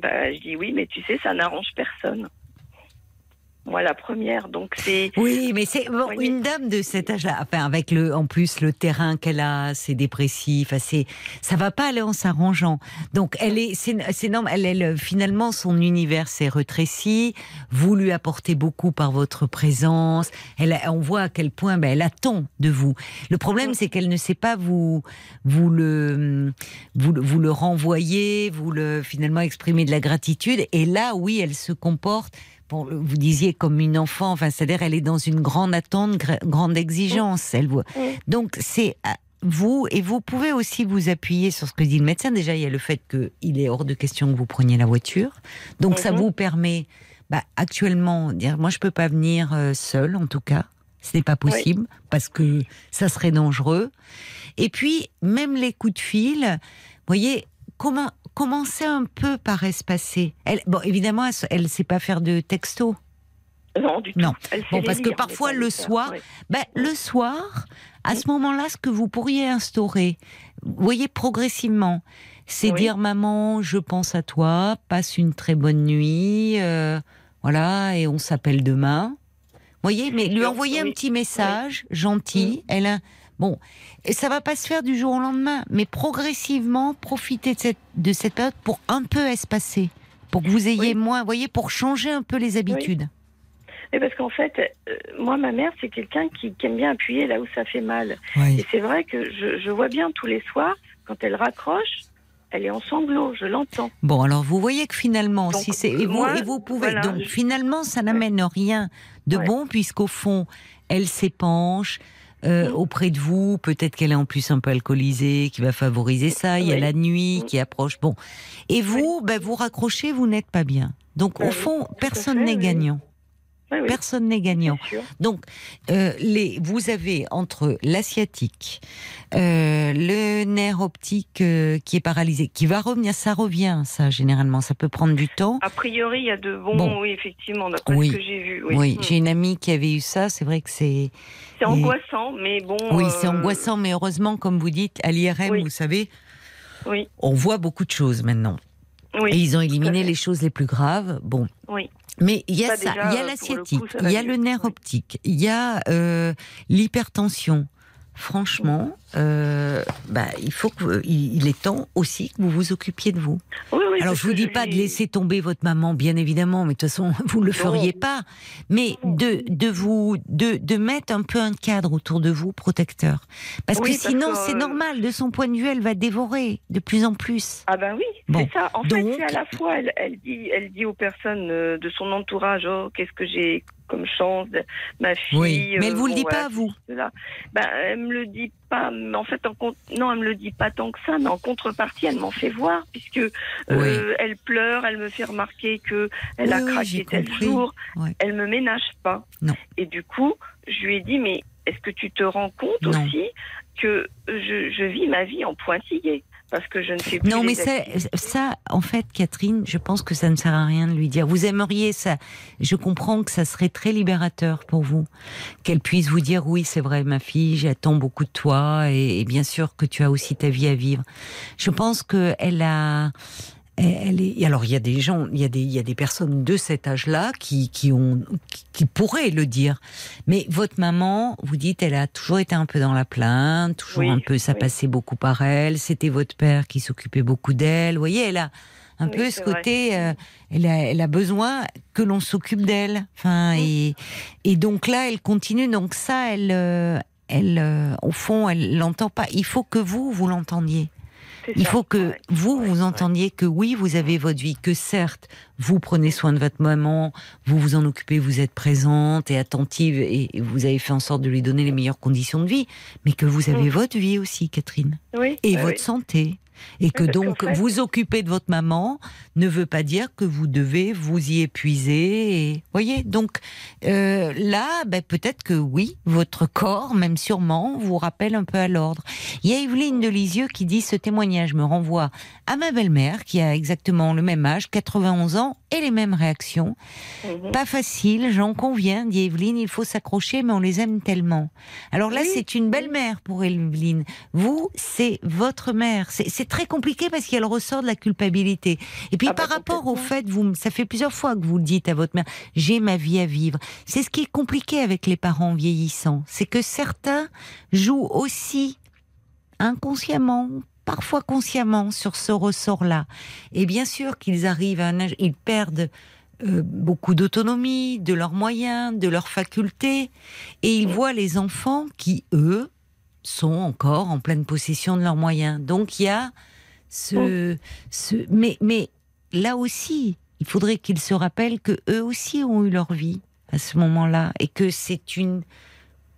Ben, je dis oui, mais tu sais, ça n'arrange personne. Moi, la première, donc c'est. Oui, mais c'est bon, une dame de cet âge-là, enfin avec le, en plus le terrain qu'elle a, c'est dépressif, assez, ça va pas aller en s'arrangeant. Donc elle est, c'est normal. Elle, elle, finalement, son univers s'est rétréci. Vous lui apportez beaucoup par votre présence. Elle, on voit à quel point, ben, elle attend de vous. Le problème, c'est qu'elle ne sait pas vous, vous le, vous, le- vous le renvoyer, vous le finalement exprimer de la gratitude. Et là, oui, elle se comporte. Vous disiez comme une enfant, enfin, c'est-à-dire elle est dans une grande attente, gra- grande exigence. Elle. Mm. Donc c'est à vous et vous pouvez aussi vous appuyer sur ce que dit le médecin. Déjà, il y a le fait qu'il est hors de question que vous preniez la voiture. Donc ça Mhm. vous permet, bah, actuellement, dire moi je peux pas venir euh, seule en tout cas. Ce n'est pas possible parce que ça serait dangereux. Et puis même les coups de fil, vous voyez comment commencer un peu par espacer. Elle, bon, évidemment, elle, elle sait pas faire de texto. Non, du tout. Non. Bon, parce que lire, parfois, le faire, soir, ouais. Ben, le soir, à ce moment-là, ce que vous pourriez instaurer, vous voyez, progressivement, c'est Oui. dire maman, je pense à toi, passe une très bonne nuit, euh, voilà, et on s'appelle demain. Vous voyez, mais lui envoyer un petit message gentil, elle a, bon, et ça va pas se faire du jour au lendemain, mais progressivement, profitez de cette, de cette période pour un peu espacer, pour que vous ayez Oui. moins, vous voyez, pour changer un peu les habitudes. Mais parce qu'en fait, euh, moi, ma mère, c'est quelqu'un qui, qui aime bien appuyer là où ça fait mal. Oui. Et c'est vrai que je, je vois bien tous les soirs, quand elle raccroche, elle est en sanglots, je l'entends. Bon, alors vous voyez que finalement, Donc, si c'est et vous, et vous pouvez voilà, donc je- finalement, ça n'amène rien de Ouais. bon puisqu'au fond, elle s'épanche. Euh, auprès de vous, peut-être qu'elle est en plus un peu alcoolisée, qui va favoriser ça. Il y a Oui. la nuit qui approche. Bon, et vous, ben, vous raccrochez, vous n'êtes pas bien. Donc Bah au oui, fond, personne n'est gagnant. Oui, oui, Personne n'est gagnant. Donc, euh, les, vous avez entre la sciatique, euh, le nerf optique euh, qui est paralysé, qui va revenir, ça revient, ça généralement, ça peut prendre du temps. A priori, il y a de bons, Bon. oui, effectivement, d'après Oui. ce que j'ai vu. Oui, Oui, Mm. j'ai une amie qui avait eu ça, c'est vrai que c'est. C'est angoissant, mais bon. Oui, c'est angoissant, mais heureusement, comme vous dites, à l'IRM, vous savez, Oui, on voit beaucoup de choses maintenant. oui. Et ils ont éliminé les choses les plus graves. Bon. Oui. Mais il y a Ça, il y a euh, la pour le coup, sciatique, ça va il y a le nerf optique, il y a euh, l'hypertension. franchement, euh, bah, il faut que, il est temps aussi que vous vous occupiez de vous. Alors je vous dis pas de laisser tomber votre maman, bien évidemment, mais de toute façon vous ne le feriez pas. Mais de de vous de de mettre un peu un cadre autour de vous protecteur, parce que sinon c'est normal. De son point de vue, elle va dévorer de plus en plus. Ah ben oui, c'est ça. En fait, c'est à la fois elle, elle dit elle dit aux personnes euh, de son entourage, oh qu'est-ce que j'ai comme chance, ma fille. Oui, mais elle vous le dit pas à vous. Ben, elle me le dit pas. Mais en fait, en non, elle me le dit pas tant que ça. Mais en contrepartie, elle m'en fait voir puisque euh, elle pleure, elle me fait remarquer que elle a craqué tel jour. Elle me ménage pas. Non. Et du coup, je lui ai dit mais est-ce que tu te rends compte aussi que je, je vis ma vie en pointillé? Parce que je ne sais plus. Non, mais ça, ça, en fait, Catherine, je pense que ça ne sert à rien de lui dire. Vous aimeriez ça. Je comprends que ça serait très libérateur pour vous, qu'elle puisse vous dire oui, c'est vrai, ma fille, j'attends beaucoup de toi, et, et, bien sûr que tu as aussi ta vie à vivre. Je pense que elle a, elle est, alors il y a des gens, il y a des, il y a des personnes de cet âge-là qui, qui ont, qui, pourraient le dire. Mais votre maman, vous dites, elle a toujours été un peu dans la plainte, toujours un peu, ça passait beaucoup par elle. C'était votre père qui s'occupait beaucoup d'elle. Vous voyez, elle a un peu ce côté, euh, elle, a, elle a besoin que l'on s'occupe d'elle. Enfin, et, et donc là, elle continue. Donc ça, elle, euh, elle, euh, au fond, elle l'entend pas. Il faut que vous, vous l'entendiez. Il faut que vous, vous entendiez que oui, vous avez votre vie, que certes, vous prenez soin de votre maman, vous vous en occupez, vous êtes présente et attentive et vous avez fait en sorte de lui donner les meilleures conditions de vie, mais que vous avez mm. votre vie aussi, Catherine. Et bah votre santé. Et que donc vous occuper de votre maman ne veut pas dire que vous devez vous y épuiser. Et, voyez, donc euh, là, ben, peut-être que oui, votre corps, même sûrement, vous rappelle un peu à l'ordre. Il y a Evelyne de Lisieux qui dit ce témoignage me renvoie à ma belle-mère qui a exactement le même âge, 91 ans, et les mêmes réactions. Mhm. Pas facile, j'en conviens, dit Evelyne, il faut s'accrocher, mais on les aime tellement. Alors là, c'est une belle-mère pour Evelyne. Vous, c'est votre mère. C'est très compliqué parce qu'elle ressort de la culpabilité. Et puis ah par bah, rapport au fait, vous, ça fait plusieurs fois que vous le dites à votre mère, j'ai ma vie à vivre. C'est ce qui est compliqué avec les parents vieillissants, c'est que certains jouent aussi inconsciemment, parfois consciemment sur ce ressort-là. Et bien sûr qu'ils arrivent à un âge, ils perdent euh, beaucoup d'autonomie, de leurs moyens, de leurs facultés, et ils voient les enfants qui, eux, sont encore en pleine possession de leurs moyens. Donc il y a ce, ce mais, mais là aussi, il faudrait qu'ils se rappellent que eux aussi ont eu leur vie à ce moment-là et que c'est une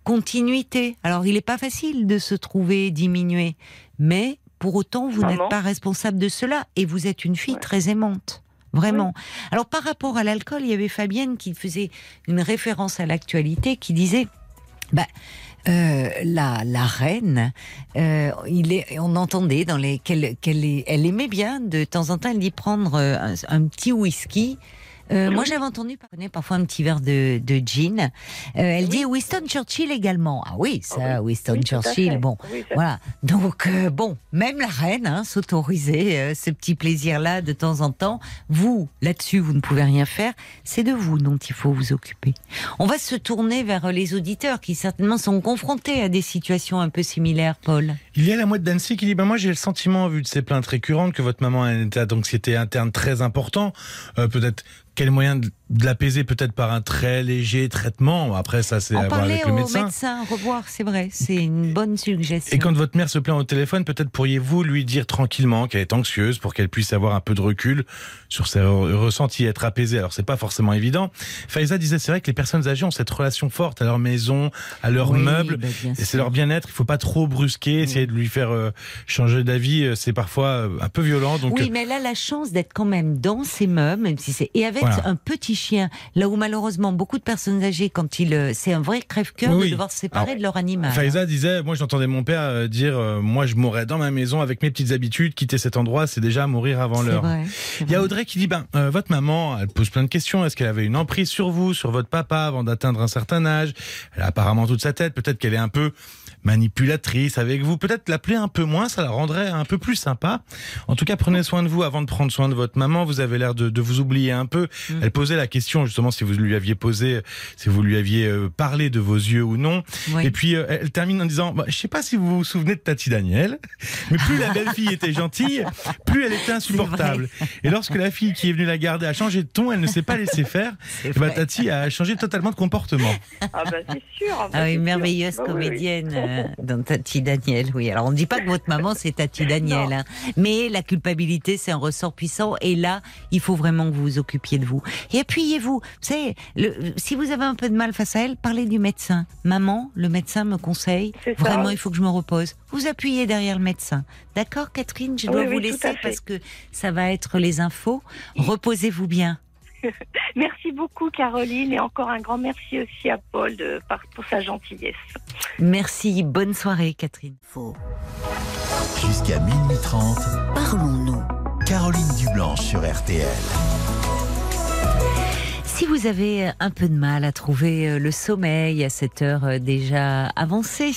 continuité. Alors il n'est pas facile de se trouver diminué, mais pour autant, vous n'êtes pas responsable de cela et vous êtes une fille très aimante. Vraiment. Alors par rapport à l'alcool, il y avait Fabienne qui faisait une référence à l'actualité qui disait bah, euh, la, la reine, euh, il est, on entendait dans les qu'elle, elle aimait bien de temps en temps, elle dit prendre euh, un petit whisky euh, moi, j'avais entendu parler parfois un petit verre de, de gin. Euh, elle dit Winston Churchill également. Ah oui, ça, ah Winston Churchill. Bon, voilà. Donc, euh, bon, même la reine hein, s'autorisait ce petit plaisir-là de temps en temps. Vous, là-dessus, vous ne pouvez rien faire. C'est de vous dont il faut vous occuper. On va se tourner vers les auditeurs qui certainement sont confrontés à des situations un peu similaires, Paul. Il y a la moitié d'Annecy qui dit ben moi j'ai le sentiment vu de ces plaintes récurrentes que votre maman a un état d'anxiété interne très important. Peut-être quel moyen de de l'apaiser peut-être par un très léger traitement. Après, ça, c'est à voir avec le médecin. médecin, revoir, c'est vrai, c'est une bonne suggestion. Et quand votre mère se plaint au téléphone, peut-être pourriez-vous lui dire tranquillement qu'elle est anxieuse pour qu'elle puisse avoir un peu de recul sur ses ressentis, être apaisée. Alors, c'est pas forcément évident. Faiza disait, c'est vrai que les personnes âgées ont cette relation forte à leur maison, à leurs meubles, ben, et c'est leur bien-être. Il faut pas trop brusquer, essayer de lui faire euh, changer d'avis. Euh, c'est parfois euh, un peu violent. Donc, oui, mais elle a la chance d'être quand même dans ses meubles, même si c'est et avec un petit Là où malheureusement beaucoup de personnes âgées, quand ils, euh, c'est un vrai crève-cœur de devoir se séparer de leur animal. Faiza disait, moi j'entendais mon père euh, dire, euh, moi je mourrais dans ma maison avec mes petites habitudes, quitter cet endroit, c'est déjà mourir avant l'heure. Il y a Audrey qui dit, ben votre maman, elle pose plein de questions. Est-ce qu'elle avait une emprise sur vous, sur votre papa avant d'atteindre un certain âge? Elle a apparemment toute sa tête. Peut-être qu'elle est un peu manipulatrice avec vous. Peut-être l'appeler un peu moins, ça la rendrait un peu plus sympa. En tout cas, prenez soin de vous avant de prendre soin de votre maman. Vous avez l'air de, de vous oublier un peu. Mm. Elle posait la question justement si vous lui aviez posé, si vous lui aviez euh, parlé de vos yeux ou non. Oui. Et puis euh, elle termine en disant, bah, je sais pas si vous vous souvenez de Tati Daniel, mais plus la belle fille était gentille, plus elle était insupportable. Et lorsque la fille qui est venue la garder a changé de ton, elle ne s'est pas laissée faire. Bah. Tati a changé totalement de comportement. Ah bah c'est sûr. bah, Ah oui, sûr. merveilleuse Bah oui, oui. Euh, dans Tati Daniel. Oui, alors on ne dit pas que votre maman c'est Tati Daniel, hein. mais la culpabilité c'est un ressort puissant et là il faut vraiment que vous vous occupiez de vous. Et appuyez-vous. Vous savez, le- si vous avez un peu de mal face à elle, parlez du médecin. Maman, le médecin me conseille vraiment il faut que je me repose. Vous appuyez derrière le médecin. D'accord, Catherine, je dois oui, vous laisser parce que ça va être les infos. Reposez-vous bien. Merci beaucoup Caroline et encore un grand merci aussi à Paul de, par- pour sa gentillesse. Merci. Bonne soirée, Catherine. Faux. Jusqu'à minuit 30, Parlons-nous. Caroline Dublanche sur RTL. Si vous avez un peu de mal à trouver euh, le sommeil à cette heure euh, déjà avancée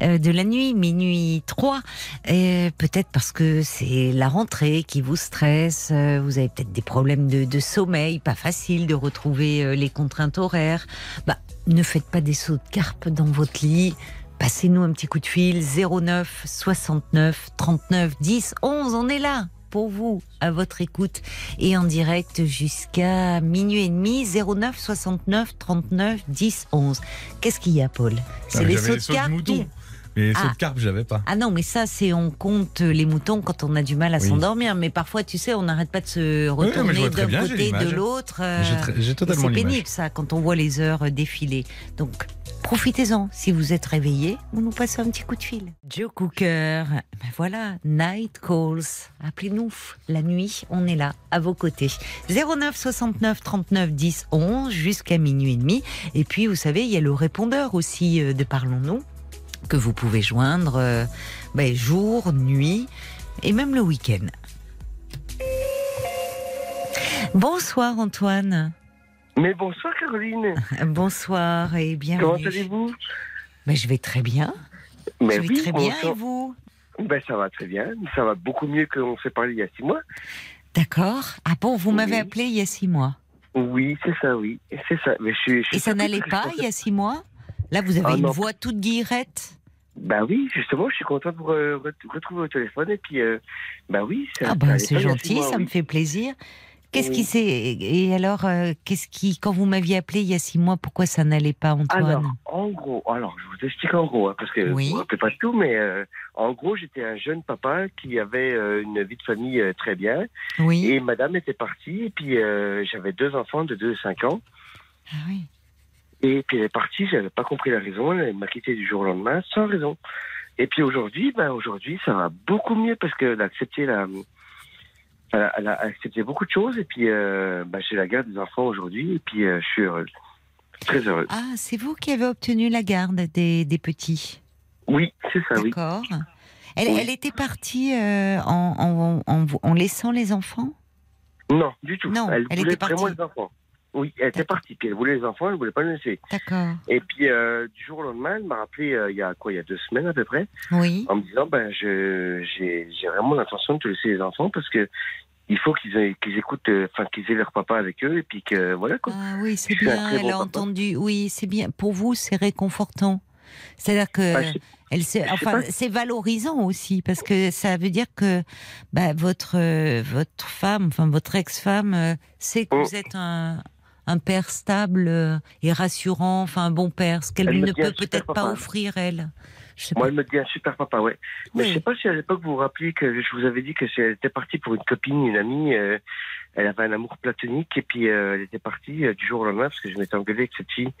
euh, de la nuit, minuit 3, et peut-être parce que c'est la rentrée qui vous stresse, euh, vous avez peut-être des problèmes de, de sommeil, pas facile de retrouver euh, les contraintes horaires, bah, ne faites pas des sauts de carpe dans votre lit. Passez-nous un petit coup de fil 09 69 39 10 11. On est là pour vous, à votre écoute et en direct jusqu'à minuit et demi 09 69 39 10 11. Qu'est-ce qu'il y a, Paul? C'est Ah, les j'avais sauts de carpe mouton. Mais les sauts Ah. de carpe, je l'avais pas. ah non, mais ça, c'est on compte les moutons quand on a du mal à Oui. s'endormir. Mais parfois, tu sais, on n'arrête pas de se retourner d'un côté, de l'autre. euh, c'est pénible ça quand on voit les heures défiler. Donc profitez-en. Si vous êtes réveillé, vous nous passez un petit coup de fil. Joe Cooker, ben voilà, Night Calls. Appelez-nous la nuit, on est là à vos côtés. 09 69 39 10 11 jusqu'à minuit et demi. Et puis vous savez, il y a le répondeur aussi euh, de Parlons-nous que vous pouvez joindre euh, ben, jour, nuit et même le week-end. Bonsoir Antoine. Mais bonsoir Caroline. Bonsoir et bienvenue. Comment allez-vous? Ben, Je vais très bien. Mais je vais oui, très bien et vous? Ben ça va très bien. Ça va beaucoup mieux qu'on s'est parlé il y a six mois. D'accord. Ah bon, vous m'avez appelé il y a six mois? Oui, c'est ça, oui. C'est ça. Mais je, suis- je suis Et ça n'allait pas il y a six mois? Là, vous avez Ah une non. voix toute guillerette? Ben oui, justement, je suis content re- re- retrouver au téléphone. Et puis, euh, ben oui, ça, Ah ben, c'est gentil, mois, ça oui. me fait plaisir. Qu'est-ce qui s'est et alors euh, qu'est-ce qui quand vous m'aviez appelé il y a six mois pourquoi ça n'allait pas Antoine Alors, en gros, alors je vous explique en gros, hein, parce que Oui. vous ne rappelez pas tout, mais euh, en gros, j'étais un jeune papa qui avait euh, une vie de famille très bien. Oui. Et madame était partie, et puis j'avais deux enfants de 2 et 5 ans. Ah oui. Et puis elle est partie, j'avais pas compris la raison, elle m'a quitté du jour au lendemain sans raison. Et puis aujourd'hui, ben aujourd'hui ça va beaucoup mieux parce qu'elle a accepté la, elle a, elle a accepté beaucoup de choses et puis euh, ben, j'ai la garde des enfants aujourd'hui et puis euh, je suis heureuse, très heureuse. Ah, c'est vous qui avez obtenu la garde des, des petits? Oui, c'est ça, oui. D'accord. Elle, Oui. elle était partie euh, en, en, en, en laissant les enfants? Non, du tout. Non, elle, elle était vraiment partie. les enfants. Oui, elle était partie. Puis elle voulait les enfants, elle voulait pas les laisser. D'accord. Et puis euh, du jour au lendemain, elle m'a rappelé euh, il y a quoi, il y a deux semaines à peu près. Oui. en me disant ben j'ai j'ai vraiment l'intention de te laisser les enfants parce que il faut qu'ils aient- qu'ils écoutent euh, enfin qu'ils aient leur papa avec eux et puis que voilà quoi. Ah oui, c'est bien. bon Elle a papa. entendu. Oui, c'est bien. Pour vous, c'est réconfortant. C'est-à-dire que Bah, elle se, enfin, c'est valorisant aussi parce que ça veut dire que bah, votre euh, votre femme, enfin votre ex-femme, euh, sait que Oh. vous êtes un un père stable euh, et rassurant, enfin un bon père, ce qu'elle ne peut peut-être pas offrir elle. Moi elle me dit un super papa ouais. Mais Oui. je sais pas si à l'époque vous vous rappelez que je vous avais dit que elle était partie pour une copine, une amie, euh, elle avait un amour platonique et puis euh, elle était partie euh, du jour au lendemain parce que je m'étais engueulé avec cette fille.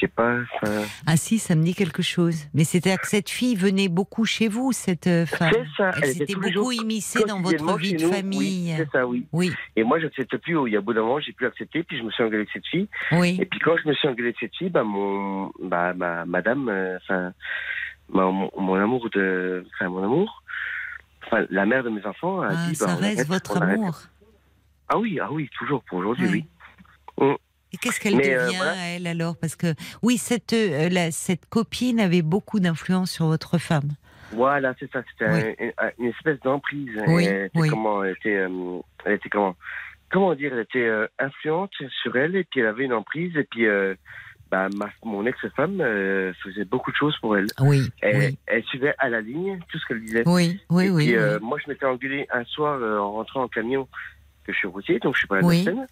Je sais pas. enfin, Ah si, ça me dit quelque chose. Mais c'était que cette fille venait beaucoup chez vous, cette euh, femme. C'est ça. Elle elle était s'était beaucoup immiscée dans votre vie de nous. famille. Oui, c'est ça oui. Oui, Et moi j'accepte plus. Il y a bout d'un moment j'ai pu accepter puis je me suis engueulé avec cette fille. oui. Et puis quand je me suis engueulé de cette fille, bah mon, bah ma madame, euh, enfin mon, mon amour de, enfin mon amour, enfin la mère de mes enfants a Ah, dit, ça bah, reste arrête, votre amour. Ah oui, ah oui, toujours pour aujourd'hui, Oui. oui. Mm. Et qu'est-ce qu'elle Mais, devient, euh, voilà. elle, alors? Parce que, oui, cette, euh, la- cette copine avait beaucoup d'influence sur votre femme. Voilà, c'est ça. C'était un- un- une espèce d'emprise. Oui, Elle était oui. comment Elle était, euh, elle était comment Comment dire Elle était euh, influente sur elle et puis elle avait une emprise et puis euh, bah, ma, mon ex-femme euh, faisait beaucoup de choses pour elle. Oui, Elle, oui. elle suivait à la ligne tout ce qu'elle disait. Oui, oui, et oui, Puis, oui. euh, moi, je m'étais engueulé un soir euh, en rentrant en camion que je suis routier, donc je suis pas à la Oui. scène.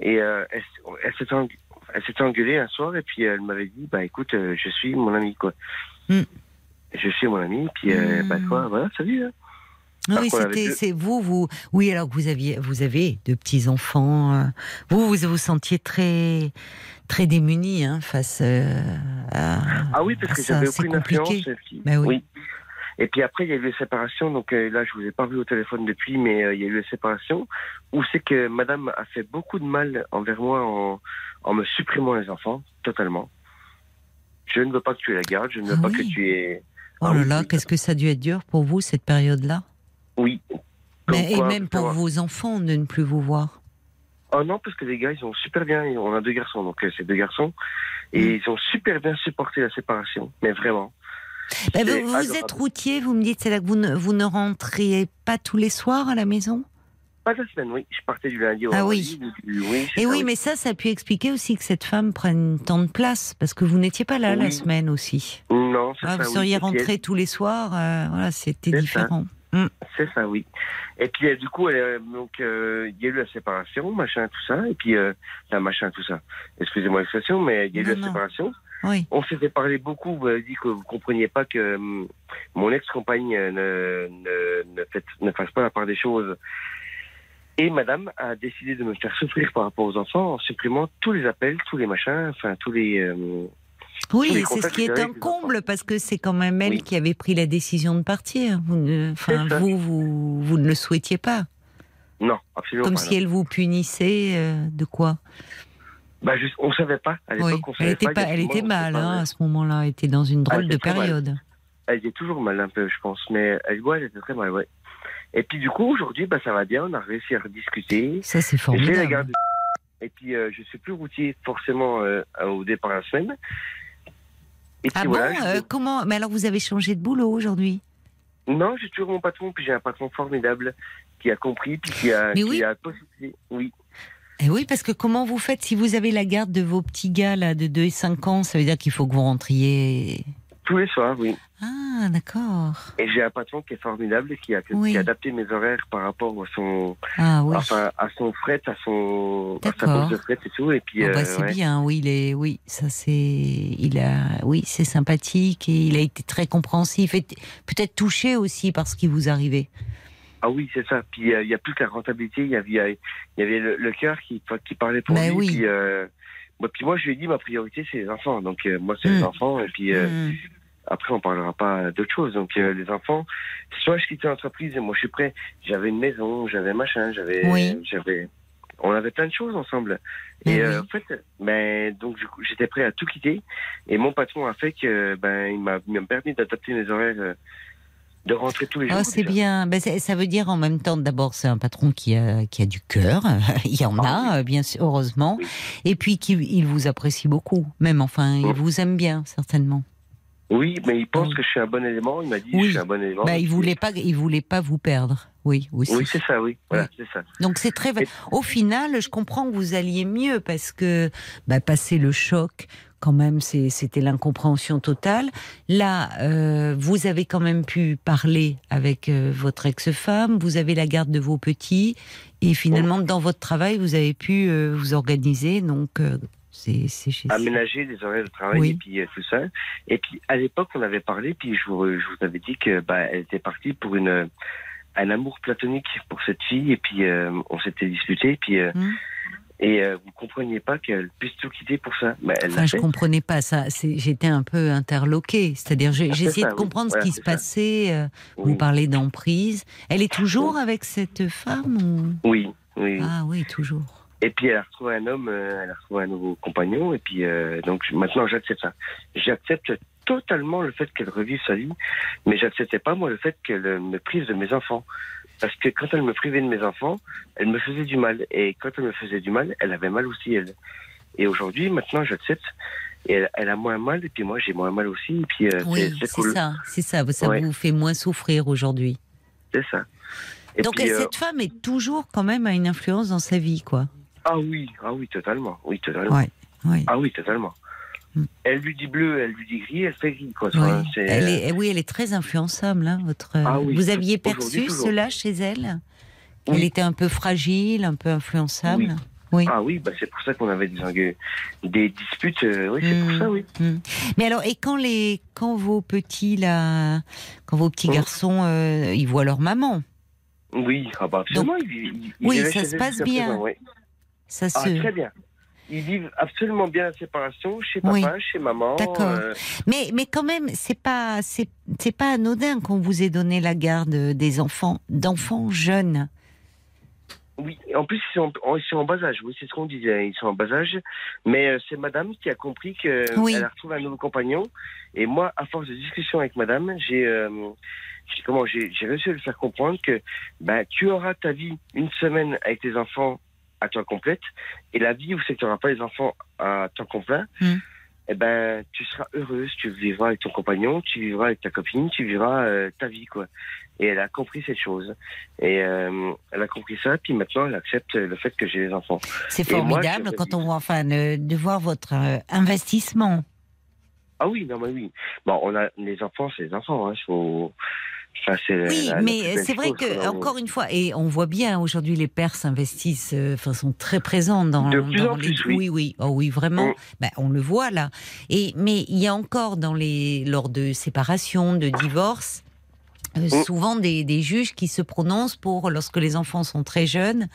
Et euh, elle, s- elle s'était engu- elle s'était engueulée un soir et puis elle m'avait dit bah écoute, euh, je suis mon ami quoi. Hmm. Je suis mon ami, puis euh, bah quoi, voilà, salut. hein. Oui, qu'on avait c'était, c'est vous, vous, oui, alors que vous aviez, vous avez deux petits enfants. euh, Vous, vous vous sentiez très, très démunis hein, face euh, à. Ah oui, parce que ça, j'avais c'est aucune influence. Bah oui. Et puis après, il y a eu les séparations. Donc euh, là, je vous ai pas vu au téléphone depuis, mais euh, il y a eu les séparations où c'est que Madame a fait beaucoup de mal envers moi en, en me supprimant les enfants totalement. Je ne veux pas que tu aies la garde. Je ne veux Ah pas oui. que tu aies. Oh là là, qu'est-ce que ça a dû être dur pour vous cette période-là? Oui. Mais, Et même pour vos enfants de ne plus vous voir. Oh non, parce que les gars, ils ont super bien. On a deux garçons, donc euh, c'est deux garçons, et Mm. ils ont super bien supporté la séparation. Mais vraiment. Bah, C'est vous, vous adorable. êtes routier, vous me dites, c'est là que vous ne, vous ne rentriez pas tous les soirs à la maison? Pas la semaine, oui. Je partais du lundi au Ah oui. du- oui, Et oui, mais ça, ça a pu expliquer aussi que cette femme prenne tant de place, parce que vous n'étiez pas là la semaine aussi. Non, c'est Ah, ça. vous seriez rentré tous les soirs, euh, voilà, c'était ça. différent. C'est ça, oui. Et puis, euh, du coup, elle, euh, donc, euh, il y a eu la séparation, machin, tout ça. Et puis, euh, la machin, tout ça. Excusez-moi l'expression, mais il y a eu Non, la non. séparation. Oui. On s'était parlé beaucoup. Vous avez dit que vous compreniez pas que hum, mon ex-compagne ne, ne, ne, fait- ne fasse pas la part des choses. Et madame a décidé de me faire souffrir par rapport aux enfants en supprimant tous les appels, tous les machins, enfin, tous les. euh, tous Oui, c'est ce qui est un comble, parce que c'est quand même elle Oui. qui avait pris la décision de partir. Vous ne, enfin, vous, vous, vous ne le souhaitiez pas. Non, absolument Comme pas. si non. elle vous punissait euh, de quoi? Bah, juste, on savait pas. À Oui, elle était, pas. pas, elle mal pas, hein, à ce moment-là. Elle était dans une drôle de période. Elle était toujours mal un peu, je pense, mais elle, ouais, elle était très mal, ouais. Et puis du coup, aujourd'hui, bah, ça va bien, on a réussi à rediscuter. Ça, c'est la formidable. garde. Et puis, euh, je suis plus routier forcément euh, au départ de la semaine. Et puis Ah voilà. bon je- euh, Comment Mais alors, vous avez changé de boulot aujourd'hui? Non, j'ai toujours mon patron, puis j'ai un patron formidable qui a compris, puis qui a, Mais qui oui. a possibilité. Oui. Eh oui, parce que comment vous faites si vous avez la garde de vos petits gars là de 2 et 5 ans Ça veut dire qu'il faut que vous rentriez. Tous les soirs, oui. Ah, d'accord. Et j'ai un patron qui est formidable, qui a, Oui. qui a adapté mes horaires par rapport à son, Ah oui. enfin, à son fret, à son, à sa bourse de fret et tout. Et puis, Oh, bah, euh, c'est ouais. bien, oui, il est, oui, ça c'est, il a, oui, c'est sympathique et il a été très compréhensif et peut-être touché aussi par ce qui vous arrivait. Ah oui, c'est ça. Puis euh, il y a plus que la rentabilité, il y avait, y avait le, le cœur qui, qui parlait pour Mais lui. oui. Puis, euh, moi, puis moi, je lui ai dit, ma priorité, c'est les enfants. Donc euh, moi, c'est les Mm. enfants. Et puis euh, Hmm. après, on parlera pas d'autre chose. Donc euh, les enfants, soit je quittais l'entreprise et moi, je suis prêt. J'avais une maison, j'avais machin, j'avais, Oui. j'avais, on avait plein de choses ensemble. Mais Et euh, en fait, ben donc j'étais prêt à tout quitter. Et mon patron a fait que ben il m'a, il m'a permis d'adapter mes horaires. De rentrer tous les jours. Oh, c'est bien. Ben, ça veut dire en même temps, d'abord, c'est un patron qui a, qui a du cœur. il y en Ah a, euh, bien sûr, heureusement. Oui. Et puis, qui, il vous apprécie beaucoup. Même, enfin, il Mm. vous aime bien, certainement. Oui, mais il pense Oui. que je suis un bon élément. Il m'a dit Oui. je suis un bon élément. Bah, il voulait pas, il voulait pas vous perdre. Oui, aussi. Oui, c'est ça, oui. Voilà, ça. Donc c'est très. Au final, je comprends que vous alliez mieux parce que bah, passer le choc, quand même, c'était l'incompréhension totale. Là, euh, vous avez quand même pu parler avec euh, votre ex-femme. Vous avez la garde de vos petits et finalement, dans votre travail, vous avez pu euh, vous organiser. Donc c'est chez. Aménager des horaires de travail Oui. et puis euh, tout ça. Et puis à l'époque, on avait parlé, puis je vous, je vous avais dit que bah, elle était partie pour une un amour platonique pour cette fille, et puis euh, on s'était disputé, puis euh, Hmm. Et euh, vous compreniez pas qu'elle puisse tout quitter pour ça. Bah, elle Enfin, je fait. comprenais pas ça. J'étais un peu interloquée. C'est-à-dire, Ah, ça, de comprendre ce qui se ça. passait. euh, Oui. Vous parlez d'emprise. Elle est toujours avec cette femme ou... Oui, oui. Ah oui, toujours. Et puis elle a retrouvé un homme, euh, elle a retrouvé un nouveau compagnon, et puis donc maintenant j'accepte ça. J'accepte totalement le fait qu'elle revive sa vie, mais j'acceptais pas moi le fait qu'elle me prive de mes enfants. Parce que quand elle me privait de mes enfants, elle me faisait du mal. Et quand elle me faisait du mal, elle avait mal aussi elle. Et aujourd'hui, maintenant, j'accepte. Et elle, elle a moins mal, et puis moi, j'ai moins mal aussi. Et puis, euh, Oui, c'est- cool. ça, c'est ça. Ça Ouais. vous fait moins souffrir aujourd'hui. C'est ça. Et Donc puis, euh, cette femme est toujours quand même à une influence dans sa vie, quoi. Ah oui, ah oui, totalement. Oui, totalement. Ouais, ouais. Ah oui, totalement. Mm. Elle lui dit bleu, elle lui dit gris, elle fait gris, quoi. Oui. Enfin, Elle est, oui, elle est très influençable. hein, votre. Ah oui, vous aviez perçu cela chez elle? Elle était un peu fragile, un peu influençable? Oui. Ah oui, bah, c'est pour ça qu'on avait des, des disputes. euh, oui, c'est pour Mm. ça, oui. Mm. Mais alors, et quand les, quand vos petits là, quand vos petits garçons, euh, ils voient leur maman, Oui, ah bah, absolument. ils- ils- ils oui, ça se passe bien. présent, ça Ah, se. très bien. Ils vivent absolument bien la séparation chez Oui. papa, chez maman. D'accord. euh, Mais, mais quand même, c'est pas, c'est, c'est pas anodin qu'on vous ait donné la garde des enfants, d'enfants jeunes. Oui, en plus ils sont, en- ils sont en bas âge, oui, c'est ce qu'on disait, ils sont en bas âge. Mais euh, c'est madame qui a compris qu'elle Oui. a retrouvé un nouveau compagnon. Et moi, à force de discussion avec madame, j'ai euh, j'ai- comment j'ai j'ai réussi à lui faire comprendre que ben, tu auras ta vie une semaine avec tes enfants à temps complète, et la vie où c'est que tu n'auras pas les enfants à temps complet, Mm. eh ben, tu seras heureuse, tu vivras avec ton compagnon, tu vivras avec ta copine, tu vivras euh, ta vie, quoi. Et elle a compris cette chose. Et euh, elle a compris ça, puis maintenant elle accepte le fait que j'ai les enfants. C'est moi, formidable quand on voit, enfin, de, de voir votre euh, investissement. Ah oui, non, mais oui. Bon, on a les enfants, c'est les enfants, hein. Faut... Oui, la- mais c'est vrai chose, que, encore une fois, et on voit bien aujourd'hui, les pères s'investissent, euh, enfin, sont très présents dans, De plus dans en les. plus, oui. oui, oui, oh oui, vraiment. Mm. Ben, on le voit là. Et mais il y a encore dans les lors de séparation, de divorce. Euh, Mm. Souvent des, des juges qui se prononcent pour, lorsque les enfants sont très jeunes,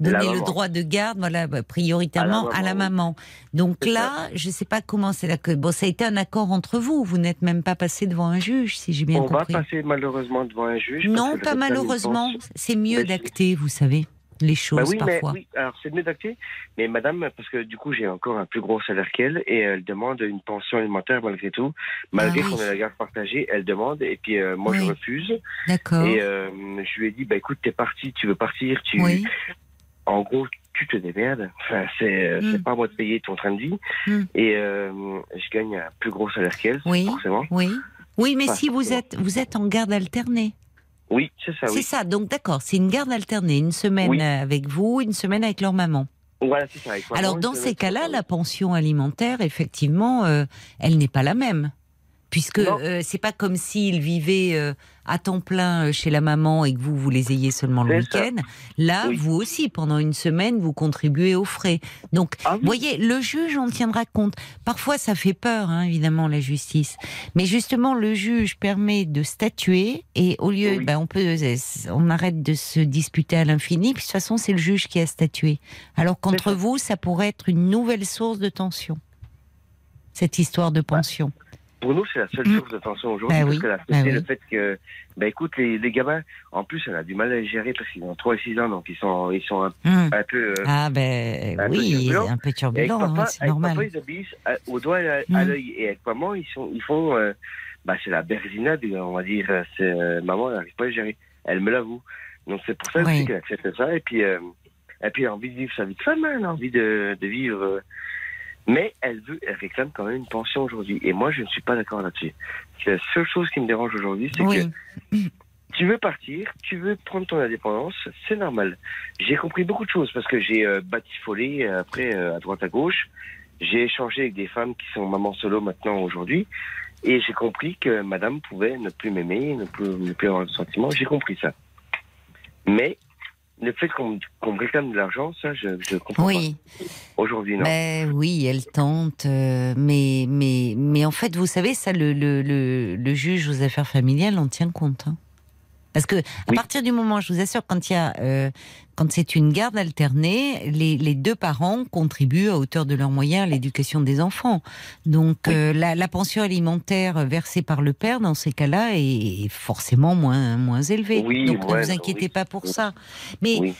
donner le droit de garde, voilà, bah, prioritairement à la maman. Donc là, je sais pas comment c'est là que bon, ça a été un accord entre vous. Vous n'êtes même pas passé devant un juge, si j'ai bien on compris. va passer malheureusement devant un juge. Non, pas malheureusement. C'est mieux d'acter, vous savez, les choses Bah oui, mais parfois. oui, alors c'est mieux d'acter, mais madame, parce que du coup j'ai encore un plus gros salaire qu'elle, et elle demande une pension alimentaire malgré tout, malgré Ah oui. qu'on ait la garde partagée, elle demande, et puis euh, moi je refuse, D'accord. et euh, je lui ai dit, bah écoute, t'es parti, tu veux partir, tu, Oui. en gros, tu te démerdes, enfin, c'est euh, Mm. c'est pas à moi de payer ton train de vie, Mm. et euh, je gagne un plus gros salaire qu'elle, Oui. forcément. Oui. Oui, mais si vous êtes, vous êtes en garde alternée. Oui, c'est ça, C'est oui. ça. Donc d'accord, c'est une garde alternée, une semaine Oui. avec vous, une semaine avec leur maman. Voilà, c'est ça. Alors dans ces cas-là, la pension alimentaire, effectivement, euh, elle n'est pas la même. Puisque euh, c'est pas comme s'ils vivaient euh, à temps plein euh, chez la maman et que vous, vous les ayez seulement le week-end. Là, Oui. vous aussi, pendant une semaine, vous contribuez aux frais. Donc, Ah oui. voyez, le juge en tiendra compte. Parfois, ça fait peur, hein, évidemment, la justice. Mais justement, le juge permet de statuer et au lieu, Oui. ben, on peut, on arrête de se disputer à l'infini. Puis de toute façon, c'est le juge qui a statué. Alors qu'entre vous, ça pourrait être une nouvelle source de tension. Cette histoire de pension. Pour nous, c'est la seule Mm. source de tension aujourd'hui, Bah parce oui, qu'elle a bah accepté oui. le fait que, bah écoute, les, les gamins, en plus, elle a du mal à les gérer parce qu'ils ont 3 et 6 ans, donc ils sont, ils sont un, un peu. euh, Ah ben un oui, un peu et avec turbulent, papa, oui, c'est normal. papa, ils obéissent à- au doigt et à, à Mm. l'œil. Et avec maman, ils, sont, ils font. euh, bah, c'est la berzinade, on va dire. C'est, euh, maman, elle n'arrive pas à les gérer. Elle me l'avoue. Donc c'est pour ça Oui. aussi qu'elle accepte ça. Et puis, euh, et puis, elle a envie de vivre sa vie de femme, hein, elle a envie de, de vivre. Mais elle veut, elle réclame quand même une pension aujourd'hui. Et moi, je ne suis pas d'accord là-dessus. C'est la seule chose qui me dérange aujourd'hui, c'est Oui. que tu veux partir, tu veux prendre ton indépendance, c'est normal. J'ai compris beaucoup de choses parce que j'ai euh, batifolé euh, après euh, à droite à gauche. J'ai échangé avec des femmes qui sont maman solo maintenant aujourd'hui. Et j'ai compris que madame pouvait ne plus m'aimer, ne plus, ne plus avoir de sentiments. J'ai compris ça. Mais le fait qu'on qu'on me réclame de l'argent, ça, je ne comprends Oui. pas. Aujourd'hui, non. Ben oui, elle tente, euh, mais mais mais en fait, vous savez, ça, le le, le, le juge aux affaires familiales en tient compte. hein. Parce que à Oui. partir du moment, je vous assure, quand il y a euh, quand c'est une garde alternée, les, les deux parents contribuent à hauteur de leurs moyens à l'éducation des enfants. Donc euh, la, la pension alimentaire versée par le père dans ces cas-là est forcément moins moins élevée. Oui, Donc ne vous inquiétez oui. pas pour ça. Mais.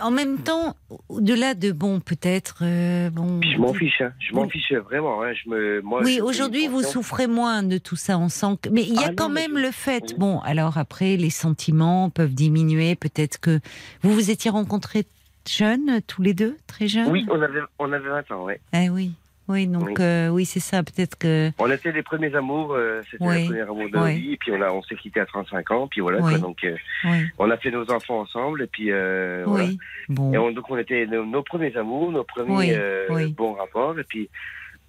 En même temps, au-delà de bon, peut-être euh, bon. Je m'en fiche, hein. je m'en Oui. fiche vraiment. Hein. Je me, moi, Oui, aujourd'hui, vous souffrez moins de tout ça. On sent que... Mais il y a Ah quand même je- le fait. oui. Bon, alors après, les sentiments peuvent diminuer. Peut-être que vous vous étiez rencontrés jeunes, tous les deux, très jeunes? Oui, on avait, on avait 20 ans, ouais. Eh oui, oui, donc Oui. euh, oui, c'est ça, peut-être que. On était les premiers amours, euh, c'était Oui. le premier amour de Oui. vies, et puis on, a, on s'est quitté à 35 ans, puis voilà, quoi, donc euh, on a fait nos enfants ensemble, et puis voilà. Bon. Et on- donc on était nos, nos premiers amours, nos premiers bons rapports, et puis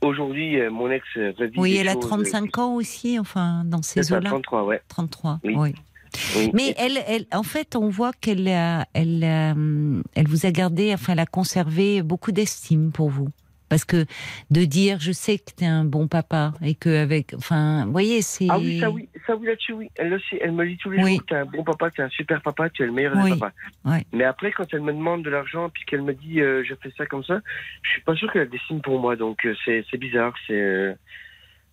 aujourd'hui, mon ex revit Oui, elle a choses, 35 ans aussi, enfin, dans ces eaux-là. 33, ouais. 33, Oui. oui. Mais elle, elle, en fait, on voit qu'elle a, elle, elle vous a gardé, enfin, elle a conservé beaucoup d'estime pour vous. Parce que de dire, je sais que tu es un bon papa et que avec, enfin, vous voyez, c'est. Ah oui, ça oui, ça oui là-dessus, oui. Elle le sait, elle me dit tous les Oui. jours, t'es un bon papa, t'es un super papa, tu es le meilleur Oui. des papas. Ouais. Mais après, quand elle me demande de l'argent, puis qu'elle me dit, euh, je fais ça comme ça, je suis pas sûr qu'elle dessine pour moi, donc euh, c'est c'est bizarre, c'est... euh,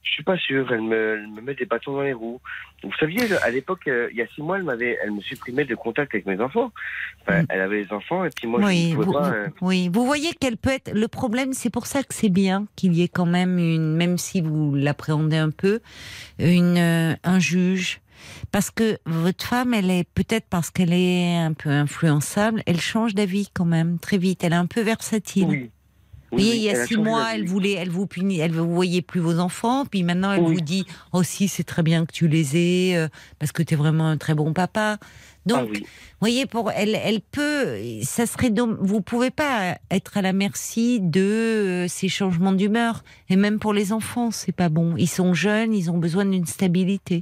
je suis pas sûr, elle me, elle me met des bâtons dans les roues. Vous saviez, à l'époque, euh, il y a six mois, elle m'avait, elle me supprimait de contact avec mes enfants. Enfin, Elle avait des enfants, et puis moi, Mm. oui, je ne vous, pouvais pas... euh, oui, vous voyez qu'elle peut être. Le problème, c'est pour ça que c'est bien qu'il y ait quand même une, même si vous l'appréhendez un peu, une, euh, un juge. Parce que votre femme, elle est peut-être parce qu'elle est un peu influençable, elle change d'avis quand même très vite. Elle est un peu versatile. Oui. Oui, il y a six mois, elle voulait, elle vous punit, elle vous voyait plus vos enfants, puis maintenant elle Oui. vous dit, oh si, c'est très bien que tu les aies, euh, parce que tu es vraiment un très bon papa. Donc, Ah oui. vous voyez, pour elle, elle peut, ça serait, dom- vous pouvez pas être à la merci de euh, ces changements d'humeur, et même pour les enfants, c'est pas bon. Ils sont jeunes, ils ont besoin d'une stabilité.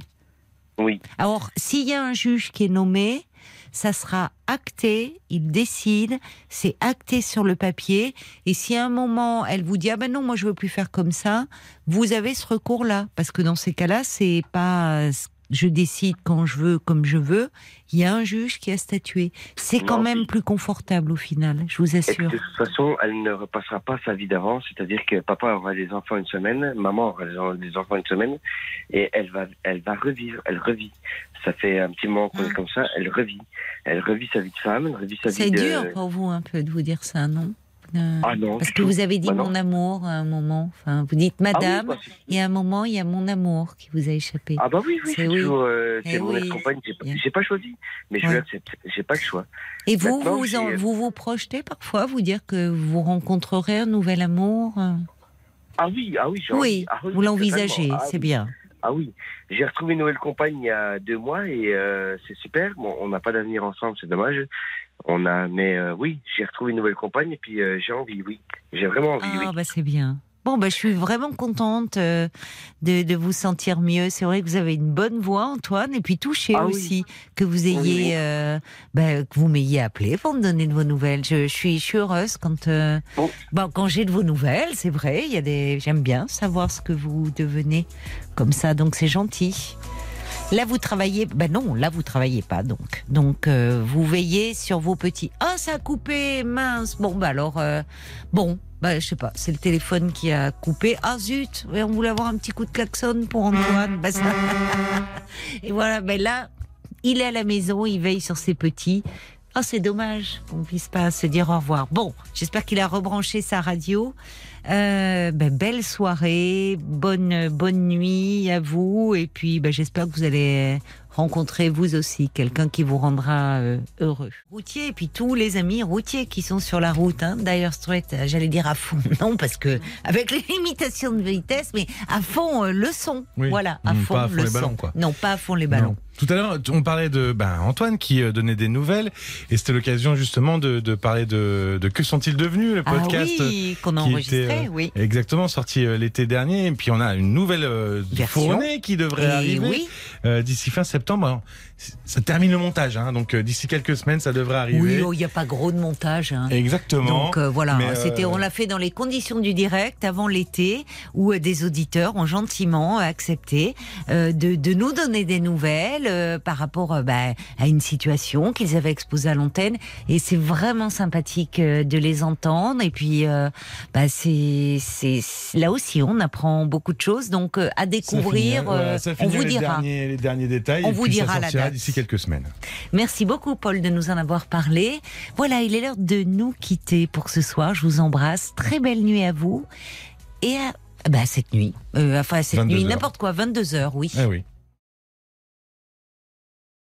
Oui. Alors, s'il y a un juge qui est nommé, ça sera acté, il décide, c'est acté sur le papier. Et si à un moment elle vous dit ah ben non moi je veux plus faire comme ça, vous avez ce recours-là parce que dans ces cas-là c'est pas je décide quand je veux comme je veux. Il y a un juge qui a statué. C'est quand Non, même plus confortable au final, je vous assure. de toute façon, elle ne repassera pas sa vie d'avant, c'est-à-dire que papa aura des enfants une semaine, maman aura des enfants une semaine, et elle va, elle va revivre, elle revit. Ça fait un petit moment qu'on est comme ça, elle revit. Elle revit sa vie de femme, elle revit sa C'est vie de... dur pour vous un peu de vous dire ça, non? Euh, Ah non, Parce que tout. vous avez dit Bah non. mon amour à un moment. Enfin, vous dites madame, bah, et à un moment, il y a mon amour qui vous a échappé. Ah bah oui, oui, c'est oui. toujours... euh, Eh mon oui. ex-compagne, j'ai pas, pas choisi, mais je l'accepte, j'ai pas le choix. Et vous, Maintenant, vous, en- vous vous projetez parfois, vous dire que vous rencontrerez un nouvel amour? Euh Ah oui, ah oui, j'ai Oui. Ah vous l'envisagez. Ah c'est bien. Ah oui, j'ai retrouvé une nouvelle compagne il y a deux mois et euh, c'est super. Bon, on n'a pas d'avenir ensemble, c'est dommage. On a, mais euh, oui, j'ai retrouvé une nouvelle compagne et puis euh, j'ai envie, oui, j'ai vraiment envie, oui. Ah, bah c'est bien. Bon, bah, je suis vraiment contente euh, de, de vous sentir mieux. C'est vrai que vous avez une bonne voix, Antoine, et puis touché Ah oui. aussi que vous ayez, oui. bah, que vous m'ayez appelé pour me donner de vos nouvelles. Je, je suis, je suis heureuse quand, Bon. bon, quand j'ai de vos nouvelles. C'est vrai, il y a des, j'aime bien savoir ce que vous devenez comme ça, donc c'est gentil. Là, vous travaillez. Ben non, là, vous travaillez pas, donc. Donc, euh, vous veillez sur vos petits. Ah, ça a coupé, mince. Bon, bah alors, euh, bon, bah je sais pas. C'est le téléphone qui a coupé. Ah zut, on voulait avoir un petit coup de klaxon pour Antoine. Ça- Et voilà, ben là, il est à la maison, il veille sur ses petits. Oh, c'est dommage qu'on puisse pas se dire au revoir. Bon, j'espère qu'il a rebranché sa radio. Euh, ben, belle soirée, bonne bonne nuit à vous, et puis ben, j'espère que vous allez rencontrer vous aussi quelqu'un qui vous rendra euh, heureux. Routier, et puis tous les amis routiers qui sont sur la route, hein, d'ailleurs Street, euh, j'allais dire à fond, non parce que avec les limitations de vitesse, mais à fond euh, le son, Oui. voilà, à Mmh, fond pas à fond le les son. ballons, quoi. Non, pas à fond les ballons. Non. Tout à l'heure, on parlait de ben, Antoine qui euh, donnait des nouvelles et c'était l'occasion justement de, de parler de, de Que sont-ils devenus, le Ah podcast oui, qu'on a qui enregistré, était, euh, oui. Exactement, sorti euh, l'été dernier. Et puis on a une nouvelle euh, fournée qui devrait Et arriver oui. euh, d'ici fin septembre. Alors, ça termine le montage, hein, donc euh, d'ici quelques semaines, ça devrait Oui, arriver. oh, il n'y a pas gros de montage. hein. Exactement. Donc euh, voilà, euh, c'était, on l'a fait dans les conditions du direct avant l'été, où euh, des auditeurs ont gentiment accepté euh, de, de nous donner des nouvelles euh, par rapport euh, bah, à une situation qu'ils avaient exposée à l'antenne. Et c'est vraiment sympathique euh, de les entendre. Et puis, euh, bah, c'est, là aussi, on apprend beaucoup de choses. Donc euh, à Ça découvrir, finit, voilà, euh, ça on vous les dira. Derniers, les derniers détails. On vous dira la sortira d'ici quelques semaines. Merci beaucoup, Paul, de nous en avoir parlé. Voilà, il est l'heure de nous quitter pour ce soir. Je vous embrasse. Très belle nuit à vous. Et à bah, cette nuit. Euh, enfin, cette 22 nuit, n'importe quoi, 22h, oui. Eh oui.